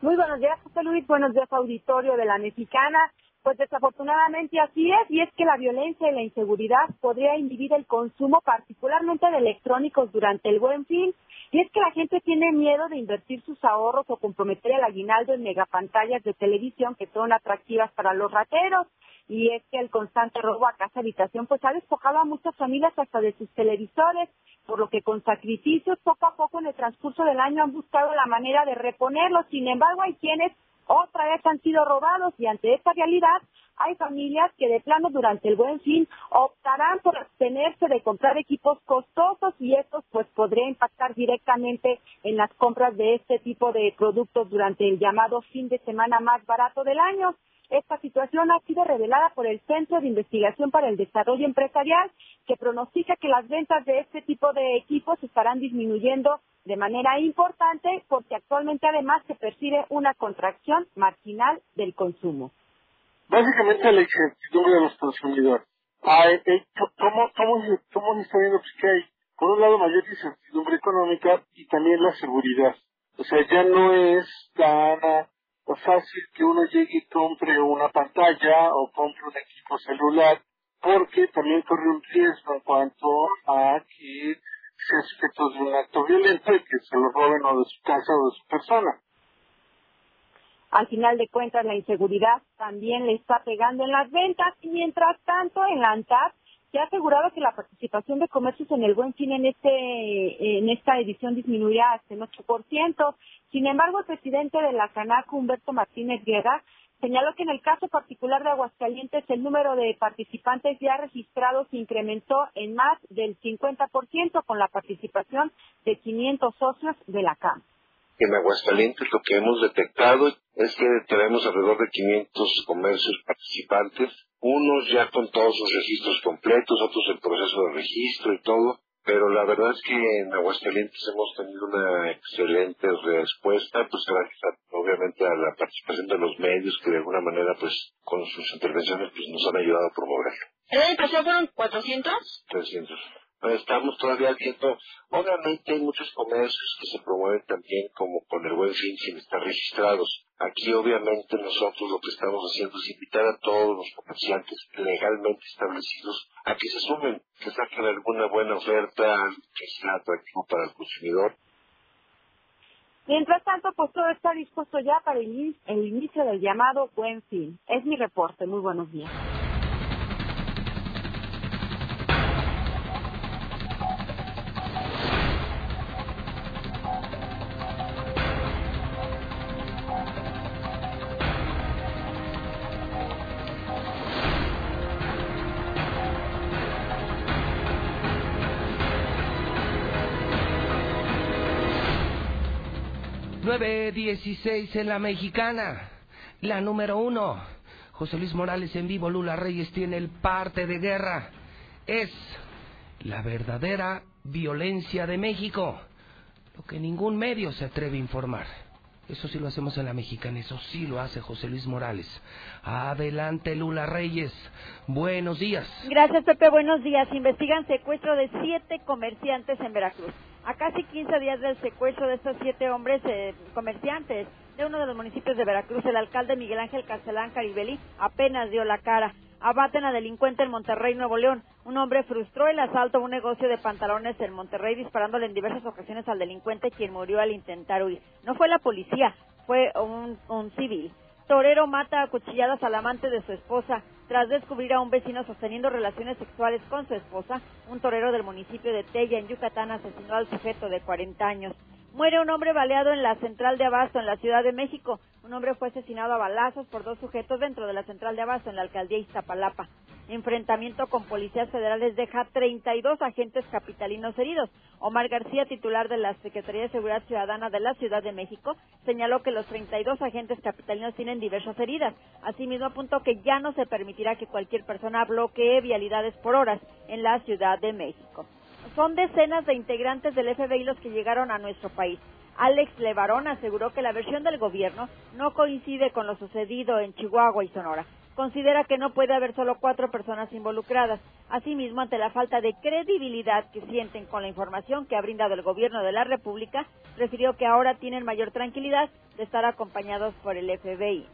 Muy buenos días, José Luis. Buenos días, auditorio de la Mexicana. Pues desafortunadamente así es, y es que la violencia y la inseguridad podría inhibir el consumo, particularmente de electrónicos, durante el buen fin. Y es que la gente tiene miedo de invertir sus ahorros o comprometer el aguinaldo en megapantallas de televisión que son atractivas para los rateros. Y es que el constante robo a casa habitación pues ha despojado a muchas familias hasta de sus televisores, por lo que con sacrificios poco a poco en el transcurso del año han buscado la manera de reponerlos. Sin embargo, hay quienes otra vez han sido robados y ante esta realidad hay familias que de plano durante el buen fin optarán por abstenerse de comprar equipos costosos y estos pues podría impactar directamente en las compras de este tipo de productos durante el llamado fin de semana más barato del año. Esta situación ha sido revelada por el Centro de Investigación para el Desarrollo Empresarial, que pronostica que las ventas de este tipo de equipos estarán disminuyendo de manera importante porque actualmente además se percibe una contracción marginal del consumo. Básicamente la incertidumbre de los consumidores. Ah, eh, eh, ¿cómo, cómo, ¿Cómo se está viendo pues, que hay? Por un lado, mayor incertidumbre económica y también la seguridad. O sea, ya no es tan fácil que uno llegue y compre una pantalla o compre un equipo celular, porque también corre un riesgo en cuanto a que sea sujeto de un acto violento y que se lo roben o de su casa o de su persona. Al final de cuentas, la inseguridad también le está pegando en las ventas y mientras tanto, en la ANTAD se ha asegurado que la participación de comercios en el Buen Fin en, este, en esta edición disminuirá hasta el 8%. Sin embargo, el presidente de la CANAC, Humberto Martínez Guerra, señaló que en el caso particular de Aguascalientes el número de participantes ya registrados incrementó en más del 50% con la participación de 500 socios de la CAM. En Aguascalientes lo que hemos detectado es que tenemos alrededor de 500 comercios participantes, unos ya con todos sus registros completos, otros en proceso de registro y todo, pero la verdad es que en Aguascalientes hemos tenido una excelente respuesta, pues gracias a- obviamente a la participación de los medios que de alguna manera pues con sus intervenciones pues nos han ayudado a promoverlo. ¿El año pasado fueron 400? 300. Estamos todavía viendo, obviamente hay muchos comercios que se promueven también como con el buen fin sin estar registrados. Aquí obviamente nosotros lo que estamos haciendo es invitar a todos los comerciantes legalmente establecidos a que se sumen, que saquen alguna buena oferta que sea atractivo para el consumidor. Mientras tanto, pues todo está dispuesto ya para el inicio del llamado Buen Fin. Es mi reporte. Muy buenos días. 9.16 en la mexicana. La número uno. José Luis Morales en vivo. Lula Reyes tiene el parte de guerra. Es la verdadera violencia de México. Lo que ningún medio se atreve a informar. Eso sí lo hacemos en la mexicana, eso sí lo hace José Luis Morales. Adelante, Lula Reyes. Buenos días. Gracias, Pepe. Buenos días. Investigan secuestro de siete comerciantes en Veracruz. A casi 15 días del secuestro de estos siete hombres eh, comerciantes de uno de los municipios de Veracruz, el alcalde Miguel Ángel Castellán Caribeli apenas dio la cara. Abaten a delincuente en Monterrey, Nuevo León. Un hombre frustró el asalto a un negocio de pantalones en Monterrey disparándole en diversas ocasiones al delincuente quien murió al intentar huir. No fue la policía, fue un, un civil. Torero mata a cuchilladas al amante de su esposa. Tras descubrir a un vecino sosteniendo relaciones sexuales con su esposa, un torero del municipio de Tella, en Yucatán, asesinó al sujeto de 40 años. Muere un hombre baleado en la central de Abasto, en la Ciudad de México. Un hombre fue asesinado a balazos por dos sujetos dentro de la central de Abasto, en la alcaldía Iztapalapa. Enfrentamiento con policías federales deja 32 agentes capitalinos heridos. Omar García, titular de la Secretaría de Seguridad Ciudadana de la Ciudad de México, señaló que los 32 agentes capitalinos tienen diversas heridas. Asimismo, apuntó que ya no se permitirá que cualquier persona bloquee vialidades por horas en la Ciudad de México. Son decenas de integrantes del FBI los que llegaron a nuestro país. Alex Levarón aseguró que la versión del gobierno no coincide con lo sucedido en Chihuahua y Sonora. Considera que no puede haber solo cuatro personas involucradas. Asimismo, ante la falta de credibilidad que sienten con la información que ha brindado el gobierno de la República, refirió que ahora tienen mayor tranquilidad de estar acompañados por el FBI.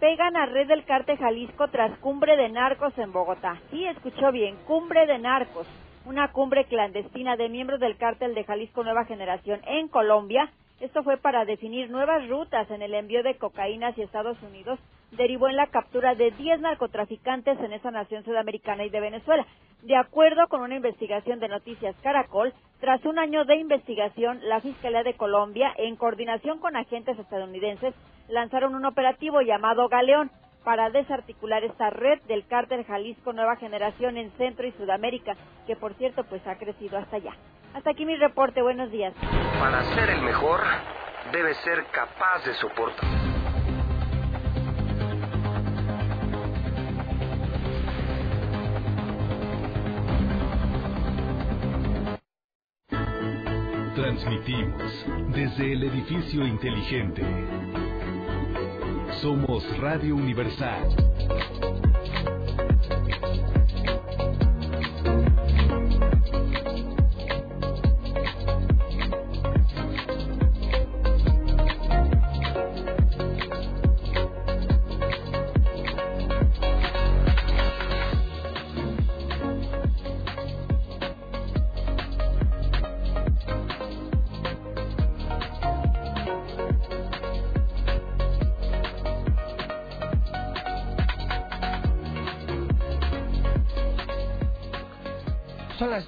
Pegan a red del cártel Jalisco tras cumbre de narcos en Bogotá. Sí, escuchó bien, cumbre de narcos una cumbre clandestina de miembros del cártel de Jalisco Nueva Generación en Colombia. Esto fue para definir nuevas rutas en el envío de cocaína hacia Estados Unidos. Derivó en la captura de 10 narcotraficantes en esa nación sudamericana y de Venezuela. De acuerdo con una investigación de Noticias Caracol, tras un año de investigación, la Fiscalía de Colombia, en coordinación con agentes estadounidenses, lanzaron un operativo llamado Galeón para desarticular esta red del cártel Jalisco Nueva Generación en Centro y Sudamérica, que por cierto pues ha crecido hasta allá. Hasta aquí mi reporte, buenos días. Para ser el mejor, debe ser capaz de soportar. Transmitimos desde el edificio inteligente somos Radio Universal.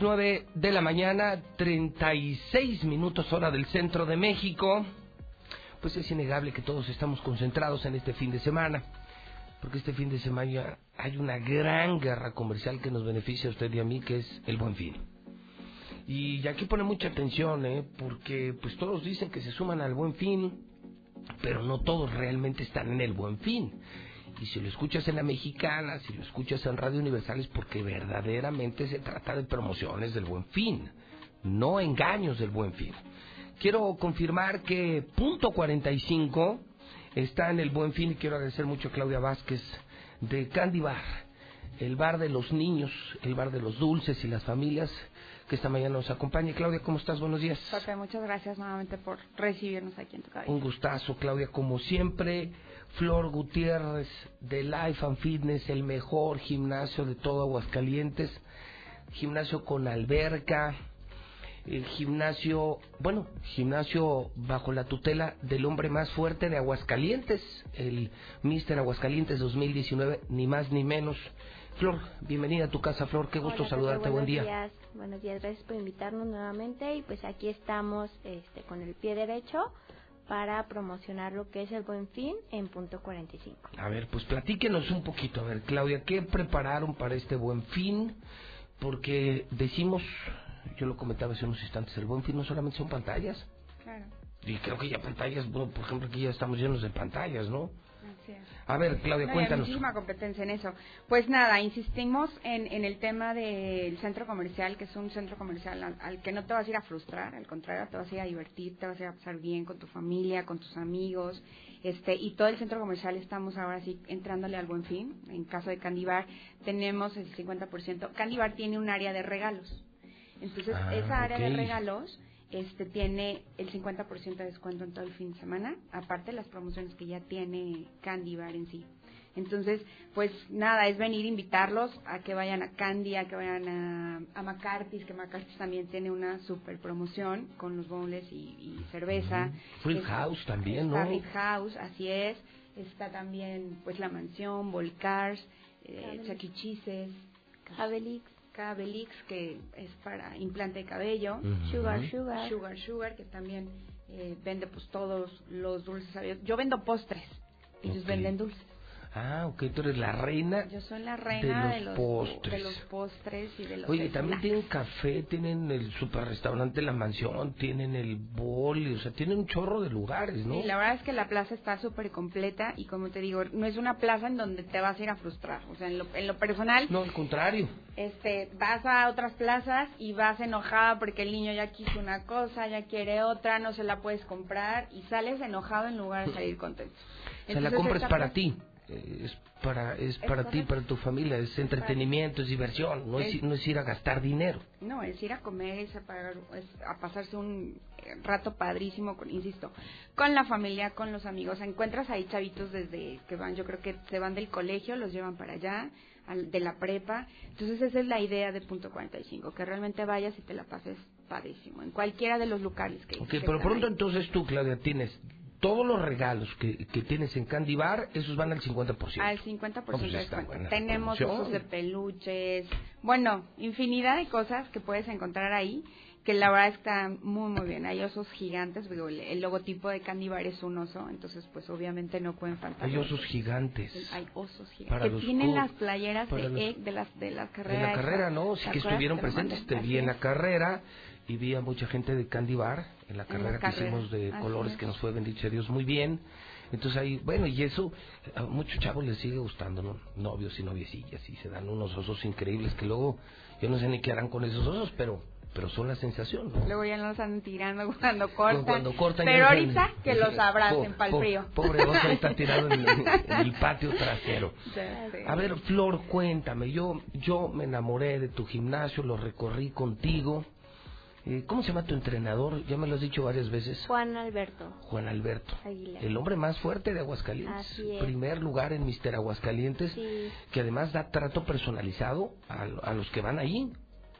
Las 9 de la mañana, 36 minutos hora del centro de México. Pues es innegable que todos estamos concentrados en este fin de semana, porque este fin de semana hay una gran guerra comercial que nos beneficia a usted y a mí, que es el buen fin. Y aquí pone mucha atención, ¿eh? porque pues todos dicen que se suman al buen fin, pero no todos realmente están en el buen fin. Y si lo escuchas en la mexicana, si lo escuchas en Radio Universal, es porque verdaderamente se trata de promociones del buen fin, no engaños del buen fin. Quiero confirmar que punto 45 está en el buen fin y quiero agradecer mucho a Claudia Vázquez de Candy Bar, el bar de los niños, el bar de los dulces y las familias que esta mañana nos acompaña. Claudia, ¿cómo estás? Buenos días. Pepe, muchas gracias nuevamente por recibirnos aquí en tu cabina. Un gustazo, Claudia, como siempre. Flor Gutiérrez de Life and Fitness, el mejor gimnasio de todo Aguascalientes, gimnasio con alberca, el gimnasio, bueno, gimnasio bajo la tutela del hombre más fuerte de Aguascalientes, el Mister Aguascalientes 2019, ni más ni menos. Flor, bienvenida a tu casa, Flor, qué gusto saludarte, buen día. Días, buenos días, gracias por invitarnos nuevamente y pues aquí estamos este, con el pie derecho para promocionar lo que es el Buen Fin en punto 45. A ver, pues platíquenos un poquito. A ver, Claudia, ¿qué prepararon para este Buen Fin? Porque decimos, yo lo comentaba hace unos instantes, el Buen Fin no solamente son pantallas. Claro. Y creo que ya pantallas, bueno, por ejemplo, aquí ya estamos llenos de pantallas, ¿no? A ver, Claudia, No, y hay cuéntanos. muchísima competencia en eso. Pues nada, insistimos en, en el tema del centro comercial, que es un centro comercial al, al que no te vas a ir a frustrar, al contrario, te vas a ir a divertir, te vas a ir a pasar bien con tu familia, con tus amigos. Este, y todo el centro comercial estamos ahora sí entrándole al buen fin. En caso de Candy Bar, tenemos el 50%. Candy Bar tiene un área de regalos. Entonces, Ah, esa área de regalos este tiene el 50% de descuento en todo el fin de semana, aparte de las promociones que ya tiene Candy Bar en sí. Entonces, pues nada, es venir a invitarlos a que vayan a Candy, a que vayan a, a McCarthy's, que McCarthy's también tiene una super promoción con los boneless y, y cerveza. Free Es- House también, ¿no? Rip House, así es. Está también pues la mansión, Volcars, eh, Cabelix. Chuck Cabelix, que es para implante de cabello. Sugar Sugar. Sugar Sugar, que también eh, vende pues todos los dulces abiertos. Yo vendo postres, ellos venden dulces. Ah, ok, tú eres la reina. Yo soy la reina de los los, postres. de los postres y de los Oye, también tienen café, tienen el super restaurante La Mansión, tienen el boli, o sea, tienen un chorro de lugares, ¿no? Sí, la verdad es que la plaza está súper completa y como te digo, no es una plaza en donde te vas a ir a frustrar. O sea, en lo, en lo personal, No, al contrario. este, vas a otras plazas y vas enojada porque el niño ya quiso una cosa, ya quiere otra, no se la puedes comprar y sales enojado en lugar de salir contento. O sea, la Entonces, compra es esta para ti. Es para, es Es para ti, para tu familia, es entretenimiento, es diversión, no es, Es- no es ir a gastar dinero. No, es ir a comer, es a, pagar- es a pasarse un rato padrísimo, con, insisto, con la familia, con los amigos. Encuentras ahí chavitos desde que van, yo creo que se van del colegio, los llevan para allá, al- de la prepa. Entonces esa es la idea de Punto 45, que realmente vayas y te la pases padrísimo, en cualquiera de los locales que Ok, que pero pronto ahí. entonces tú, Claudia, tienes todos los regalos que, que tienes en Candy Bar, esos van al 50%. Al 50% No, pues de está buena Tenemos osos de peluches, bueno, infinidad de cosas que puedes encontrar ahí, que la verdad está muy, muy bien. Hay osos gigantes, digo, el, el logotipo de Candy Bar es un oso, entonces pues obviamente no pueden faltar. Hay osos gigantes. Hay osos gigantes. Para que tienen las playeras de, los- E- de las de la De carrera. la carrera, ¿no? ¿Te Sí que estuvieron presentes, te vi en la carrera y vi a mucha gente de Candy Bar en la carrera, que carrera, hicimos de así colores es. que nos fue bendito sea Dios muy bien. Entonces ahí, bueno, y eso a muchos chavos les sigue gustando, ¿no? Novios y noviecillas y se dan unos osos increíbles que luego yo no sé ni qué harán con esos osos, pero pero son la sensación, ¿no? Luego ya nos andan tirando cuando cortan. Cuando cortan Pero ahorita que los abracen para el frío. Pobre oso ahí está tirado en, en el patio trasero. A ver, Flor, cuéntame, yo, yo me enamoré de tu gimnasio, lo recorrí contigo. Eh, ¿Cómo se llama tu entrenador? Ya me lo has dicho varias veces. Juan Alberto Juan Alberto. Aguilar. El hombre más fuerte de Aguascalientes. Así es. Primer lugar en Mister Aguascalientes. Sí. Que además da trato personalizado a, a los que van allí.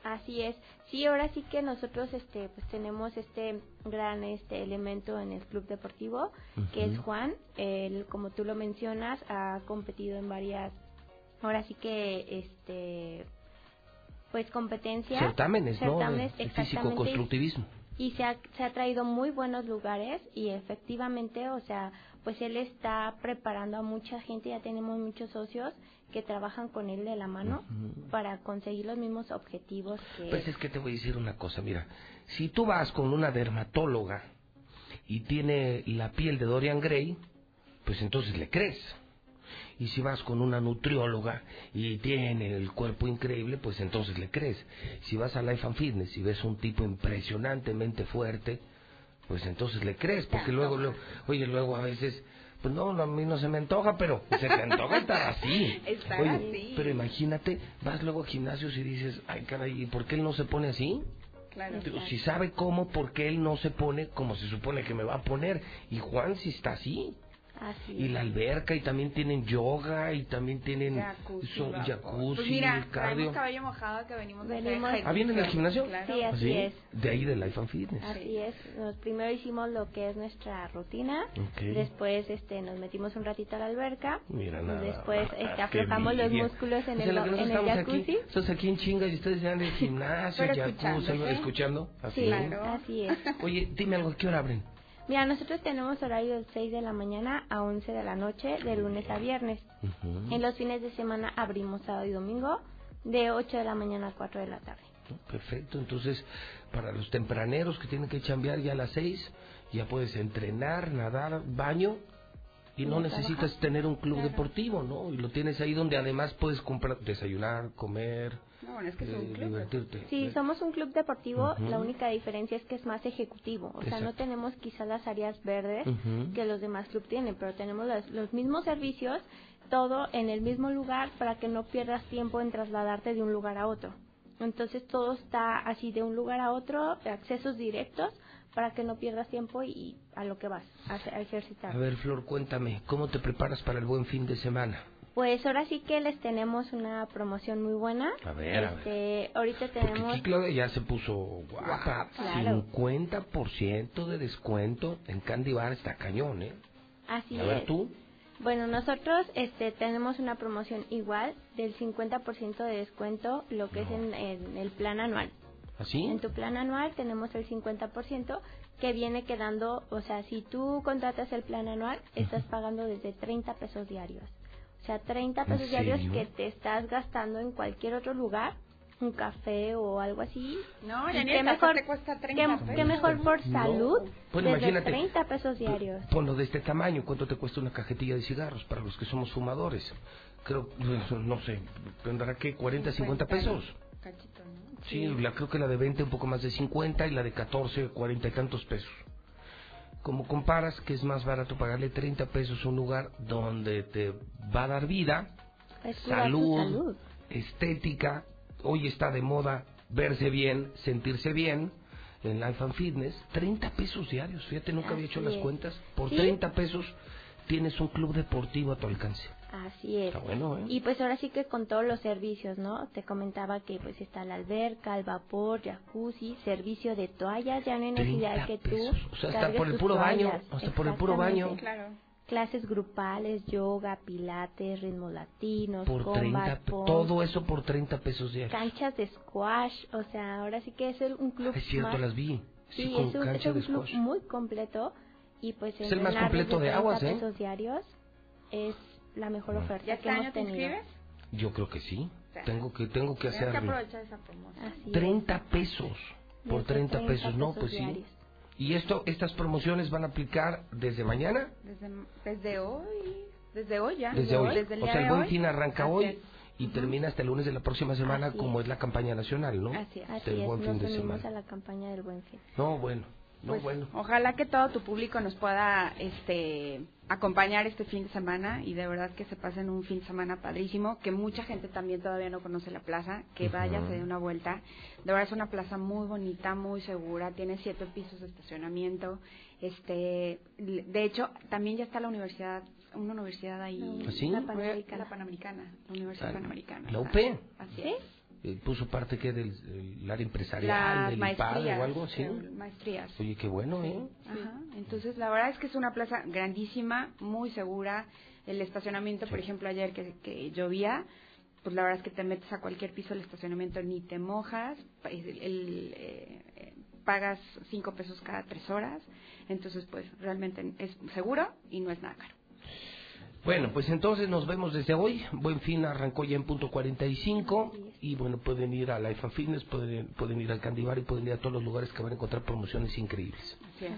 Así es. Sí, ahora sí que nosotros este pues tenemos este gran este elemento en el club deportivo que es. Juan. Él como tú lo mencionas ha competido en varias ahora sí que este pues competencias, Certámenes, ¿no? certámenes, exactamente, físico-constructivismo. y se ha, se ha traído muy buenos lugares y efectivamente, o sea, pues él está preparando a mucha gente, ya tenemos muchos socios que trabajan con él de la mano para conseguir los mismos objetivos que Pues es que te voy a decir una cosa, mira, si tú vas con una dermatóloga y tiene la piel de Dorian Gray, pues entonces le crees. Y si vas con una nutrióloga y tiene el cuerpo increíble, pues entonces le crees. Si vas a Life and Fitness y ves un tipo impresionantemente fuerte, pues entonces le crees, porque luego, luego, oye, luego a veces, pues no, no, a mí no se me antoja, pero se te antoja estar así. Estar Oye, así. pero imagínate, vas luego a gimnasios y dices, ay caray, ¿y por qué él no se pone así? Claro. Si sabe cómo, ¿por qué él no se pone como se supone que me va a poner? Y Juan sí está así. Así Y la alberca, y también tienen yoga, y también tienen Jacuzzi, son- vapor. jacuzzi, Pues mira, cardio. cabello mojado que venimos de Venimos- ¿Ah, vienen del gimnasio? Claro. Sí, así ¿Sí? es. De ahí de Life and Fitness. Así es, nos, primero hicimos lo que es nuestra rutina, Ok. después este nos metimos un ratito a la alberca, Mira nada después este, qué aflojamos los músculos en O sea, el, en el estamos jacuzzi. Aquí, estás aquí en chinga y ustedes ya en el gimnasio, Pero jacuzzi, escuchándote. escuchando. Así. Sí, así es. Oye, dime algo, ¿a ¿qué hora abren? Mira, nosotros tenemos horario de 6 de la mañana a 11 de la noche, de lunes a viernes. En los fines de semana abrimos sábado y domingo de 8 de la mañana a 4 de la tarde. Perfecto, entonces para los tempraneros que tienen que chambear ya a las 6, ya puedes entrenar, nadar, baño y no necesitas tener un club deportivo, ¿no? Y lo tienes ahí donde además puedes comprar, desayunar, comer, bueno, es que es un club. divertirte. Sí, somos un club deportivo, la única diferencia es que es más ejecutivo, o sea, no tenemos quizá las áreas verdes que los demás clubes tienen, pero tenemos las- los mismos servicios, todo en el mismo lugar para que no pierdas tiempo en trasladarte de un lugar a otro. Entonces todo está así de un lugar a otro, accesos directos para que no pierdas tiempo y a lo que vas, a, a ejercitar. A ver, Flor, cuéntame, ¿cómo te preparas para el buen fin de semana? Pues ahora sí que les tenemos una promoción muy buena. A ver, a este, ahorita Porque tenemos aquí Claudia ya se puso guapa. Claro. 50% de descuento en Candy Bar está cañón, ¿eh? así a ver es. tú. Bueno, nosotros este, tenemos una promoción igual del 50% de descuento, lo que es en, en el plan anual. ¿Así? En tu plan anual tenemos el 50% que viene quedando, o sea, si tú contratas el plan anual, estás pagando desde 30 pesos diarios. Sea, 30 ¿En pesos diarios que te estás gastando en cualquier otro lugar, un café o algo así. No, ni qué mejor, te cuesta 30 qué, pesos. qué mejor por No. salud, Bueno, desde imagínate. 30 pesos diarios. Ponlo de este tamaño, ¿cuánto te cuesta una cajetilla de cigarros para los que somos fumadores? Creo, no sé, tendrá que 40, 50 pesos. Cachito, ¿no? Sí, la, creo que la de 20 un poco más de 50 y la de 14, 40 y tantos pesos. Como comparas que es más barato pagarle 30 pesos a un lugar donde te va a dar vida, salud, salud. estética, hoy está de moda verse bien, sentirse bien en Life and Fitness, 30 pesos diarios, fíjate, nunca había hecho las cuentas, por Sí. 30 pesos tienes un club deportivo a tu alcance. Así es. Está bueno, ¿eh? Y pues ahora sí que con todos los servicios, ¿no? Te comentaba que pues está la alberca, el vapor, jacuzzi, servicio de toallas, ya no hay necesidad 30 que tú pesos. O sea, hasta por el tus puro baño, toallas. hasta por el puro baño. Claro. Clases grupales, yoga, pilates, ritmos latinos, Por combat, 30, pe- pump, todo eso por 30 pesos diarios. canchas de squash, o sea, ahora sí que es el- un club Es cierto, más- las vi. Sí, Sí, con es un, es cancha un de club muy completo y pues Es el más completo de aguas, 30 ¿eh? pesos diarios es la mejor oferta ¿Ya que este hemos año te tenido. inscribes? Yo creo que sí. sea, Tengo que tengo que Tienes que hacerlo. aprovechar esa promoción. Así es. 30 pesos por Desde 30 pesos, no, pues sí. diarios. Y esto estas promociones van a aplicar desde mañana, Desde, desde hoy, desde hoy ya. desde hoy. Desde el o sea, el de buen hoy. fin arranca Así hoy es. y termina hasta el lunes de la próxima semana Así como es. es la campaña nacional, ¿no? Así. Así Del es, buen fin nos de unimos semana. a la campaña del Buen Fin. No, bueno. No, Pues, bueno. Ojalá que todo tu público nos pueda este acompañar este fin de semana y de verdad que se pasen un fin de semana padrísimo, que mucha gente también todavía no conoce la plaza, que vaya, se dé una vuelta. De verdad es una plaza muy bonita, muy segura, tiene siete pisos de estacionamiento. Este, de hecho, también ya está la universidad, una universidad ahí. ¿Ah, sí? La Panamericana. La Panamericana, la Universidad Ah, Panamericana. ¿la Está- UP? Así es. Puso parte que del el área empresarial, Las del IPAD maestrías. o algo así. eh, Maestrías. Oye, qué bueno, ¿eh? Ajá. Entonces, la verdad es que es una plaza grandísima, muy segura. El estacionamiento, por ejemplo, ayer que, que llovía, pues la verdad es que te metes a cualquier piso del estacionamiento, ni te mojas, el, el, eh, eh, pagas cinco pesos cada tres horas. Entonces, pues realmente es seguro y no es nada caro. Bueno, pues entonces nos vemos desde hoy. Buen fin arrancó ya en punto 45 y bueno, pueden ir a Life and Fitness, pueden, pueden ir al Candy Bar y pueden ir a todos los lugares que van a encontrar promociones increíbles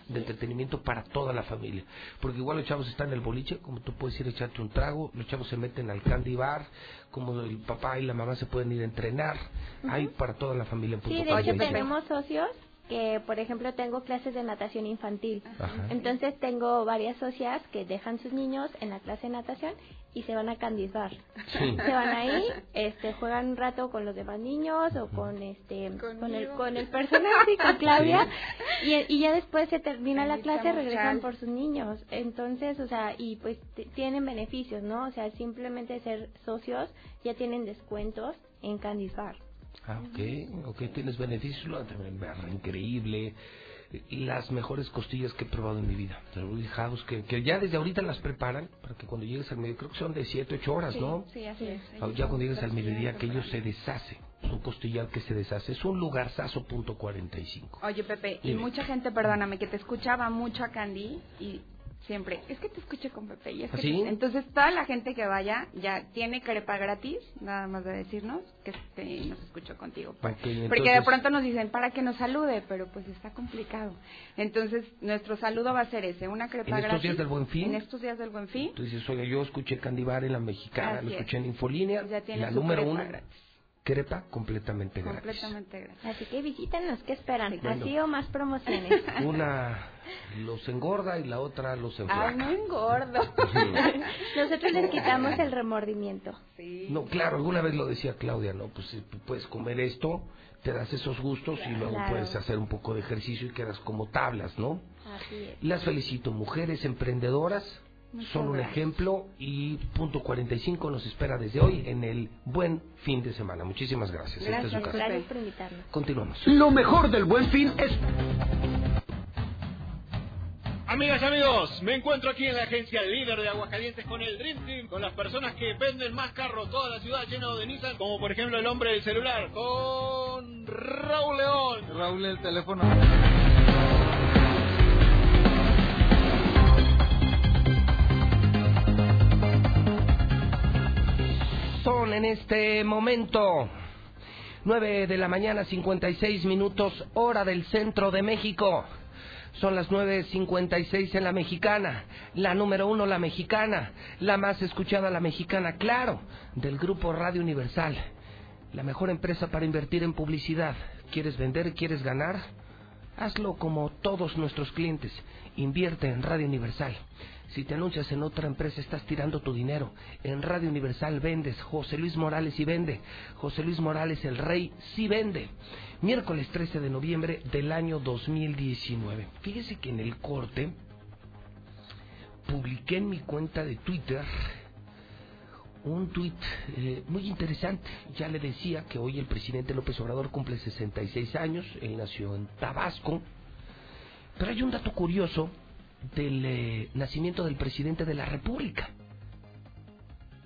de entretenimiento para toda la familia. Porque igual los chavos están en el boliche, como tú puedes ir a echarte un trago, los chavos se meten al Candy Bar, como el papá y la mamá se pueden ir a entrenar. Hay para toda la familia en punto Sí, de hecho 45. tenemos socios que, por ejemplo, tengo clases de natación infantil. Ajá. Entonces tengo varias socias que dejan sus niños en la clase de natación y se van a Candice Bar. Sí. Se van ahí, este, juegan un rato con los demás niños o con este, con el, con el personal, sí, con Claudia, y, y ya después se termina la clase, regresan por sus niños. Entonces, o sea, y pues tienen beneficios, ¿no? O sea, simplemente ser socios ya tienen descuentos en Candice Bar. Ah, ok, ok, tienes beneficios, barra increíble, las mejores costillas que he probado en mi vida, House, que, que ya desde ahorita las preparan para que cuando llegues al mediodía, creo que son de 7, 8 horas, ¿no? Sí, así es. Ah, Ya cuando llegues al mediodía, aquello se deshace, es un costillar que se deshace, es un lugarzazo punto 45. Oye, Pepe, y mucha gente, perdóname, que te escuchaba mucho a Candy y Siempre. Es que te escuché con Pepe. Y es ¿Ah, que sí? te- Entonces, toda la gente que vaya ya tiene crepa gratis, nada más de decirnos que este, nos escuchó contigo. Pues, Ok, Porque de entonces- pronto nos dicen para que nos salude, pero pues está complicado. Entonces, nuestro saludo va a ser ese, una crepa ¿En estos gratis. días del Buen Fin? En estos días del Buen Fin. Tú dices, oye, yo escuché Candibar en la mexicana, Así lo es. escuché en Infolínea, Ya tiene la su número crepa uno, gratis. crepa completamente gratis. Completamente gratis. Así que visítenos, ¿qué esperan? Bueno. Así o más promociones. Una los engorda y la otra los Ay, enflaca. no engordo. Nosotros les quitamos el remordimiento. No, claro, alguna vez lo decía Claudia, ¿no? Pues puedes comer esto, te das esos gustos y luego Claro. puedes hacer un poco de ejercicio y quedas como tablas, ¿no? Así es. Las felicito, mujeres emprendedoras, Muchas son un gracias. ejemplo y punto 45 nos espera desde hoy en el buen fin de semana. Muchísimas gracias. Esta es su casa. Gracias por invitarnos. Continuamos. Lo mejor del buen fin es Amigas y amigos, me encuentro aquí en la agencia líder de Aguascalientes con el Dream Team, con las personas que venden más carros, toda la ciudad llena de Nissan, como por ejemplo el hombre del celular, con Raúl León. Raúl, el teléfono. Son en este momento 9 de la mañana 56 minutos hora del centro de México. Son las 9.56 en la mexicana, la número uno la mexicana, la más escuchada la mexicana, claro, del grupo Radio Universal. La mejor empresa para invertir en publicidad. ¿Quieres vender? ¿Quieres ganar? Hazlo como todos nuestros clientes. Invierte en Radio Universal. Si te anuncias en otra empresa, estás tirando tu dinero. En Radio Universal vendes. José Luis Morales sí vende. José Luis Morales, el rey, sí vende. Miércoles 13 de noviembre del año 2019. Fíjese que en el corte publiqué en mi cuenta de Twitter un tuit eh, muy interesante. Ya le decía que hoy el presidente López Obrador cumple 66 años. Él nació en Tabasco. Pero hay un dato curioso del eh, nacimiento del presidente de la República.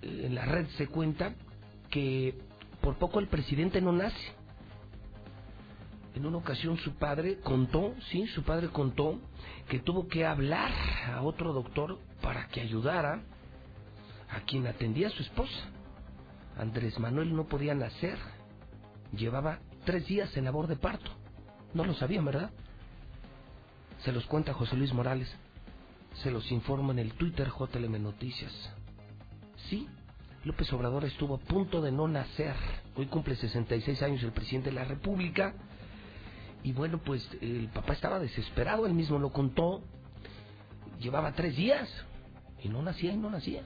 En la red se cuenta que por poco el presidente no nace. En una ocasión su padre contó, sí, su padre contó que tuvo que hablar a otro doctor para que ayudara a quien atendía a su esposa. Andrés Manuel no podía nacer. Llevaba tres días en labor de parto. No lo sabían, ¿verdad? Se los cuenta José Luis Morales. Se los informo en el Twitter JLM Noticias. Sí, López Obrador estuvo a punto de no nacer. Hoy cumple 66 años el presidente de la República. Y bueno, pues el papá estaba desesperado, él mismo lo contó. Llevaba tres días y no nacía y no nacía.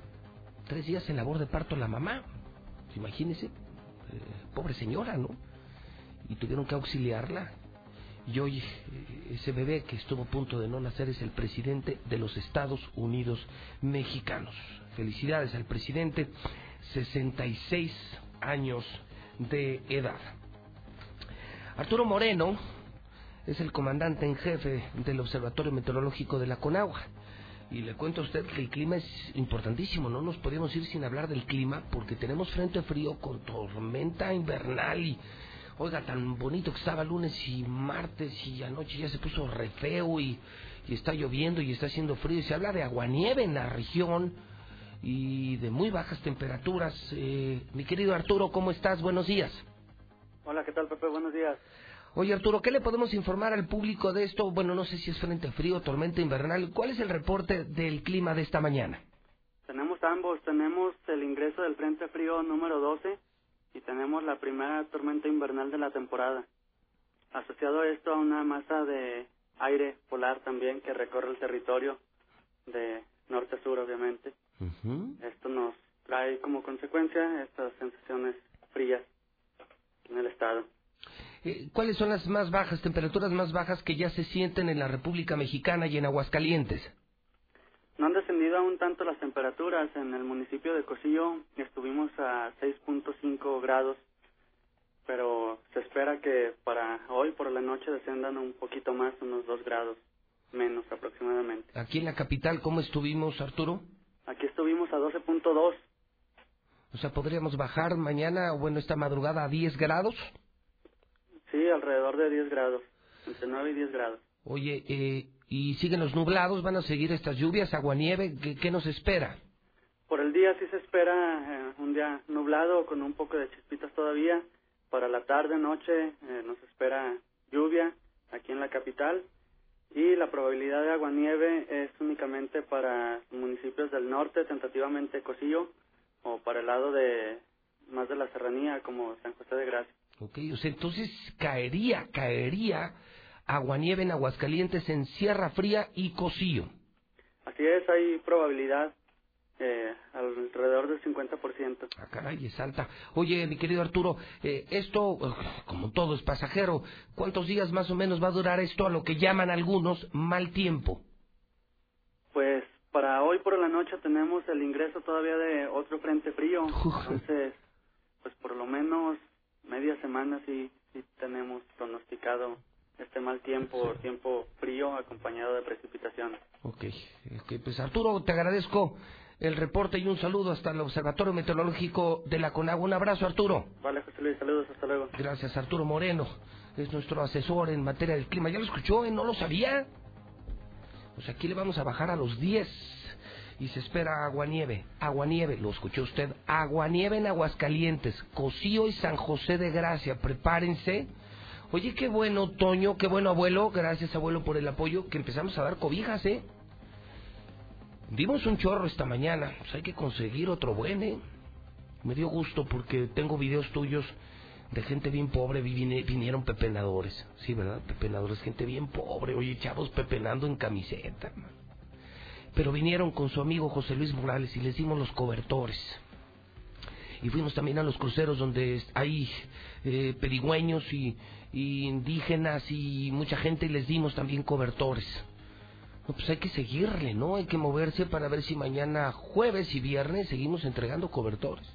Tres días en labor de parto la mamá. Imagínese, eh, pobre señora, ¿no? Y tuvieron que auxiliarla. Y hoy eh, ese bebé que estuvo a punto de no nacer es el presidente de los Estados Unidos mexicanos. Felicidades al presidente, 66 años de edad. Arturo Moreno es el comandante en jefe del Observatorio Meteorológico de la Conagua. Y le cuento a usted que el clima es importantísimo, no nos podemos ir sin hablar del clima porque tenemos frente frío con tormenta invernal y oiga, tan bonito que estaba lunes y martes y anoche ya se puso re feo y, y está lloviendo y está haciendo frío y se habla de aguanieve en la región y de muy bajas temperaturas. Eh, mi querido Arturo, ¿cómo estás? Buenos días. Hola, ¿qué tal, Pepe? Buenos días. Oye Arturo, ¿qué le podemos informar al público de esto? Bueno, no sé si es frente frío, tormenta invernal. ¿Cuál es el reporte del clima de esta mañana? Tenemos ambos. Tenemos el ingreso del Frente Frío número 12 y tenemos la primera tormenta invernal de la temporada. Asociado esto a una masa de aire polar también que recorre el territorio de norte a sur, obviamente. Esto nos trae como consecuencia estas sensaciones frías en el estado. Eh, ¿Cuáles son las más bajas, temperaturas más bajas que ya se sienten en la República Mexicana y en Aguascalientes? No han descendido aún tanto las temperaturas. En el municipio de Cosillo estuvimos a 6.5 grados, pero se espera que para hoy por la noche descendan un poquito más, unos 2 grados menos aproximadamente. Aquí en la capital, ¿cómo estuvimos, Arturo? Aquí estuvimos a 12.2. O sea, ¿podríamos bajar mañana, o bueno, esta madrugada a 10 grados? Sí, alrededor de 10 grados, entre 9 y 10 grados. Oye, eh, y siguen los nublados, van a seguir estas lluvias, aguanieve, ¿qué, qué nos espera? Por el día sí se espera eh, un día nublado con un poco de chispitas todavía. Para la tarde, noche, eh, nos espera lluvia aquí en la capital y la probabilidad de aguanieve es únicamente para municipios del norte, tentativamente Cosillo, o para el lado de más de la serranía como San José de Gracia. Ok, o sea, entonces caería, caería aguanieve en Aguascalientes, en Sierra Fría y Cosillo. Así es, hay probabilidad eh, alrededor del 50%. Ah, caray, es alta. Oye, mi querido Arturo, eh, esto, como todo es pasajero, ¿cuántos días más o menos va a durar esto a lo que llaman algunos mal tiempo? Pues para hoy por la noche tenemos el ingreso todavía de otro frente frío. Entonces, pues por lo menos media semana sí, sí tenemos pronosticado este mal tiempo, tiempo frío acompañado de precipitaciones. Ok, ok, pues Arturo, te agradezco el reporte y un saludo hasta el Observatorio Meteorológico de la Conagua. Un abrazo, Arturo. Vale, José Luis, saludos, hasta luego. Gracias, Arturo Moreno. Es nuestro asesor en materia del clima. ¿Ya lo escuchó? ¿Eh? ¿No lo sabía? Pues aquí le vamos a bajar a los 10 y se espera aguanieve. Aguanieve, lo escuchó usted. Aguanieve en Aguascalientes, Cocío y San José de Gracia. Prepárense. Oye, qué bueno, Toño, qué bueno, abuelo. Gracias, abuelo, por el apoyo. Que empezamos a dar cobijas, ¿eh? Dimos un chorro esta mañana, pues hay que conseguir otro buen, ¿eh? Me dio gusto porque tengo videos tuyos de gente bien pobre, vinieron pepenadores, sí, ¿verdad? Pepenadores, gente bien pobre, oye, chavos pepenando en camiseta, Pero vinieron con su amigo José Luis Morales y les dimos los cobertores. Y fuimos también a los cruceros donde hay eh, perigüeños y indígenas y mucha gente y les dimos también cobertores pues hay que seguirle, ¿no? Hay que moverse para ver si mañana, jueves y viernes, seguimos entregando cobertores.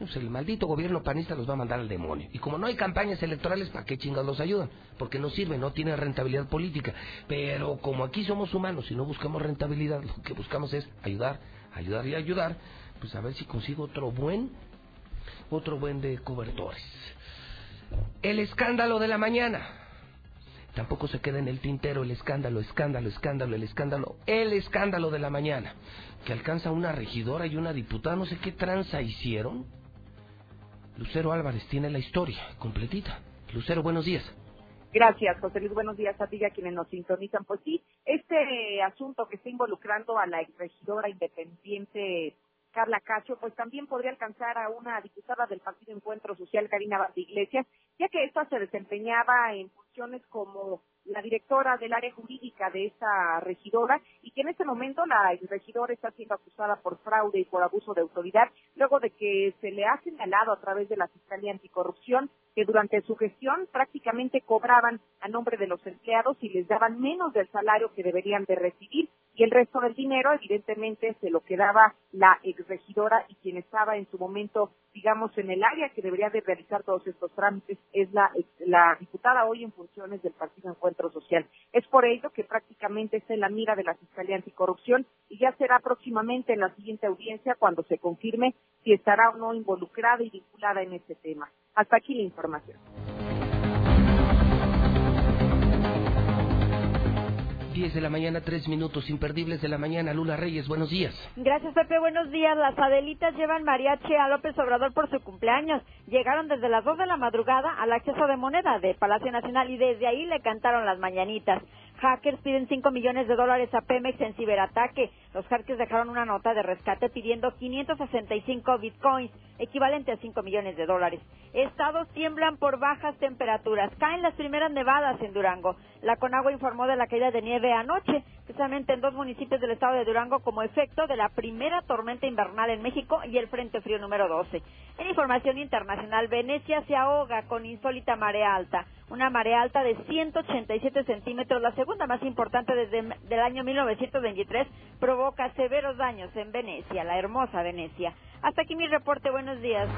Pues el maldito gobierno panista los va a mandar al demonio. Y como no hay campañas electorales, ¿para qué chingados los ayudan? Porque no sirve, no tiene rentabilidad política. Pero como aquí somos humanos y no buscamos rentabilidad, lo que buscamos es ayudar, ayudar y ayudar, pues a ver si consigo otro buen, otro buen de cobertores. El escándalo de la mañana. Tampoco se queda en el tintero el escándalo, escándalo, escándalo, el escándalo, el escándalo de la mañana, que alcanza una regidora y una diputada, no sé qué tranza hicieron. Lucero Álvarez tiene la historia completita. Lucero, buenos días. Gracias, José Luis. Buenos días a ti y a quienes nos sintonizan. Pues sí, este asunto que está involucrando a la regidora independiente Carla Cacho, pues también podría alcanzar a una diputada del Partido Encuentro Social, Karina Iglesias, ya que esta se desempeñaba en funciones como la directora del área jurídica de esta regidora y que en este momento la regidora está siendo acusada por fraude y por abuso de autoridad, luego de que se le ha señalado a través de la Fiscalía Anticorrupción que durante su gestión prácticamente cobraban a nombre de los empleados y les daban menos del salario que deberían de recibir y el resto del dinero evidentemente se lo quedaba la exregidora y quien estaba en su momento digamos en el área que debería de realizar todos estos trámites es la, la diputada hoy en funciones del Partido Encuentro Social. Es por ello que prácticamente está en la mira de la Fiscalía Anticorrupción y ya será próximamente en la siguiente audiencia cuando se confirme si estará o no involucrada y vinculada en este tema. Hasta aquí la información. 10 de la mañana, tres minutos imperdibles de la mañana. Lula Reyes, buenos días. Gracias, Pepe. Buenos días. Las Adelitas llevan mariachi a López Obrador por su cumpleaños. Llegaron desde las 2 de la madrugada al acceso de moneda de Palacio Nacional y desde ahí le cantaron las mañanitas. Hackers piden 5 millones de dólares a Pemex en ciberataque. Los hackers dejaron una nota de rescate pidiendo 565 bitcoins, equivalente a 5 millones de dólares. Estados tiemblan por bajas temperaturas. Caen las primeras nevadas en Durango. La Conagua informó de la caída de nieve anoche, precisamente en dos municipios del estado de Durango, como efecto de la primera tormenta invernal en México y el Frente Frío número 12. En información internacional, Venecia se ahoga con insólita marea alta. Una marea alta de 187 centímetros, la segunda más importante desde el año 1923, provoca severos daños en Venecia, la hermosa Venecia. Hasta aquí mi reporte. Buenos días.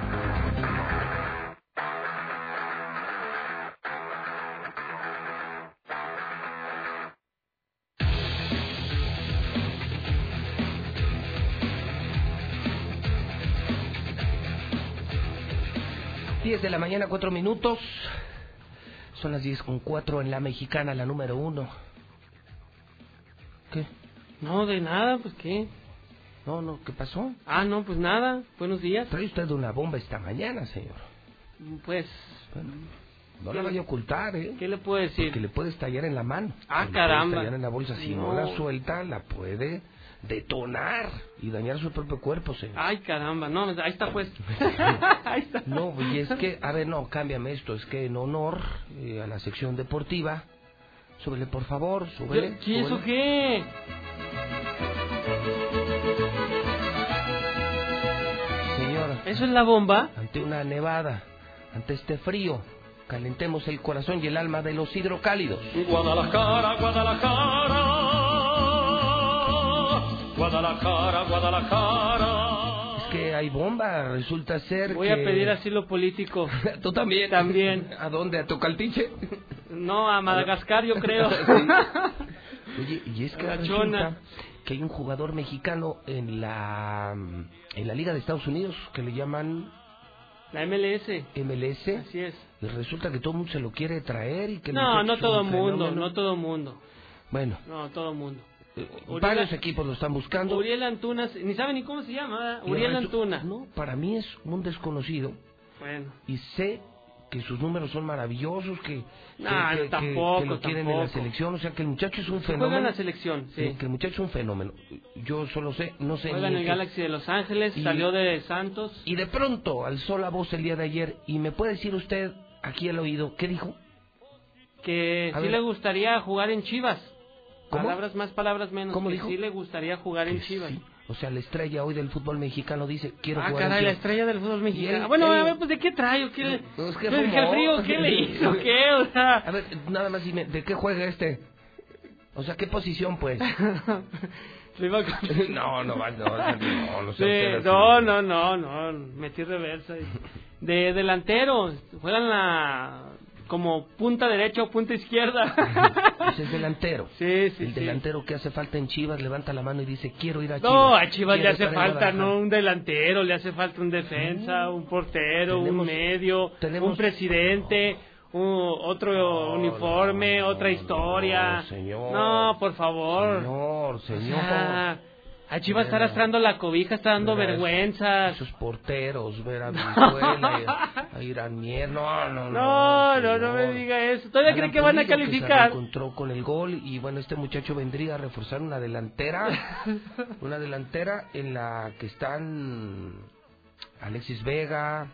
Diez de la mañana, cuatro minutos. Son las diez con cuatro en la mexicana, la número uno. ¿Qué? No, de nada, pues qué. No, no, ¿qué pasó? Ah, no, pues nada. Buenos días. Trae usted una bomba esta mañana, señor. Pues. no la vaya a ocultar, ¿eh? ¿Qué le puedo decir? Porque le puede estallar en la mano. Ah, Le caramba. Puede estallar en la bolsa. Si no. No. la suelta, la puede detonar y dañar su propio cuerpo, señor. Ay, caramba. No, ahí está pues. ahí está. No, y es que, a ver, no, cámbiame esto. Es que en honor eh, a la sección deportiva, súbele por favor, súbele. ¿Qué eso qué? Señora. ¿Eso es la bomba? Ante una nevada, ante este frío, calentemos el corazón y el alma de los hidrocálidos. Guadalajara, Guadalajara. Guadalajara, Guadalajara. Es que hay bomba, resulta ser Voy que... a pedir asilo político. ¿Tú también? También. ¿A dónde? ¿A Tocaltiche? No, a Madagascar yo creo. Sí. Oye, y es que La resulta chona. que hay un jugador mexicano en la en la Liga de Estados Unidos que le llaman La MLS. MLS Así es. y resulta que todo el mundo se lo quiere traer y que el No, no todo un mundo, no todo mundo. Bueno, No, todo mundo. Uriel- varios equipos lo están buscando. Uriel Antuna, ni sabe ni cómo se llama, Uriel Antuna. No, para mí es un desconocido Bueno. y sé que sus números son maravillosos, que, No, que- que- tampoco, que lo quieren en la selección, o sea que el muchacho es un Se juega fenómeno. en la selección, sí. que el muchacho es un fenómeno. Yo solo sé, no sé Juega en el Galaxy de Los Ángeles, Y- salió de Santos. Y de pronto alzó la voz el día de ayer y me puede decir usted aquí al oído, ¿qué dijo? Que A sí ver. le gustaría jugar en Chivas. ¿Cómo? Palabras más, palabras menos. ¿Cómo que dijo? sí le gustaría jugar en Chivas. O sea, la estrella hoy del fútbol mexicano dice, quiero Ah, jugar en caray, la Chivas". estrella del fútbol mexicano. él- bueno, él- a ver, pues ¿de qué trae? o ¿Qué le... Pues, ¿qué Pues, fumó? ¿qué frío? ¿Qué le hizo? ¿Qué? O sea... A ver, nada más dime, ¿de qué juega este? O sea, ¿qué posición pues? No, no, no, no, no, Sí, así. no, no, no, metí reversa. De delantero, juegan la como punta derecha o punta izquierda. Pues es delantero. Sí, sí, El sí. delantero que hace falta en Chivas levanta la mano y dice, quiero ir a Chivas. No, a Chivas le hace falta Guadalajara". no un delantero, le hace falta un defensa, un portero, un medio, un presidente, un- otro uniforme, otra historia. no, señor. No, por favor. Señor, O señor. sea, a Chivas está arrastrando la cobija, está dando vergüenza. Esos porteros, ver a Brizuela, a, Irán Mier, no, no, no. No, no, no me diga eso. ¿Todavía creen que van a Pulido, se calificar? encontró con el gol y bueno, este muchacho vendría a reforzar una delantera, una delantera en la que están Alexis Vega,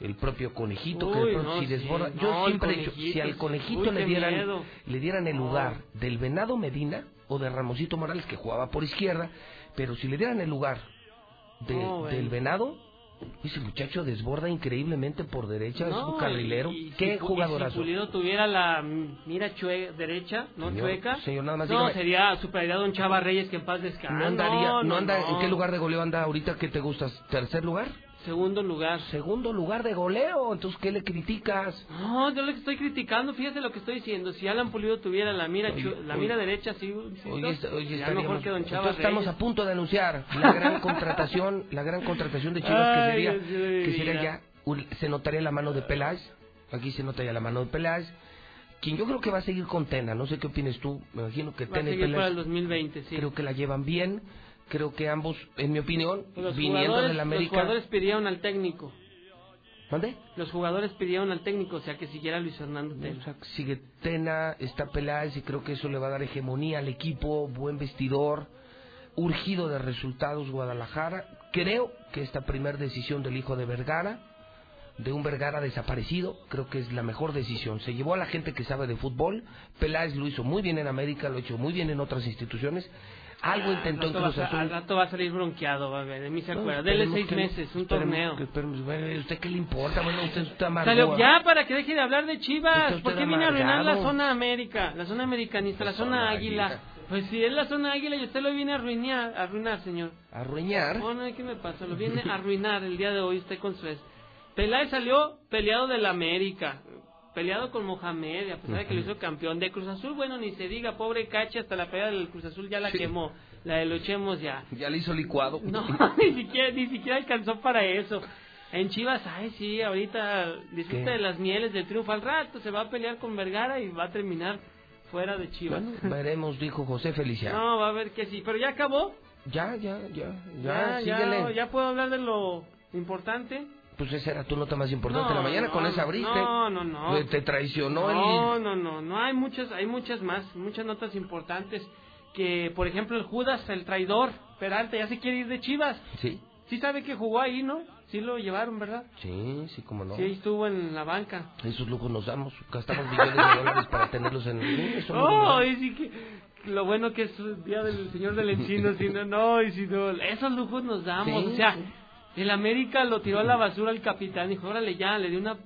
el propio conejito que de Uy, pronto no, si desborda, no, yo el siempre he dicho, si al conejito Uy, le dieran miedo. le dieran el No. lugar del Venado Medina o de Ramosito Morales que jugaba por izquierda, pero si le dieran el lugar de- No, bueno. del Venado ese muchacho desborda increíblemente por derecha, es un carrilero. y- y Qué si, Pu- y jugadorazo. Si Pulido tuviera la mira chue- derecha, no Señor, chueca. señor, nada más no, dígame. sería superioridad Don Chava Reyes que en paz descanse. No andaría, no, no, anda. ¿en qué lugar de goleo anda ahorita que te gustas? ¿Tercer lugar? Segundo lugar. Segundo lugar de goleo, entonces ¿qué le criticas? No, yo lo que estoy criticando, fíjate lo que estoy diciendo. Si Alan Pulido tuviera la mira Oye, chu- la oye. mira derecha, sí, ya mejor que Don Chava entonces estamos Reyes. a punto de anunciar la gran contratación, la gran contratación de Chivas que sería, que sería ya, se notaría la mano de Peláez, aquí se nota ya la mano de Peláez, quien yo creo que va a seguir con Tena, no sé qué opinas tú, me imagino que Va a Tena y para Peláez el 2020, sí. creo que la llevan bien, creo que ambos, en mi opinión, Los viniendo del los América, jugadores pidieron al técnico. ¿Dónde? Los jugadores pidieron al técnico, o sea, que siguiera Luis Fernando Tena. O sea, sigue Tena, está Peláez y creo que eso le va a dar hegemonía al equipo, buen vestidor, urgido de resultados Guadalajara. Creo que esta primera decisión del hijo de Vergara, de un Vergara desaparecido, creo que es la mejor decisión. Se llevó a la gente que sabe de fútbol, Peláez lo hizo muy bien en América, lo ha hecho muy bien en otras instituciones. Algo intentó en Al rato, Cruz va, a- Azul. al rato va a salir bronqueado, va a ver, de mí se acuerda. Dele esperemos seis meses, un torneo. que- esperemos, bueno, ¿Usted qué le importa? Bueno, usted está amargado. Ya para que deje de hablar de Chivas. ¿Por qué viene a arruinar la zona América? La zona americanista, la zona zona águila. águila. Pues si es la zona águila y usted lo viene a arruinar, a arruinar, señor. ¿Arruinar? No, no, ¿qué me pasa? Lo viene a arruinar el día de hoy usted con su. Peláez salió peleado del América. Peleado con Mohamed, a pesar de que lo hizo campeón de Cruz Azul, bueno, ni se diga, pobre Cachi, hasta la pelea del Cruz Azul ya la Sí. quemó, la de lo echemos ya. Ya le hizo licuado. No, ni siquiera, ni siquiera alcanzó para eso. En Chivas, ay, sí, ahorita disfruta ¿Qué? de las mieles del triunfo. Al rato se va a pelear con Vergara y va a terminar fuera de Chivas. Bueno, veremos, dijo José Feliciano. No, va a ver que sí, pero ya acabó. Ya, ya, ya, Ya, ya, ya, ya puedo hablar de lo importante. Pues esa era tu nota más importante. No, la mañana no, con esa no, abriste. no, no, no. Pues Te traicionó No, el... no, no, no, hay muchas, hay muchas más, muchas notas importantes. Que, por ejemplo, el Judas, el traidor, Peralta, ya se quiere ir de Chivas. Sí, Sí sabe que jugó ahí, ¿no? Sí lo llevaron, ¿verdad? sí, sí, como no. Sí, estuvo en la banca. Esos lujos nos damos. Gastamos millones de dólares para tenerlos en... Eso no Oh, y sí que lo bueno que es el día del Señor del Encino, si no, no, y si no, esos lujos nos damos, Sí, o sea. El América lo tiró a la basura al capitán, dijo, órale ya, le dio una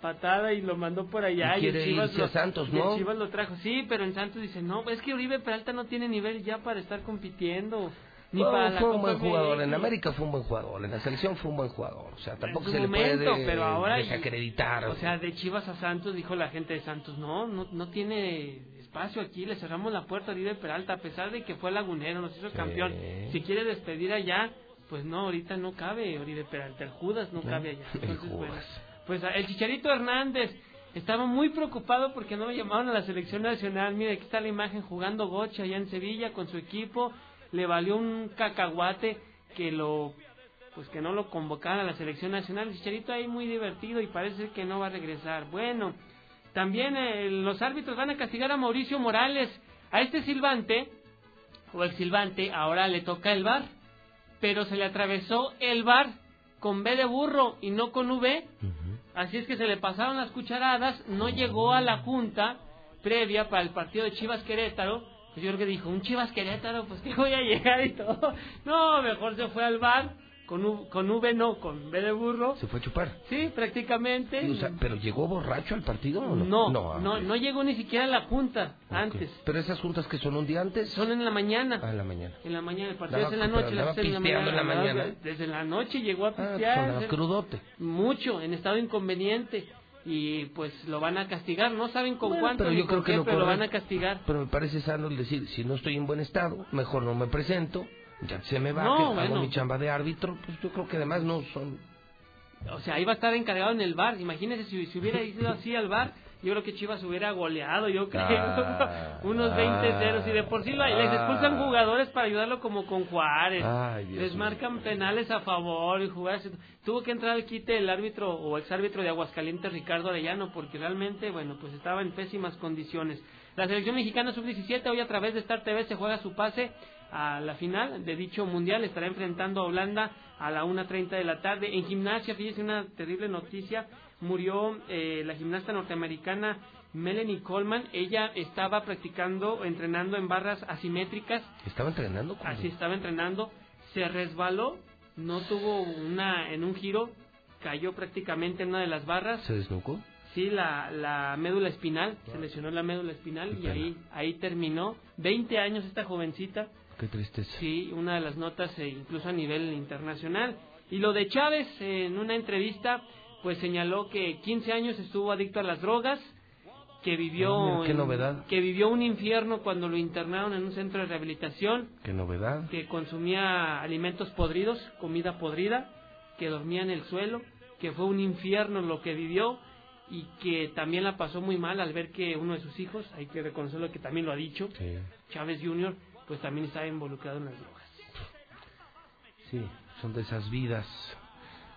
patada y lo mandó por allá Y y, Chivas lo, a Santos, y el ¿no? Chivas lo trajo, sí, pero en Santos dice, no, es que Uribe Peralta no tiene nivel ya para estar compitiendo, ni No, para la fue un Copa buen jugador. En. América fue un buen jugador. En la selección fue un buen jugador. O sea, tampoco se momento, le puede pero ahora desacreditar. O sea, de Chivas a Santos dijo la gente de Santos, no, no, no tiene espacio aquí, le cerramos la puerta a Oribe Peralta, a pesar de que fue lagunero, nos hizo campeón. Si quiere despedir allá, pues no, ahorita no cabe Oribe Peralta, el Judas no cabe allá. Entonces, bueno, Judas. pues el Chicharito Hernández estaba muy preocupado porque no me llamaron a la selección nacional. Mire, aquí está la imagen jugando gocha allá en Sevilla con su equipo. Le valió un cacahuate que lo pues que no lo convocaran a la selección nacional. El Chicharito ahí muy divertido y parece que no va a regresar. Bueno, también eh, los árbitros van a castigar a Mauricio Morales. A este silbante, o el silbante, ahora le toca el bar, pero se le atravesó el bar con B de burro y no con V. Así es que se le pasaron las cucharadas, no llegó a la junta previa para el partido de Chivas Querétaro. Pues yo creo que dijo, un Chivas Querétaro, pues que voy a llegar y todo. No, mejor se fue al bar, con, U- con V no, con B de burro. Se fue a chupar. Sí, prácticamente. Y, o sea, ¿Pero llegó borracho al partido o no? no, no, no, ah, no, llegó ni siquiera a la junta antes. Pero esas juntas que son un día antes. Son en la mañana. Ah, en la mañana. En la mañana, el partido es en la noche. las en la. Desde la noche llegó a Ah, pues pistear. andaba crudote. Mucho, en estado inconveniente. Y pues lo van a castigar. No saben con Bueno, cuánto pero yo creo que lo pero lo van a castigar. Pero me parece sano el decir, si no estoy en buen estado, mejor no me presento, ya se me va, No, que hago bueno. mi chamba de árbitro, pues yo creo que además no son... O sea, iba a estar encargado en el bar. Imagínese si, si hubiera ido así al bar. Yo creo que Chivas hubiera goleado, yo creo. Ah, Unos 20 ceros. Y de por sí lo- les expulsan ah. jugadores para ayudarlo como con Juárez. Les marcan penales a favor y jugar. Tuvo que entrar al quite el árbitro o exárbitro de Aguascalientes, Ricardo Arellano, porque realmente, bueno, pues estaba en pésimas condiciones. La selección mexicana sub-17 hoy a través de Star TV se juega su pase a la final de dicho mundial. Estará enfrentando a Holanda a la 1.30 de la tarde. En gimnasia, fíjese una terrible noticia, murió eh, la gimnasta norteamericana Melanie Coleman. Ella estaba practicando, entrenando en barras asimétricas. ¿Estaba entrenando? Así estaba entrenando. Se resbaló, no tuvo una, en un giro, cayó prácticamente en una de las barras. ¿Se desnucó? Sí, la, la médula espinal, se lesionó la médula espinal y ahí, ahí terminó. 20 años esta jovencita. Qué tristeza. Sí, una de las notas eh, incluso a nivel internacional. Y lo de Chávez, eh, en una entrevista, pues señaló que 15 años estuvo adicto a las drogas, que vivió, Ah, mira, qué en- novedad. que vivió un infierno cuando lo internaron en un centro de rehabilitación, Qué novedad. que consumía alimentos podridos, comida podrida, que dormía en el suelo, que fue un infierno lo que vivió y que también la pasó muy mal al ver que uno de sus hijos, hay que reconocerlo que también lo ha dicho, Sí. Chávez Jr., pues también estaba involucrado en las drogas. Sí, son de esas vidas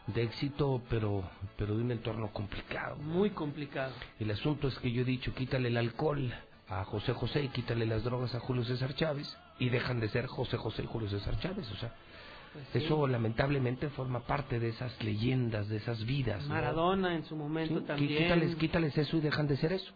de éxito, pero, pero de un entorno complicado. Muy complicado. El asunto es que yo he dicho, quítale el alcohol a José José y quítale las drogas a Julio César Chávez y dejan de ser José José y Julio César Chávez. O sea, Pues sí. eso lamentablemente forma parte de esas leyendas, de esas vidas. ¿no? Maradona en su momento Sí, también. Quítales, quítales eso y dejan de ser eso.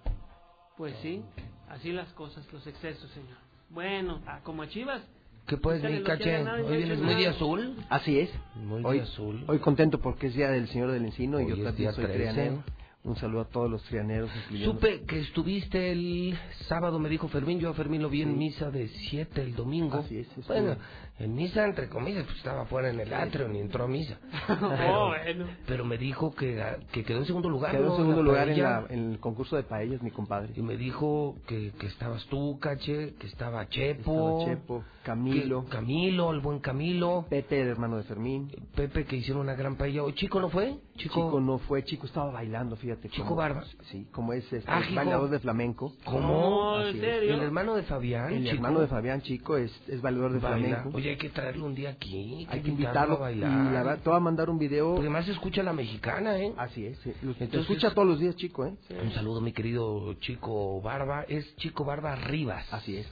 Pues sí, así las cosas, los excesos, señor. Bueno, ah, como a Chivas. ¿Qué lo que caché? ¿Hoy vienes muy nada. azul? Así es. Muy hoy, de azul. Hoy contento porque es día del Señor del Encino y Hoy yo es también día soy 13. trianero. Un saludo a todos los trianeros. incluyendo- Supe que estuviste el sábado, me dijo Fermín. Yo a Fermín lo vi en misa de 7 el domingo. Así es, estuve. Bueno, en misa, entre comillas, pues estaba fuera en el atrio, ni entró a misa. Oh, bueno. Pero me dijo que, que quedó en segundo lugar. Quedó en segundo La lugar en, la- en el concurso de paellas, mi compadre. Y me dijo que, que estabas tú, Cache, que estaba Chepo. Estaba Chepo, Camilo. que- Camilo, el buen Camilo. Pepe, el hermano de Fermín. Pepe, que hicieron una gran paella. ¿O Chico no fue? Chico- no fue, Chico estaba bailando, fíjate. Chico como- Barba. Sí, como es este, Ah, bailador de flamenco. ¿Cómo? ¿En serio? El hermano de Fabián. El chico. hermano de Fabián Chico es, es bailador de Baila. flamenco. Oye, hay que traerlo un día aquí. Hay que invitarlo invitarlo a bailar. y la verdad, te voy a mandar un video. Porque además se escucha la mexicana, ¿eh? Así es. sí. Te Entonces- escucha todos los días, Chico, ¿eh? Un saludo, mi querido Chico Barba. Es Chico Barba Rivas. Así es.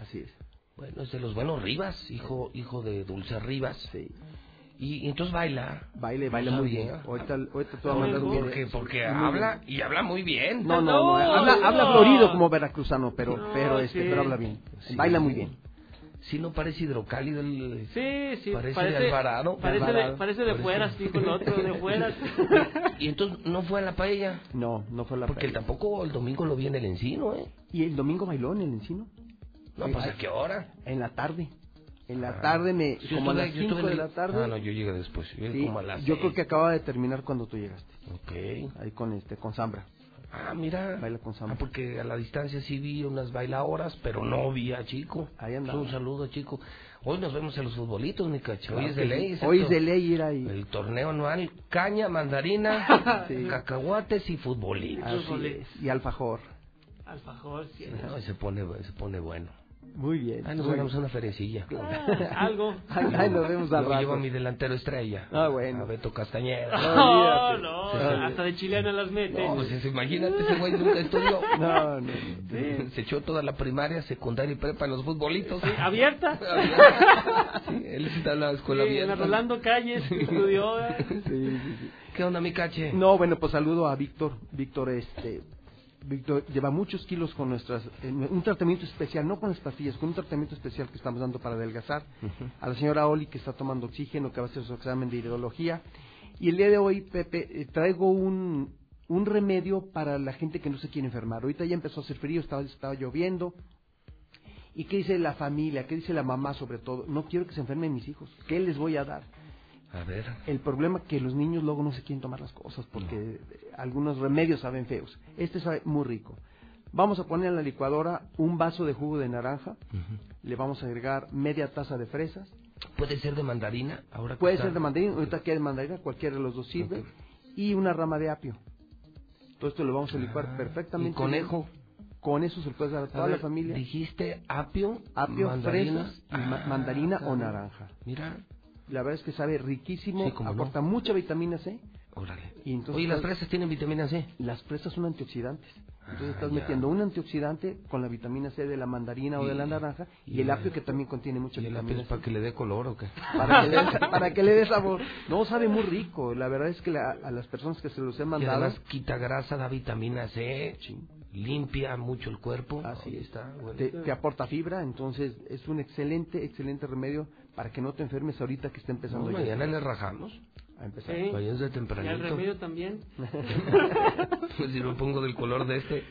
Así es. Bueno, es de los buenos Rivas, hijo hijo de Dulce Rivas. Sí. Y, y entonces baila. Baile, baila muy bien. Ahorita, ahorita te voy a mandar un video. Porque, porque habla bien. y habla muy bien. No, no, no, habla, habla florido como veracruzano, pero, No, pero este, sí. pero habla bien. Sí. Baila muy bien. Sí, no parece hidrocálido el... Sí, sí. Parece de Alvarado. Parece, Alvarado. De, parece de Parece- fuera, dijo el otro, de fuera. Y entonces no fue a la paella. No, no fue a la Porque él paella. tampoco el domingo lo vi en el encino, ¿eh? Y el domingo bailó en el encino. No, Sí, pues ¿a qué hora? En la tarde. En la Ah. tarde, me, Yo como a estuve- las yo 5 estuve de la tarde. Ah, no, yo llegué después. Yo Sí, como a las yo creo que acaba de terminar cuando tú llegaste. Ok. Ahí con este, con Zambra. Ah, mira. Baila con Ah, porque a la distancia sí vi unas bailadoras, pero no vi a Chico. Ahí andaba. Un saludo, Chico. Hoy nos vemos en los futbolitos, mi cacho. Hoy es de ley. sí. Hoy es de ley ir ahí. El torneo anual, caña, mandarina, Sí. cacahuates y futbolitos. Así es. Y alfajor. Alfajor, sí. No, se pone, se pone bueno. Muy bien. Ahí nos ganamos bien. una feriecilla. Ah, algo. Ahí, ahí nos vemos al Luego llevo a rato. mi delantero estrella. Ah, bueno. A Beto Castañeda. No, no, hasta de chileno las mete. No, pues imagínate, ese güey nunca estudió. No, no. Se echó toda la primaria, secundaria y prepa en los futbolitos. Sí, ¿Abierta? Sí, él está en la escuela Sí, en abierta. Rolando Calles estudió. Sí, sí, sí. ¿Qué onda, mi cache? No, bueno, pues saludo a Víctor. Víctor, este, Víctor lleva muchos kilos con nuestras, eh, un tratamiento especial, no con las pastillas, con un tratamiento especial que estamos dando para adelgazar. A la señora Oli que está tomando oxígeno, que va a hacer su examen de ideología. Y el día de hoy, Pepe, eh, traigo un, un remedio para la gente que no se quiere enfermar. Ahorita ya empezó a hacer frío, estaba, estaba lloviendo. ¿Y qué dice la familia? ¿Qué dice la mamá sobre todo? No quiero que se enfermen mis hijos. ¿Qué les voy a dar? A ver. El problema es que los niños luego no se quieren tomar las cosas porque algunos remedios saben feos. Este sabe muy rico. Vamos a poner en la licuadora un vaso de jugo de naranja, le vamos a agregar media taza de fresas, ¿Puede ser de mandarina? Ahora puede está- ser de mandarina, ahorita que es de mandarina, cualquiera de los dos sirve, y una rama de apio. Todo esto lo vamos a licuar Ah, perfectamente. ¿y conejo? Con eso se lo puedes dar a toda ver, la familia. Dijiste apio, Apio, mandarina. fresas, y ma- Ah, mandarina o naranja. Mira, La verdad es que sabe riquísimo, Sí, cómo no. aporta mucha vitamina C. órale. Y entonces, Oye, las fresas tienen vitamina C. Las fresas son antioxidantes. Entonces Ah, estás ya. metiendo un antioxidante con la vitamina C de la mandarina o de la naranja y, y el apio que también contiene mucha ¿Y el apio vitamina para que le dé color o qué? Para que, le, para que le dé sabor. No, sabe muy rico. La verdad es que la- a las personas que se los he mandado... además quita grasa, da vitamina C, Sí. limpia mucho el cuerpo. Así Ahí está. bueno. Te, te aporta fibra, entonces es un excelente, excelente remedio para que no te enfermes ahorita que está empezando No, ya mañana le rajamos. a empezar. Sí. Vayan de Y al tempranito. remedio también. Pues si lo pongo del color de este.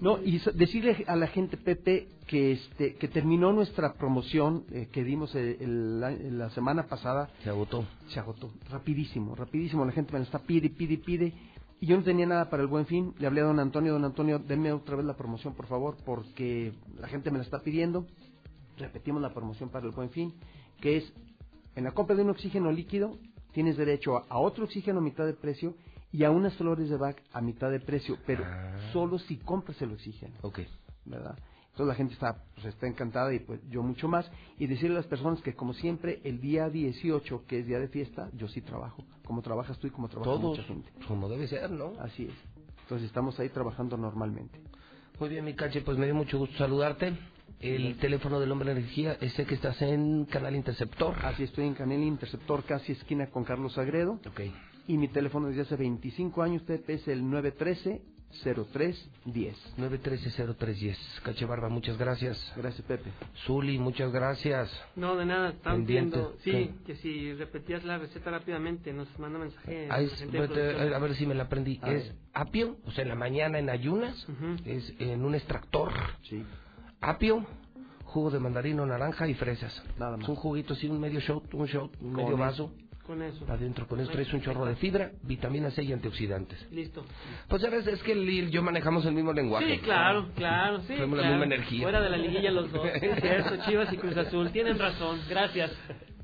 No, y so- decirle a la gente, Pepe, que este que terminó nuestra promoción eh, que dimos el- la, la semana pasada, Se agotó. se agotó. Rapidísimo, rapidísimo. La gente me la está pide, pide, pide. Y yo no tenía nada para el buen fin. Le hablé a don Antonio, don Antonio, denme otra vez la promoción, por favor, porque la gente me la está pidiendo. Repetimos la promoción para el buen fin, que es, en la compra de un oxígeno líquido, tienes derecho a, otro oxígeno a mitad de precio y a unas flores de Bach a mitad de precio, pero Ah. solo si compras el oxígeno. Ok. ¿verdad? Entonces la gente está, pues, está encantada y pues yo mucho más. Y decirle a las personas que como siempre el día 18, que es día de fiesta, yo sí trabajo. Como trabajas tú y como trabaja Todos, mucha gente. como debe ser, ¿no? Así es. Entonces estamos ahí trabajando normalmente. Muy bien, mi cache, pues me dio mucho gusto saludarte. El teléfono del hombre de energía es el que estás en Canal Interceptor. Así estoy en Canel Interceptor, casi esquina con Carlos Sagredo. Ok. Y mi teléfono desde hace 25 años, Pepe, es el 913-0310. 913-0310. Cache Barba, muchas gracias. Gracias, Pepe. Zuli, muchas gracias. No, de nada, están viendo. Sí, ¿Qué? que si repetías la receta rápidamente, nos manda mensaje. La es- vete, a ver si me la aprendí. A es ver. apio, o sea, en la mañana en ayunas, es en un extractor. Sí. Apio, jugo de mandarino, naranja y fresas. Nada más. Es un juguito así, un medio shot, un shot, un medio eso. vaso. Con eso. Adentro con eso traes un chorro de fibra, vitamina C y antioxidantes. Listo. Pues ya ves, es que el y yo manejamos el mismo lenguaje. Sí, claro, claro, sí. Tenemos la claro. misma energía. Fuera de la liguilla los dos. Cierto, Chivas y Cruz Azul. Tienen razón. Gracias.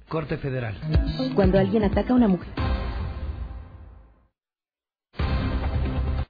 Corte federal. Cuando alguien ataca a una mujer.